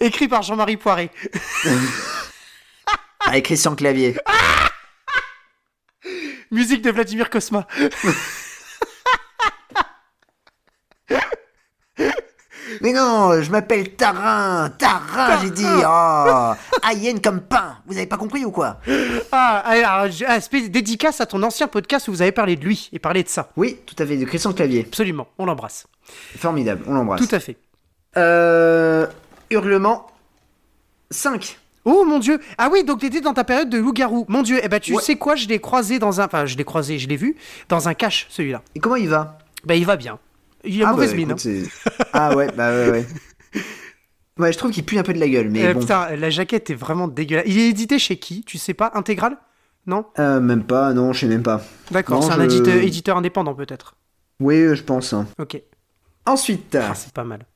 Écrit par Jean-Marie Poiré. Avec Christian Clavier. Musique de Vladimir Kosma. Mais non, je m'appelle Tarin, Tarin, j'ai dit. Oh, Ayen comme pain. Vous avez pas compris ou quoi? Ah, alors, dédicace à ton ancien podcast où vous avez parlé de lui et parlé de ça. Oui, tout à fait, de Christian Clavier. Absolument, on l'embrasse. Formidable, on l'embrasse. Tout à fait. Euh. Hurlement 5. Oh mon dieu Ah oui, donc t'étais dans ta période de loup-garou. Mon dieu, eh ben tu Ouais. sais quoi, je l'ai croisé dans un... Enfin, je l'ai croisé, je l'ai vu, dans un cache, celui-là. Et comment il va? Ben il va bien. Il a Ah, mauvaise bah, mine. écoute, c'est- Ah ouais, bah ouais, ouais. Ouais, je trouve qu'il pue un peu de la gueule, mais hein. Euh, bon. Putain, la jaquette est vraiment dégueulasse. Il est édité chez qui? Tu sais pas? Intégral Non? Euh, même pas, non, je sais même pas. D'accord, c'est un éditeur, éditeur indépendant peut-être. Oui, je pense. hein. Ok. Ensuite, Ah, c'est pas mal.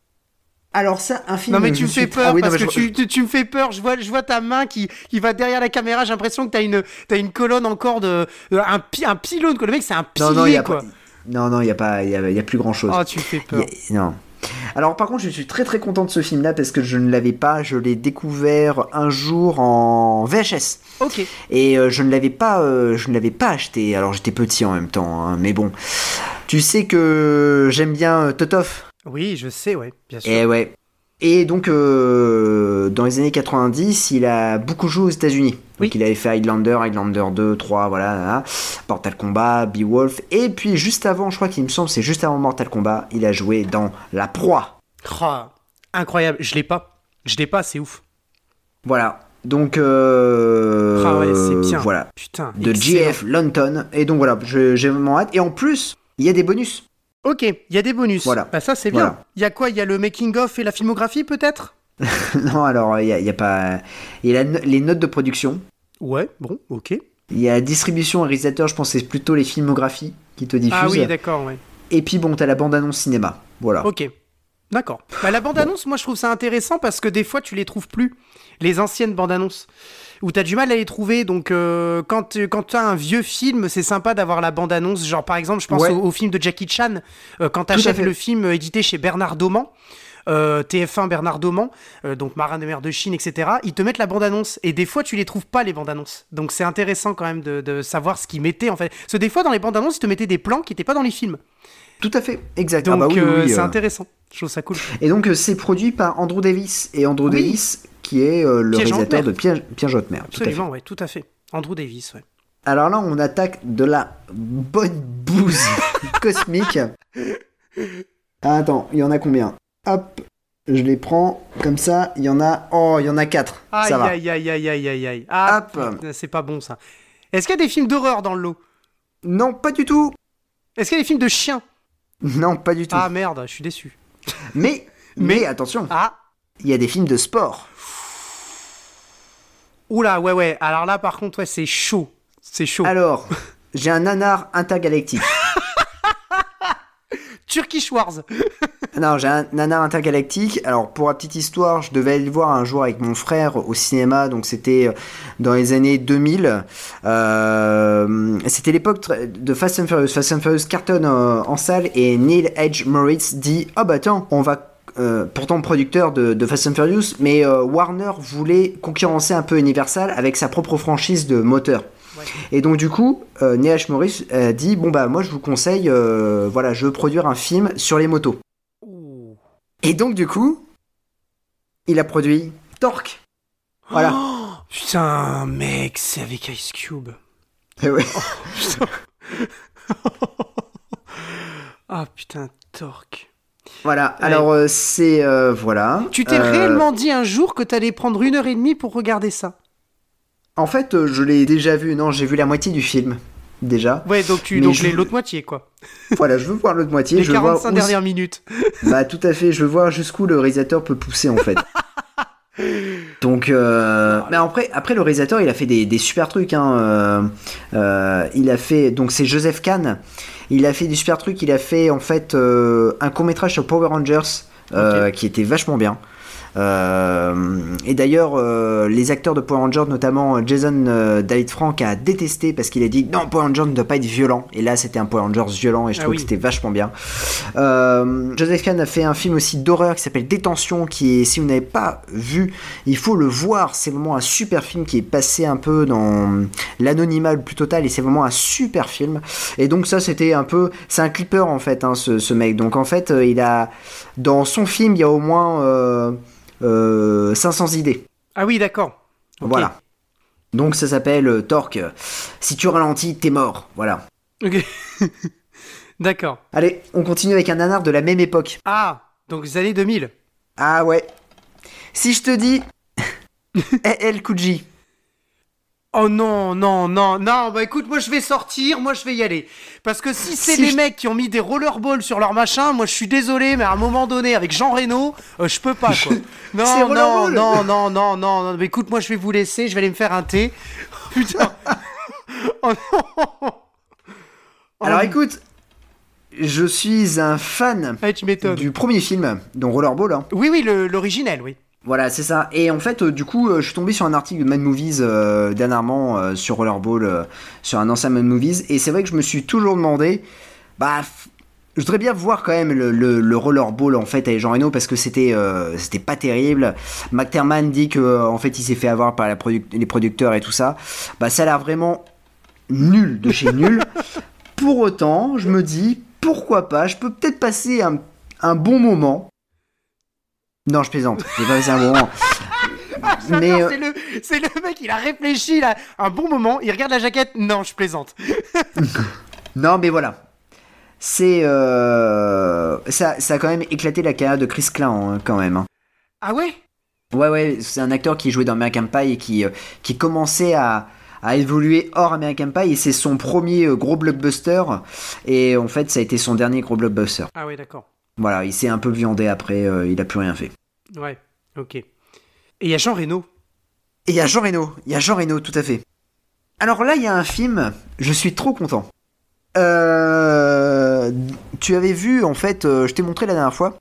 alors ça, un film. Non mais tu me suis- fais peur Ah oui, parce que je- tu, tu, tu me fais peur. Je vois, je vois ta main qui, qui va derrière la caméra. J'ai l'impression que t'as une, t'as une colonne encore de, un, un pylône. Quoi. Le mec c'est un pilier Non, non, il y a quoi. pas. Non, non, il y a pas, il y a, y a plus grand chose. Oh tu fais peur. non. Alors par contre, je suis très très content de ce film-là parce que je ne l'avais pas. Je l'ai découvert un jour en VHS Ok. et euh, je ne l'avais pas, euh, je ne l'avais pas acheté. Alors j'étais petit en même temps, hein, mais bon. Tu sais que j'aime bien euh, Totov? Oui, je sais, ouais, bien sûr. Et ouais. Et donc, euh, dans les années 90, il a beaucoup joué aux États-Unis. Donc, Oui. il avait fait Highlander, Highlander 2, 3, voilà, là, Mortal Kombat, Beowulf. Et puis, juste avant, je crois qu'il me semble, c'est juste avant Mortal Kombat, il a joué dans La Proie. Oh, incroyable, je l'ai pas. Je l'ai pas, c'est ouf. Voilà. Donc, euh, Ah ouais, c'est bien. Voilà. Putain. De excellent. GF London. Et donc, voilà, je- j'ai vraiment hâte. Et en plus, il y a des bonus. Ok, il y a des bonus. Voilà. Bah ça c'est bien. Voilà. Il y a quoi? Il y a le making of et la filmographie peut-être? Non, alors, il n'y a, y a pas. Il y a la les notes de production. Ouais, bon, ok. Il y a distribution et réalisateur, je pense que c'est plutôt les filmographies qui te diffusent. Ah oui, d'accord, ouais. Et puis bon, t'as la bande-annonce cinéma. Voilà. Ok. D'accord. Bah, la bande-annonce, moi je trouve ça intéressant parce que des fois tu les trouves plus. Les anciennes bandes-annonces. Où t'as du mal à les trouver. Donc euh, quand, tu- quand t'as un vieux film, c'est sympa d'avoir la bande-annonce. Genre par exemple, je pense Ouais. au, au film de Jackie Chan. euh, quand t'achètes le film euh, édité chez Bernard Doman. euh, TF1 Bernard Doman, euh, donc Marin de mer de Chine, etc. Ils te mettent la bande-annonce et des fois tu les trouves pas les bandes-annonces. Donc c'est intéressant quand même de, de savoir ce qu'ils mettaient en fait. Parce que des fois dans les bandes-annonces ils te mettaient des plans qui étaient pas dans les films. Tout à fait, exact. Donc ah bah oui, euh, oui, c'est intéressant. Je trouve ça cool. Et donc c'est produit par Andrew Davis. Et Andrew Oui. Davis, qui est euh, le Piège réalisateur de Piège, Piège haute mer. Tout à fait. Absolument, ouais, tout à fait. Andrew Davis, ouais. Alors là, on attaque de la bonne bouse cosmique. Ah, attends, il y en a combien? Hop, je les prends comme ça. Il y en a. Oh, il y en a quatre. Aïe, ça va. aïe, aïe, aïe, aïe, aïe, aïe. Ah, Hop. c'est pas bon ça. Est-ce qu'il y a des films d'horreur dans le lot? Non, pas du tout. Est-ce qu'il y a des films de chiens? Non, pas du tout. Ah merde, je suis déçu. Mais, mais attention, Ah, il y a des films de sport. Oula, ouais, ouais. Alors là, par contre, ouais, c'est chaud. C'est chaud. Alors, j'ai un nanar intergalactique. Turkish Wars. Non, j'ai un nanar intergalactique. Alors, pour la petite histoire, je devais aller le voir un jour avec mon frère au cinéma. Donc, c'était euh, dans les années 2000. Euh, c'était l'époque de Fast and Furious. Fast and Furious cartonne euh, en salle et Neil Edge Moritz dit Oh bah attends, on va. Euh, pourtant producteur de, de Fast and Furious, mais euh, Warner voulait concurrencer un peu Universal avec sa propre franchise de moteur. Ouais. Et donc du coup, euh, H. Morris a dit bon bah moi je vous conseille, euh, voilà, je veux produire un film sur les motos. Ouh. Et donc du coup, il a produit Torque. Voilà. Oh, putain, mec, c'est avec Ice Cube. Eh ouais. Putain. ah putain, Torque. Voilà. Alors euh, c'est euh, voilà. Tu t'es Euh, réellement dit un jour que t'allais prendre une heure et demie pour regarder ça? En fait, je l'ai déjà vu. Non, j'ai vu la moitié du film déjà. Ouais, donc tu donc je- l'autre moitié quoi. voilà, je veux voir l'autre moitié. Les je veux voir 45 où- dernières minutes. Bah tout à fait. Je veux voir jusqu'où le réalisateur peut pousser en fait. Donc, euh, mais après, après le réalisateur, il a fait des, des super trucs. Hein. euh, euh, il a fait, donc c'est Joseph Kahn. Il a fait des super trucs. Il a fait en fait euh, un court métrage sur Power Rangers euh, qui était vachement bien. Euh, et d'ailleurs, euh, les acteurs de Power Rangers, notamment Jason euh, David Frank, a détesté parce qu'il a dit non, Power Rangers ne doit pas être violent. Et là, c'était un Power Rangers violent et je Ah trouve oui. que c'était vachement bien. Joseph Kahn a fait un film aussi d'horreur qui s'appelle Détention, qui est, si vous n'avez pas vu, il faut le voir. C'est vraiment un super film qui est passé un peu dans l'anonymat le plus total et c'est vraiment un super film. Et donc ça, c'était un peu, c'est un clipper en fait, hein, ce, ce mec. Donc en fait, il a, dans son film, il y a au moins euh, 500 idées. Ah oui, d'accord. Voilà. Donc ça s'appelle euh, Torque. Si tu ralentis, t'es mort. Voilà. Ok. d'accord. Allez, on continue avec un nanar de la même époque. Ah, donc les années 2000. Ah ouais. Si je te dis El Kuji. Oh non, non, non, non, bah écoute, moi je vais sortir, moi je vais y aller. Parce que si c'est Si les je- mecs qui ont mis des rollerballs sur leur machin, moi je suis désolé, mais à un moment donné, avec Jean Reno, euh, je peux pas quoi. Non, non, non, non, non, non, non, mais écoute, moi je vais vous laisser, je vais aller me faire un thé. Putain. oh non. Oh, Alors écoute, je suis un fan tu m'étonnes. du premier film, dont Rollerball. hein. Oui, oui, l'originel, oui. Voilà, c'est ça. Et en fait, euh, du coup, euh, je suis tombé sur un article de Mad Movies euh, dernièrement sur Rollerball, sur un ancien Mad Movies. Et c'est vrai que je me suis toujours demandé, bah, je voudrais bien voir quand même le, le, le rollerball en fait avec Jean Reno parce que c'était pas terrible. McTerman dit que en fait il s'est fait avoir par les producteurs et tout ça. Bah ça a l'air vraiment nul de chez nul. Pour autant, je me dis pourquoi pas, je peux peut-être passer un bon moment. Non, je plaisante, je vais pas passer un moment. J'adore, Mais, euh, c'est le, c'est le mec, il a réfléchi là, un bon moment, il regarde la jaquette, non, je plaisante. Non, mais voilà. C'est euh, ça, ça a quand même éclaté la carrière de Chris Klein hein, quand même. hein. Ah ouais? Ouais, ouais, c'est un acteur qui jouait dans American Pie et qui, euh, qui commençait à, à évoluer hors American Pie et c'est son premier euh, gros blockbuster et en fait ça a été son dernier gros blockbuster. Ah ouais, d'accord. Voilà, il s'est un peu viandé après, euh, il a plus rien fait. Ouais, ok. Et il y a Jean Reno. Et il y a Jean Reno, il y a Jean Reno, tout à fait. Alors là, il y a un film, je suis trop content. Euh, tu avais vu, en fait, euh, je t'ai montré la dernière fois,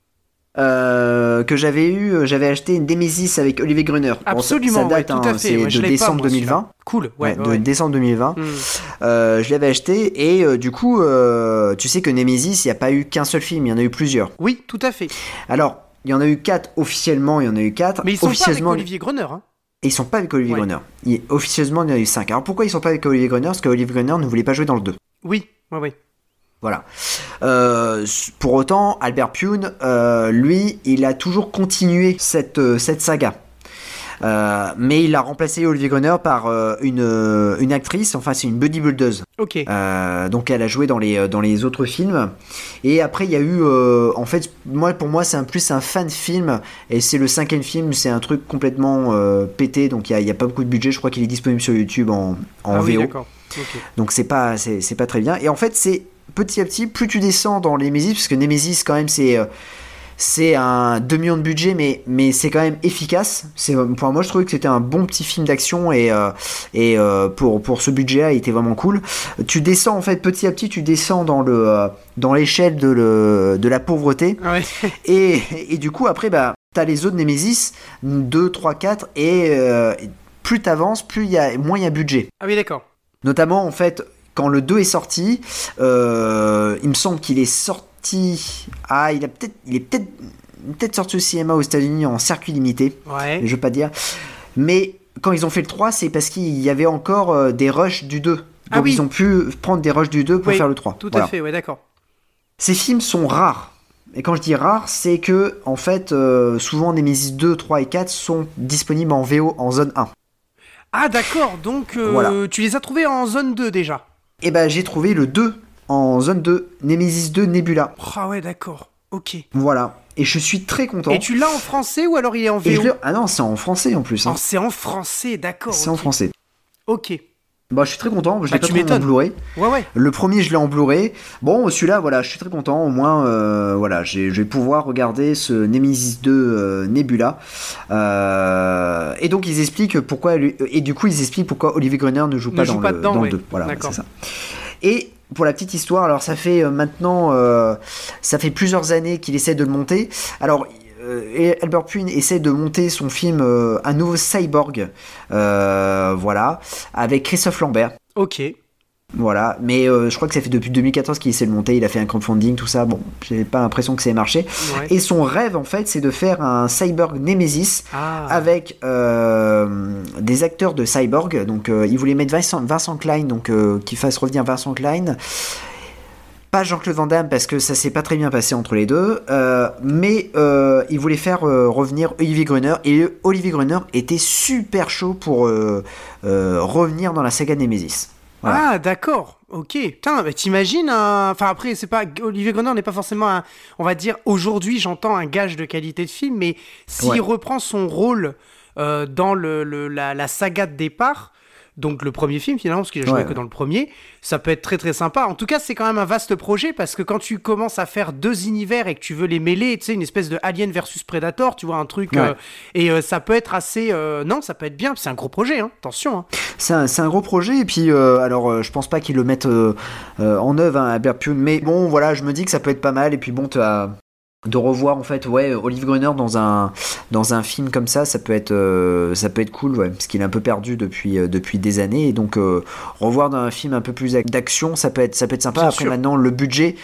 euh, que j'avais eu, euh, j'avais acheté une Nemesis avec Olivier Gruner. Bon, ça- Absolument, ça, date, ouais, tout hein, à fait. c'est Ouais, je de pas, décembre moi, 2020. celui-là. Cool, ouais, de décembre 2020. Hmm. Euh, je l'avais acheté et euh, du coup, tu sais que Nemesis, il n'y a pas eu qu'un seul film, il y en a eu plusieurs. Oui, tout à fait. Alors, il y en a eu quatre officiellement, il y en a eu quatre. Mais ils sont pas avec Olivier Gruner. Hein. et ils sont pas avec Olivier. Gruner. Il- officieusement, il y en a eu cinq. Alors pourquoi ils sont pas avec Olivier Gruner? Parce qu'Olivier Gruner ne voulait pas jouer dans le 2. Oui, ouais, ouais. Voilà. Euh, pour autant, Albert Pune, euh, lui, il a toujours continué cette, euh, cette saga. Mais il a remplacé Olivier Gruner par une, une actrice, enfin c'est une bodybuildeuse. Ok. Donc elle a joué dans les, dans les autres films. Et après il y a eu, en fait, moi pour moi c'est un plus un fan film. Et c'est le cinquième film, c'est un truc complètement pété. Donc il y a, pas beaucoup de budget. Je crois qu'il est disponible sur YouTube en, en ah VO. Donc c'est pas c'est pas très bien. Et en fait c'est petit à petit plus tu descends dans les Nemesis parce que Nemesis quand même c'est euh, c'est un 2 millions de budget mais mais c'est quand même efficace. C'est enfin moi je trouvais que c'était un bon petit film d'action et euh, et euh, pour pour ce budget là il était vraiment cool. Tu descends en fait petit à petit tu descends dans le euh, dans l'échelle de le de la pauvreté ouais. et, et du coup, après, bah, t'as les autres Nemesis, 2, 3, 4, et plus t'avances, plus il y a, moins il y a budget. Ah oui, d'accord. Notamment, en fait, quand le 2 est sorti, euh, il me semble qu'il est sorti. Ah, il, a peut-être, il est peut-être, peut-être sorti au cinéma aux États-Unis en circuit limité, Ouais. je veux pas dire. Mais quand ils ont fait le 3, c'est parce qu'il y avait encore euh, des rushs du 2. Donc Ah oui. ils ont pu prendre des rushs du 2 pour Oui, faire le 3. Tout Voilà. à fait, ouais, d'accord. Ces films sont rares. Et quand je dis rares, c'est que, en fait, euh, souvent Nemesis 2, 3 et 4 sont disponibles en VO en zone 1. Ah d'accord, donc euh, Voilà. tu les as trouvés en zone 2 déjà. Et ben j'ai trouvé le 2 en zone 2, Nemesis 2 Nebula. Ah ouais, d'accord. Ok. Voilà. Et je suis très content. Et tu l'as en français ou alors il est en VO Ah non, c'est en français en plus. hein. Oh, c'est en français, d'accord. c'est en français. Ok. Bah, je suis très content. Je l'ai pas tu m'étonnes. Blu-ray. Ouais, ouais. Le premier, je l'ai en Blu-ray. Bon, celui-là, voilà, je suis très content. Au moins, euh, voilà, je vais pouvoir regarder ce Nemesis 2 euh, Nebula. Euh, et donc, ils expliquent pourquoi. lui- Et du coup, ils expliquent pourquoi Olivier Gruner ne joue Ne pas, joue dans, pas le, dedans, dans ouais. le 2. Voilà, D'accord. c'est ça. Et pour la petite histoire, alors ça fait euh, maintenant, euh, ça fait plusieurs années qu'il essaie de le monter. Alors, euh, et Albert Pune essaie de monter son film euh, Un nouveau cyborg, euh, voilà, avec Christophe Lambert. Ok. Voilà, mais euh, je crois que ça fait depuis 2014 qu'il essaie de le monter, il a fait un crowdfunding, tout ça, bon, j'ai pas l'impression que ça ait marché. Ouais. Et son rêve, en fait, c'est de faire un Cyborg Nemesis Ah. avec euh, des acteurs de Cyborg. Donc, euh, il voulait mettre Vincent, Vincent Klein, donc euh, qu'il fasse revenir Vincent Klein. Pas Jean-Claude Van Damme parce que ça s'est pas très bien passé entre les deux, euh, mais euh, il voulait faire euh, revenir Olivier Gruner et Olivier Gruner était super chaud pour revenir dans la saga Nemesis. Voilà. Ah, d'accord. Ok. Putain, bah, t'imagines un... Enfin, après, c'est pas... Olivier Gruner n'est pas forcément un... On va dire, aujourd'hui, j'entends un gage de qualité de film, mais s'il Ouais. reprend son rôle dans le, le- la, la saga de départ, donc le premier film, finalement, parce qu'il a joué Ouais, que dans le premier, ça peut être très très sympa. En tout cas, c'est quand même un vaste projet, parce que quand tu commences à faire deux univers et que tu veux les mêler, tu sais, une espèce de Alien versus Predator, tu vois, un truc... Ouais. euh, et euh, ça peut être assez... euh, Non, ça peut être bien, c'est un gros projet, hein. Attention, hein. C'est un, gros projet et puis alors je pense pas qu'ils le mettent en œuvre hein, Albert Pune mais bon voilà je me dis que ça peut être pas mal et puis bon t'as de revoir en fait ouais Olive Gruner dans un dans un film comme ça ça peut être euh, ça peut être cool ouais parce qu'il est un peu perdu depuis euh, depuis des années et donc euh, revoir dans un film un peu plus ac- d'action ça peut être ça peut être sympa Bien après sûr. maintenant le budget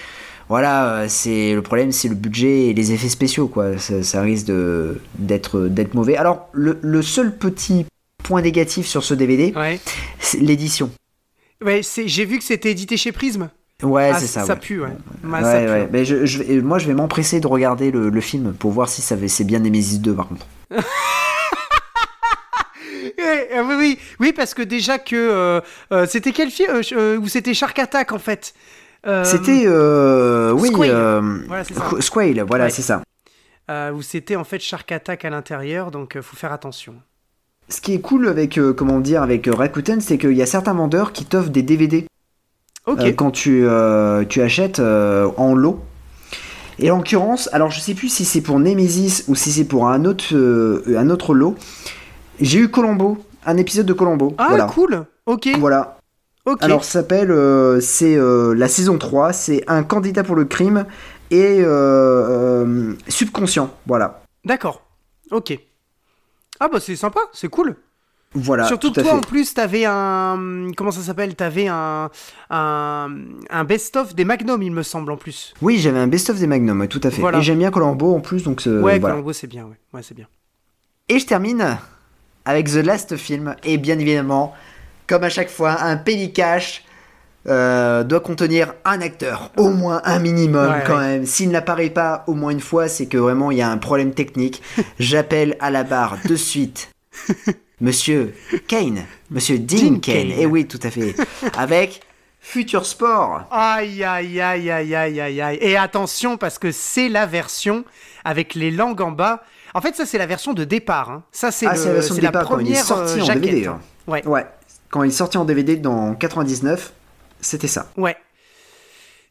voilà, c'est le problème, c'est le budget et les effets spéciaux, quoi. Ça, ça risque de- d'être d'être mauvais. Alors, le, le seul petit point négatif sur ce DVD, Ouais. c'est l'édition. Ouais, c'est- j'ai vu que c'était édité chez Prism. Ouais, Ah, c'est ça. Ça ouais. pue, ouais. Ouais, Ouais, ça pue. ouais. Mais je, je vais- moi, je vais m'empresser de regarder le, le film pour voir si ça c'est bien Nemesis 2, par contre. Ouais, euh, oui, oui, oui, parce que déjà que euh, euh, c'était quel film euh, euh, Ou c'était Shark Attack en fait. C'était, oui, Squale. Voilà, c'est ça. Squale, voilà, c'est ça. où c'était en fait Shark Attack à l'intérieur, donc faut faire attention. Ce qui est cool avec, comment dire, avec Rakuten, c'est qu'il y a certains vendeurs qui t'offrent des DVD Ok. euh, quand tu, euh, tu achètes euh, en lot. Et en l'occurrence, alors je sais plus si c'est pour Nemesis ou si c'est pour un autre, un autre lot. J'ai eu Colombo, un épisode de Colombo. ah, voilà. cool. Ok. Voilà. Ok. Alors, ça s'appelle, c'est la saison 3, c'est un candidat pour le crime et subconscient. Voilà. D'accord. Ok. Ah bah c'est sympa, c'est cool. Voilà. Surtout toi fait. en plus t'avais un comment ça s'appelle? T'avais un un, un best-of des Magnum il me semble en plus. Oui, j'avais un best-of des Magnum, tout à fait. Voilà. Et j'aime bien Colombo en plus, donc euh, ouais, voilà. Colombo c'est bien, ouais, ouais c'est bien. Et je termine avec The Last Film. Et bien évidemment, comme à chaque fois, un cash euh, doit contenir un acteur, au moins un minimum Ouais, quand ouais. même. S'il n'apparaît pas au moins une fois, c'est que vraiment il y a un problème technique. J'appelle à la barre de suite. Monsieur Kane, Monsieur Dean, Dean Kane, et oui, tout à fait, avec Future Sport. Aïe aïe aïe aïe aïe aïe aïe. Et attention parce que c'est la version avec les langues en bas. En fait ça c'est la version de départ. hein. Ça c'est Ah, le- la version de départ quand il est première sorti euh, en. DVD. hein. Ouais. Ouais, quand il est sorti en DVD dans 99, c'était ça. Ouais.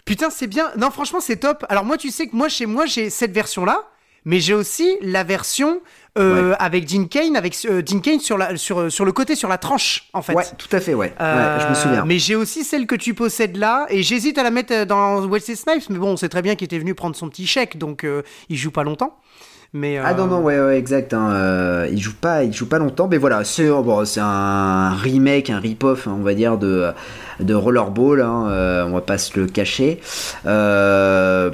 Putain, c'est bien. Non, franchement, c'est top. Alors moi, tu sais que moi, chez moi, j'ai cette version-là, mais j'ai aussi la version euh, avec Dean Kane, avec euh, Dean Kane sur, la, sur, euh, sur le côté, sur la tranche, en fait. Ouais, tout à fait, ouais. Euh, ouais je me souviens. Mais j'ai aussi celle que tu possèdes là, et j'hésite à la mettre dans Wesley Snipes, mais bon, on sait très bien qu'il était venu prendre son petit chèque, donc il joue pas longtemps. Mais, Ah non non ouais, ouais exact hein, euh, il joue pas il joue pas longtemps mais voilà c'est oh, bon, un remake un rip-off hein, on va dire de de Rollerball hein, euh, on va pas se le cacher Euh,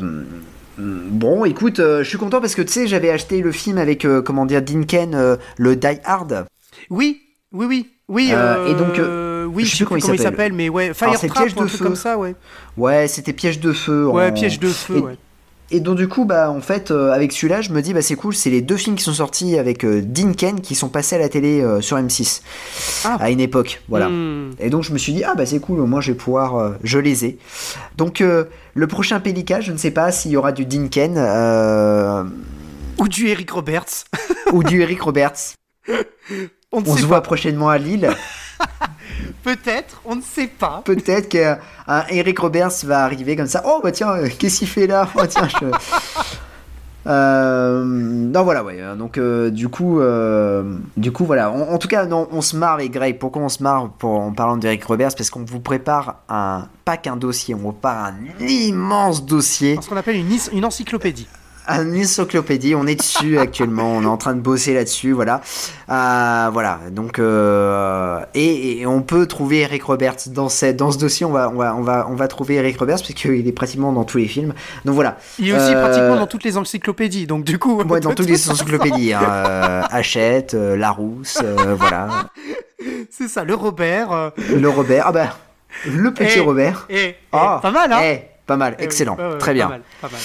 bon écoute euh, je suis content parce que tu sais j'avais acheté le film avec euh, comment dire Dinken euh, le Die Hard Oui, oui, oui. Oui, Euh, et donc, oui, je sais plus comment il comment il s'appelle. mais ouais, Fire Trap Piège ou un de truc feu. comme ça, ouais. ouais c'était piège de feu Ouais, en- piège de feu, et, ouais. Et donc du coup bah en fait euh, avec celui-là je me dis bah c'est cool c'est les deux films qui sont sortis avec euh, Dinken qui sont passés à la télé euh, sur M6 Ah. à une époque voilà Hmm. Et donc je me suis dit, ah bah c'est cool, au moins je vais pouvoir, euh, je les ai. Donc le prochain Pelika, je ne sais pas s'il y aura du Dinken euh, Ou du Eric Roberts. ou du Eric Roberts. On se pas. voit prochainement à Lille. Peut-être, on ne sait pas. Peut-être qu'un un Eric Roberts va arriver comme ça. Oh bah tiens, euh, qu'est-ce qu'il fait là? Oh tiens, je... Euh, non voilà ouais donc euh, du coup euh, du coup voilà en, en tout cas non on se marre avec Greg pourquoi on se marre pour, en parlant d'Eric Roberts? Parce qu'on vous prépare un pas qu'un dossier on vous prépare un immense dossier Ce qu'on appelle une, une encyclopédie. Un encyclopédie, on est dessus actuellement, on est en train de bosser là-dessus, voilà. Euh, voilà, donc euh, et, et on peut trouver Eric Roberts dans, cette, dans ce dossier, on va, on va, on va, on va trouver Eric Roberts parce qu'il est pratiquement dans tous les films. Donc voilà, Il est aussi Euh, pratiquement dans toutes les encyclopédies, donc du coup. ouais, dans toutes les encyclopédies, hein, Hachette, euh, Larousse, euh, voilà, C'est ça, le Robert. euh, le Robert, ah bah le petit Eh, Robert. eh, eh, Ah, pas mal, hein eh, pas mal, excellent, très pas bien. mal, pas mal.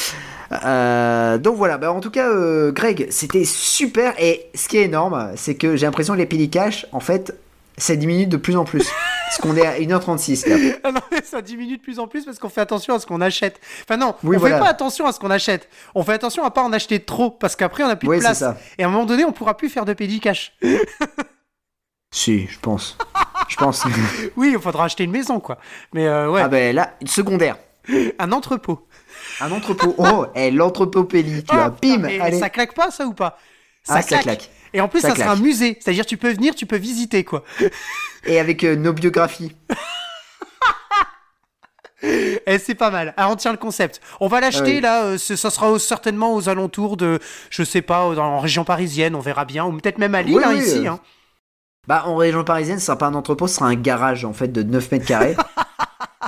Euh, donc voilà, bah en tout cas, euh, Greg, c'était super. Et ce qui est énorme, c'est que j'ai l'impression que les Pellicash, en fait, ça diminue de plus en plus. parce qu'on est à 1h36 là. Ah non, mais ça diminue de plus en plus parce qu'on fait attention à ce qu'on achète. Enfin non, Oui, on voilà. fait pas attention à ce qu'on achète. On fait attention à pas en acheter trop parce qu'après on a plus Oui, de place. ça. Et à un moment donné, on pourra plus faire de pédicash. Si, je pense. Je pense. Oui, il faudra acheter une maison quoi. Mais euh, ouais, Ah ben là, une secondaire. un entrepôt. Un entrepôt. Oh, eh, l'entrepôt Pelli, tu vois. Ah, Pim, et allez. ça claque pas ça ou pas? Ah, ça claque. Et en plus, Ça ça, sera un claque. musée. C'est-à-dire, tu peux venir, tu peux visiter, quoi. Et avec euh, nos biographies. Et c'est pas mal. Ah, on tient le concept. On va l'acheter, Ah oui. là. euh, ce- ça sera au- certainement aux alentours de, je sais pas, dans, en région parisienne, on verra bien. Ou peut-être même à Lille, Oui, hein, oui, ici. euh, hein. Bah, en région parisienne, ce sera pas un entrepôt, ce sera un garage en fait de 9 mètres carrés.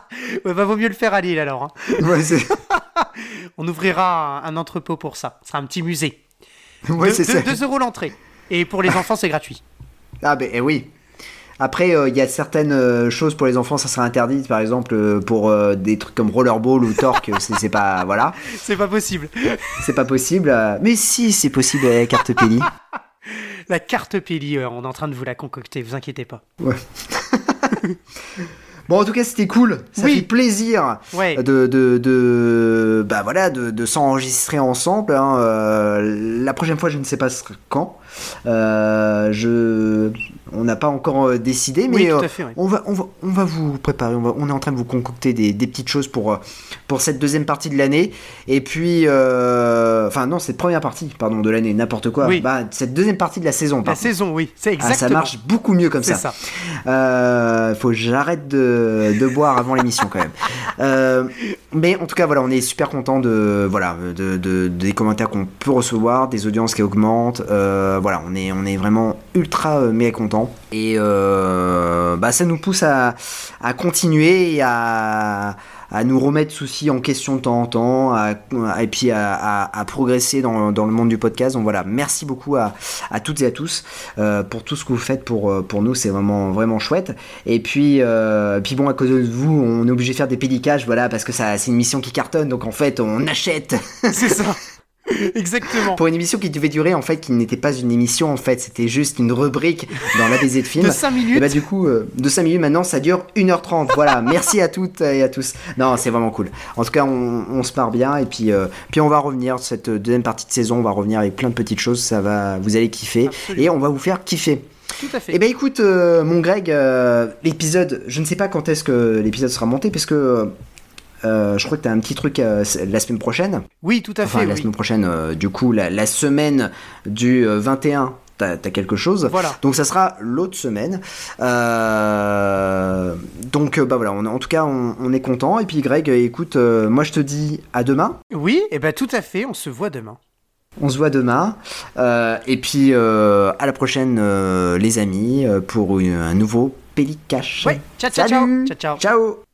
Ouais, bah, vaut mieux le faire à Lille alors. hein. Ouais, On ouvrira un, un entrepôt pour ça. Ce sera un petit musée. ouais, Deux- c'est deux- ça. 2 euros l'entrée. Et pour les enfants, c'est gratuit. Ah ben eh oui. Après, euh, il y a certaines euh, choses pour les enfants, ça sera interdit. Par exemple, euh, pour des trucs comme rollerball ou torque, c'est pas voilà, C'est pas possible. c'est pas possible. Mais si, c'est possible avec la carte Peli. La carte euh, on est en train de vous la concocter, vous inquiétez pas. Bon, en tout cas, c'était cool. Ça Oui. fait plaisir Ouais. de, de, de- bah voilà, de, de s'enregistrer ensemble. hein. Euh, la prochaine fois, je ne sais pas quand. Euh, je, on n'a pas encore euh, décidé, mais oui, tout euh, à fait. ouais. on va, on va, on va vous préparer. On, va- on est en train de vous concocter des, des petites choses pour, pour cette deuxième partie de l'année. Et puis, euh, enfin non, cette première partie, pardon, de l'année, n'importe quoi. Oui. Bah, cette deuxième partie de la saison. La saison, oui, c'est Ah, exactement. ça marche beaucoup mieux comme ça. ça. Euh, faut que j'arrête de, de boire avant l'émission quand même. Mais en tout cas, voilà, on est super content de voilà de, de- des commentaires qu'on peut recevoir, des audiences qui augmentent. Euh, voilà, on est on est vraiment ultra euh, méga content et euh, bah ça nous pousse à, à continuer et à à nous remettre soucis en question de temps en temps, à- à- et puis à, à- progresser dans, dans le monde du podcast. Donc voilà, merci beaucoup à, à toutes et à tous euh, pour tout ce que vous faites pour, pour nous, c'est vraiment, vraiment chouette. Et puis, euh, puis bon, à cause de vous, on est obligé de faire des pédicages, voilà, parce que ça, c'est une mission qui cartonne, donc en fait, on achète C'est ça. Exactement. pour une émission qui devait durer, en fait, qui n'était pas une émission, en fait, c'était juste une rubrique dans l'ABZ de film. De 5 Et minutes. bah du coup, euh, de 5 minutes maintenant, ça dure 1h30. Voilà, merci à toutes et à tous. Non, c'est vraiment cool. En tout cas, on, on se marre bien et puis, euh, puis on va revenir, cette deuxième partie de saison, on va revenir avec plein de petites choses, ça va, vous allez kiffer Absolument. et on va vous faire kiffer. Tout à fait. Eh ben écoute, euh, mon Greg, l'épisode, je ne sais pas quand est-ce que l'épisode sera monté parce que je crois que tu as un petit truc euh, la semaine prochaine. oui, tout à Enfin, fait. la oui. semaine prochaine, euh, du coup, la, la semaine du euh, 21, t'as as quelque chose. Voilà. Donc ça sera l'autre semaine. Euh, donc euh, bah voilà, on, en tout cas on, on est content. Et puis Greg, euh, écoute, euh, moi je te dis à demain. Oui, et ben tout à fait. On se voit demain. On se voit demain. Euh, et puis euh, à la prochaine euh, les amis euh, pour une- un nouveau Pélicache. Ouais. Ciao, ciao, Salut. ciao. Ciao, ciao. Ciao